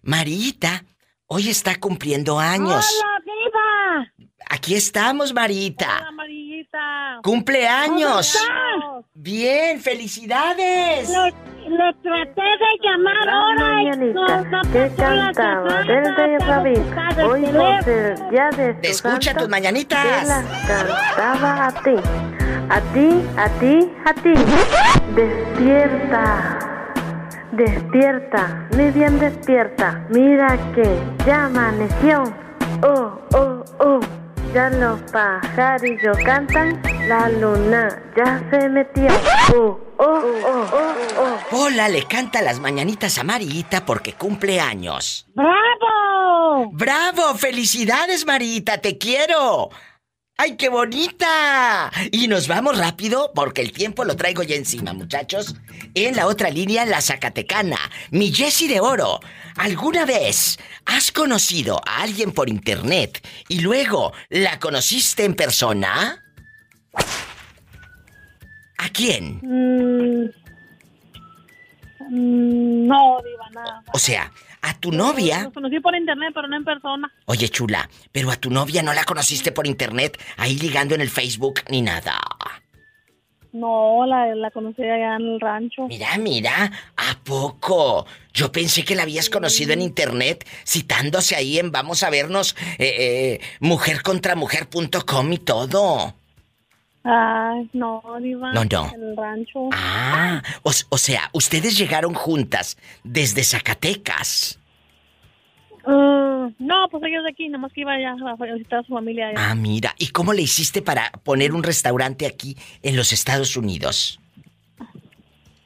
Marita, hoy está cumpliendo años. ¡Hola, Diva! Aquí estamos, Marita. Hola, ¡Cumpleaños! ¿Cómo estás? Bien, felicidades. Lo, lo traté de llamar ahora y no, no la cantaba tengo David. Hoy por teléfono. ser ya de Te su escucha tus mañanitas. Las cantaba a ti, a ti, a ti, a ti. Despierta, despierta, mi bien despierta. Mira que ya amaneció. Oh, oh, oh. Ya los pajarillos cantan, la luna ya se metió. Oh, oh, oh, oh, oh. Hola, le canta las mañanitas a Marita porque cumple años. ¡Bravo! ¡Bravo! ¡Felicidades, Marita! ¡Te quiero! ¡Ay, qué bonita! Y nos vamos rápido porque el tiempo lo traigo ya encima, muchachos. En la otra línea, la Zacatecana, mi Jessie de Oro. ¿Alguna vez has conocido a alguien por internet y luego la conociste en persona? ¿A quién? Mm, mm, no, Diva, nada. O sea, a tu novia. Nos conocí por internet, pero no en persona. Oye, chula, pero a tu novia no la conociste por internet, ahí ligando en el Facebook ni nada. No, la, la conocí allá en el rancho. Mira, mira, ¿a poco? Yo pensé que la habías conocido en internet, citándose ahí en Vamos a vernos, eh, eh, mujercontramujer.com y todo. Ay, no, Diva. No, no. En el rancho. Ah, o, o sea, ustedes llegaron juntas desde Zacatecas. Mm, no, pues ellos de aquí, nomás que iba allá a visitar a su familia allá. Ah, mira, ¿y cómo le hiciste para poner un restaurante aquí en los Estados Unidos?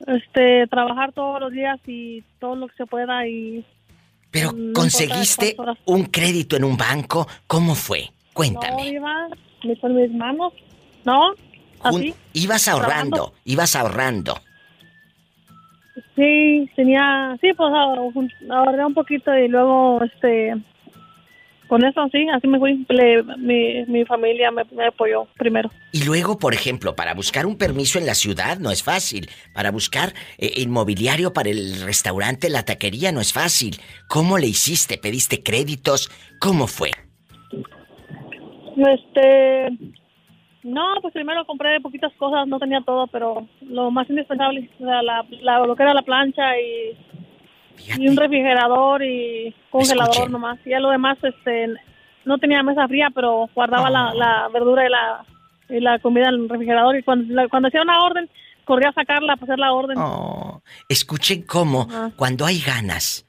este, trabajar todos los días y todo lo que se pueda y... Pero no conseguiste un crédito en un banco, ¿cómo fue? No, Cuéntame. iba ni con mis manos, ¿no? Así. ibas ahorrando, ibas ahorrando. Sí, tenía, sí, pues jun- ahorré un poquito y luego, este, con eso, sí, así me fui. Le- mi, mi familia me, me apoyó primero. Y luego, por ejemplo, para buscar un permiso en la ciudad no es fácil. Para buscar eh, inmobiliario para el restaurante, la taquería no es fácil. ¿Cómo le hiciste? ¿Pediste créditos? ¿Cómo fue? Este, no, pues primero compré poquitas cosas, no tenía todo, pero lo más indispensable, o sea, la, la- lo que era la plancha y, y un refrigerador y congelador Escuchen. nomás. Y ya lo demás, este, no tenía mesa fría, pero guardaba la, la verdura y la, y la comida en el refrigerador y cuando, la- cuando hacía una orden, corría a sacarla para hacer la orden. Oh, escuchen cómo cuando hay ganas,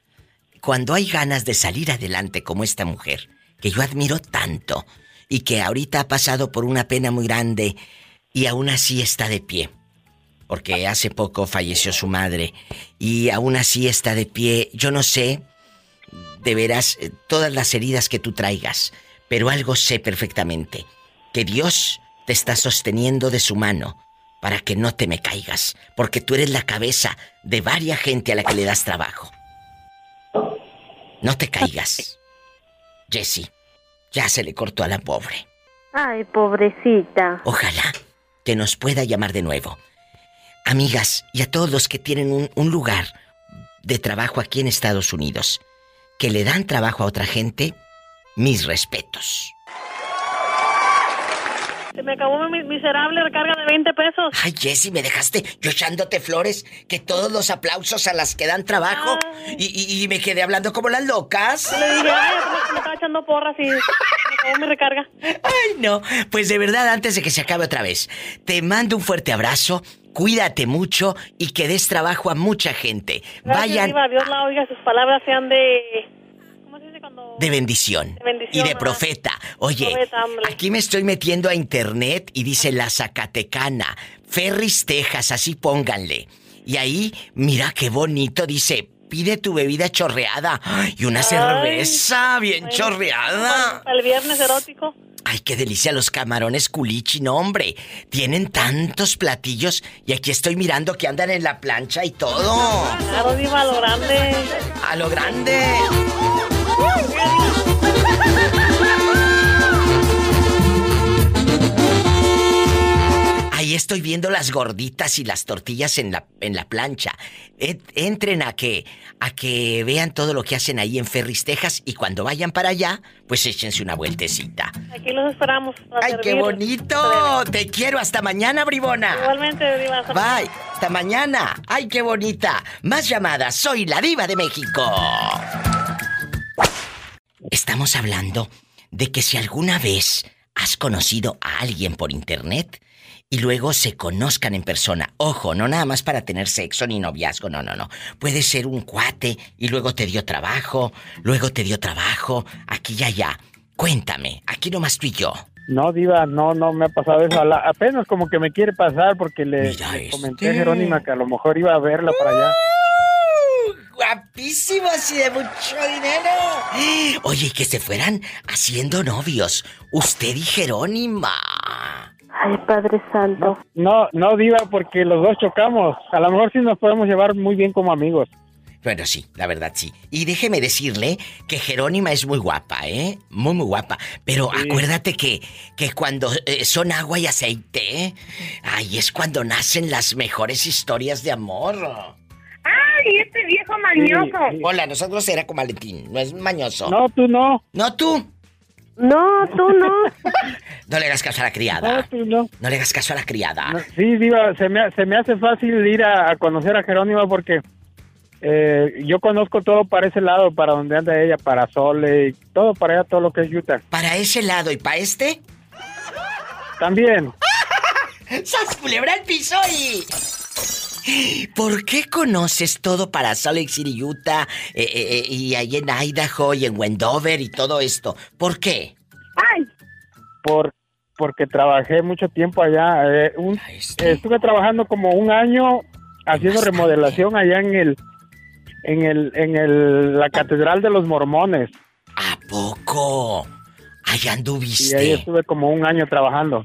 cuando hay ganas de salir adelante como esta mujer, que yo admiro tanto y que ahorita ha pasado por una pena muy grande y aún así está de pie. Porque hace poco falleció su madre y aún así está de pie. Yo no sé, de veras, eh, todas las heridas que tú traigas, pero algo sé perfectamente, que Dios te está sosteniendo de su mano para que no te me caigas, porque tú eres la cabeza de varia gente a la que le das trabajo. No te caigas. Jessie, ya se le cortó a la pobre. Ay, pobrecita. Ojalá que nos pueda llamar de nuevo. Amigas, y a todos los que tienen un, un lugar de trabajo aquí en Estados Unidos, que le dan trabajo a otra gente, mis respetos. Se me acabó mi miserable recarga de 20 pesos. Ay, Jessie, me dejaste yo echándote flores, que todos los aplausos a las que dan trabajo, y, y- y me quedé hablando como las locas. Le dije, ay, me estaba echando porras y me acabó mi recarga. Ay, no. Pues de verdad, antes de que se acabe otra vez, te mando un fuerte abrazo, cuídate mucho y que des trabajo a mucha gente. Gracias, Vayan Dios la oiga, sus palabras sean de... ¿Cómo se dice cuando...? De bendición. De bendición, y de profeta. Oye, Profeta, aquí me estoy metiendo a internet y dice la Zacatecana, Ferris, Texas, así pónganle. Y ahí, mira qué bonito, dice, pide tu bebida chorreada. Y una Ay. cerveza bien Bueno, chorreada. Para el viernes erótico. Ay, qué delicia los camarones culichi, no hombre. Tienen tantos platillos y aquí estoy mirando que andan en la plancha y todo. Claro, Diva, a lo grande. A lo grande. Ahí estoy viendo las gorditas y las tortillas en la, en la plancha. Et- entren a que, a que vean todo lo que hacen ahí en Ferris, Texas y cuando vayan para allá, pues échense una vueltecita. Aquí los esperamos. ¡Ay, qué servir. bonito! Te quiero. Hasta mañana, bribona. Igualmente, Diva. hasta Bye. Hasta mañana. ¡Ay, qué bonita! Más llamadas. Soy la diva de México. Estamos hablando de que si alguna vez has conocido a alguien por internet y luego se conozcan en persona. Ojo, no nada más para tener sexo ni noviazgo, no, no, no. Puede ser un cuate y luego te dio trabajo, luego te dio trabajo, aquí y allá. Cuéntame, aquí nomás tú y yo. No, Diva, no, no me ha pasado eso. La- apenas como que me quiere pasar porque le, le comenté a Jerónima que a lo mejor iba a verla para allá. Guapísimos y de mucho dinero. Oye, y que se fueran haciendo novios. Usted y Jerónima. Ay, Padre Santo. No, no, Diva, porque los dos chocamos. A lo mejor sí nos podemos llevar muy bien como amigos. Bueno, sí, la verdad sí. Y déjeme decirle que Jerónima es muy guapa, ¿eh? Muy, muy guapa. Pero acuérdate que, que cuando eh, son agua y aceite, ¿eh? ahí es cuando nacen las mejores historias de amor. ¡Ay, este viejo mañoso! Hola, nosotros era con Valentín, no es mañoso. No, tú no. No, tú. No, tú no. <laughs> No le hagas caso a la criada. No, tú no. No le hagas caso a la criada. Sí, Diva, se me, se me hace fácil ir a, a conocer a Jerónima porque eh, yo conozco todo para ese lado, para donde anda ella, para Sole, y todo para allá, todo lo que es Utah. ¿Para ese lado y para este? También. <laughs> ¡Sas culebra el piso y... ¿Por qué conoces todo para Salt Lake City, Utah, eh, eh, eh, y ahí en Idaho y en Wendover y todo esto? ¿Por qué? ¡Ay! Por, porque trabajé mucho tiempo allá. eh, un- estuve trabajando como un año haciendo remodelación allá en el, en el, en el, la Catedral de los Mormones. ¿A poco? Allá Y ahí anduviste. estuve como un año trabajando.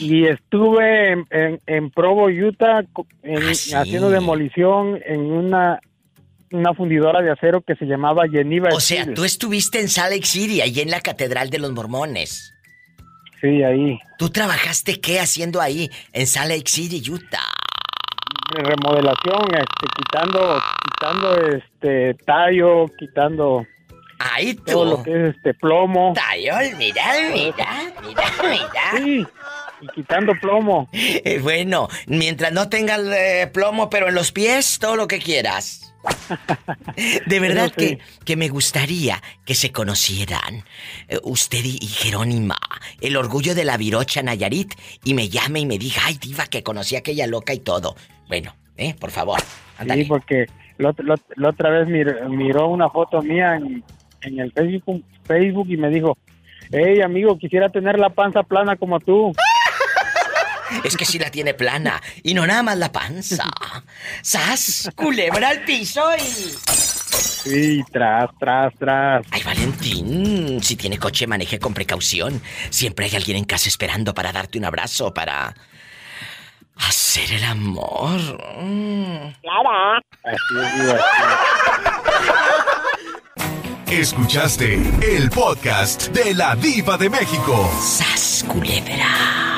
Y estuve en, en, en Provo, Utah, en- Ah, haciendo demolición en una, una fundidora de acero que se llamaba Geneva O sea, Steel. tú estuviste en Salt Lake City, ahí en la Catedral de los Mormones. Sí, ahí. ¿Tú trabajaste qué haciendo ahí en Salt Lake City, Utah? remodelación, este, quitando, quitando este tallo, quitando Ahí todo lo que es este plomo. Tayol, mira, mira, mira, mira. Sí, y quitando plomo. Eh, bueno, mientras no tengas eh, plomo, pero en los pies, todo lo que quieras. <laughs> De verdad sí. que, que me gustaría que se conocieran eh, usted y, y Jerónima, el orgullo de la Virocha Nayarit, y me llame y me diga, ay, diva, que conocí a aquella loca y todo. Bueno, eh, por favor, Sí, porque la, ot- la ot- la otra vez mir- miró una foto mía en, en el Facebook, Facebook y me dijo, hey amigo, quisiera tener la panza plana como tú. Es que sí la tiene plana. Y no nada más la panza. ¡Sas! Culebra al piso y. Sí, tras, tras, tras. Ay, Valentín, si tiene coche, maneje con precaución. Siempre hay alguien en casa esperando para darte un abrazo, para. hacer el amor. Clara. Escuchaste el podcast de la Diva de México. ¡Sas, culebra!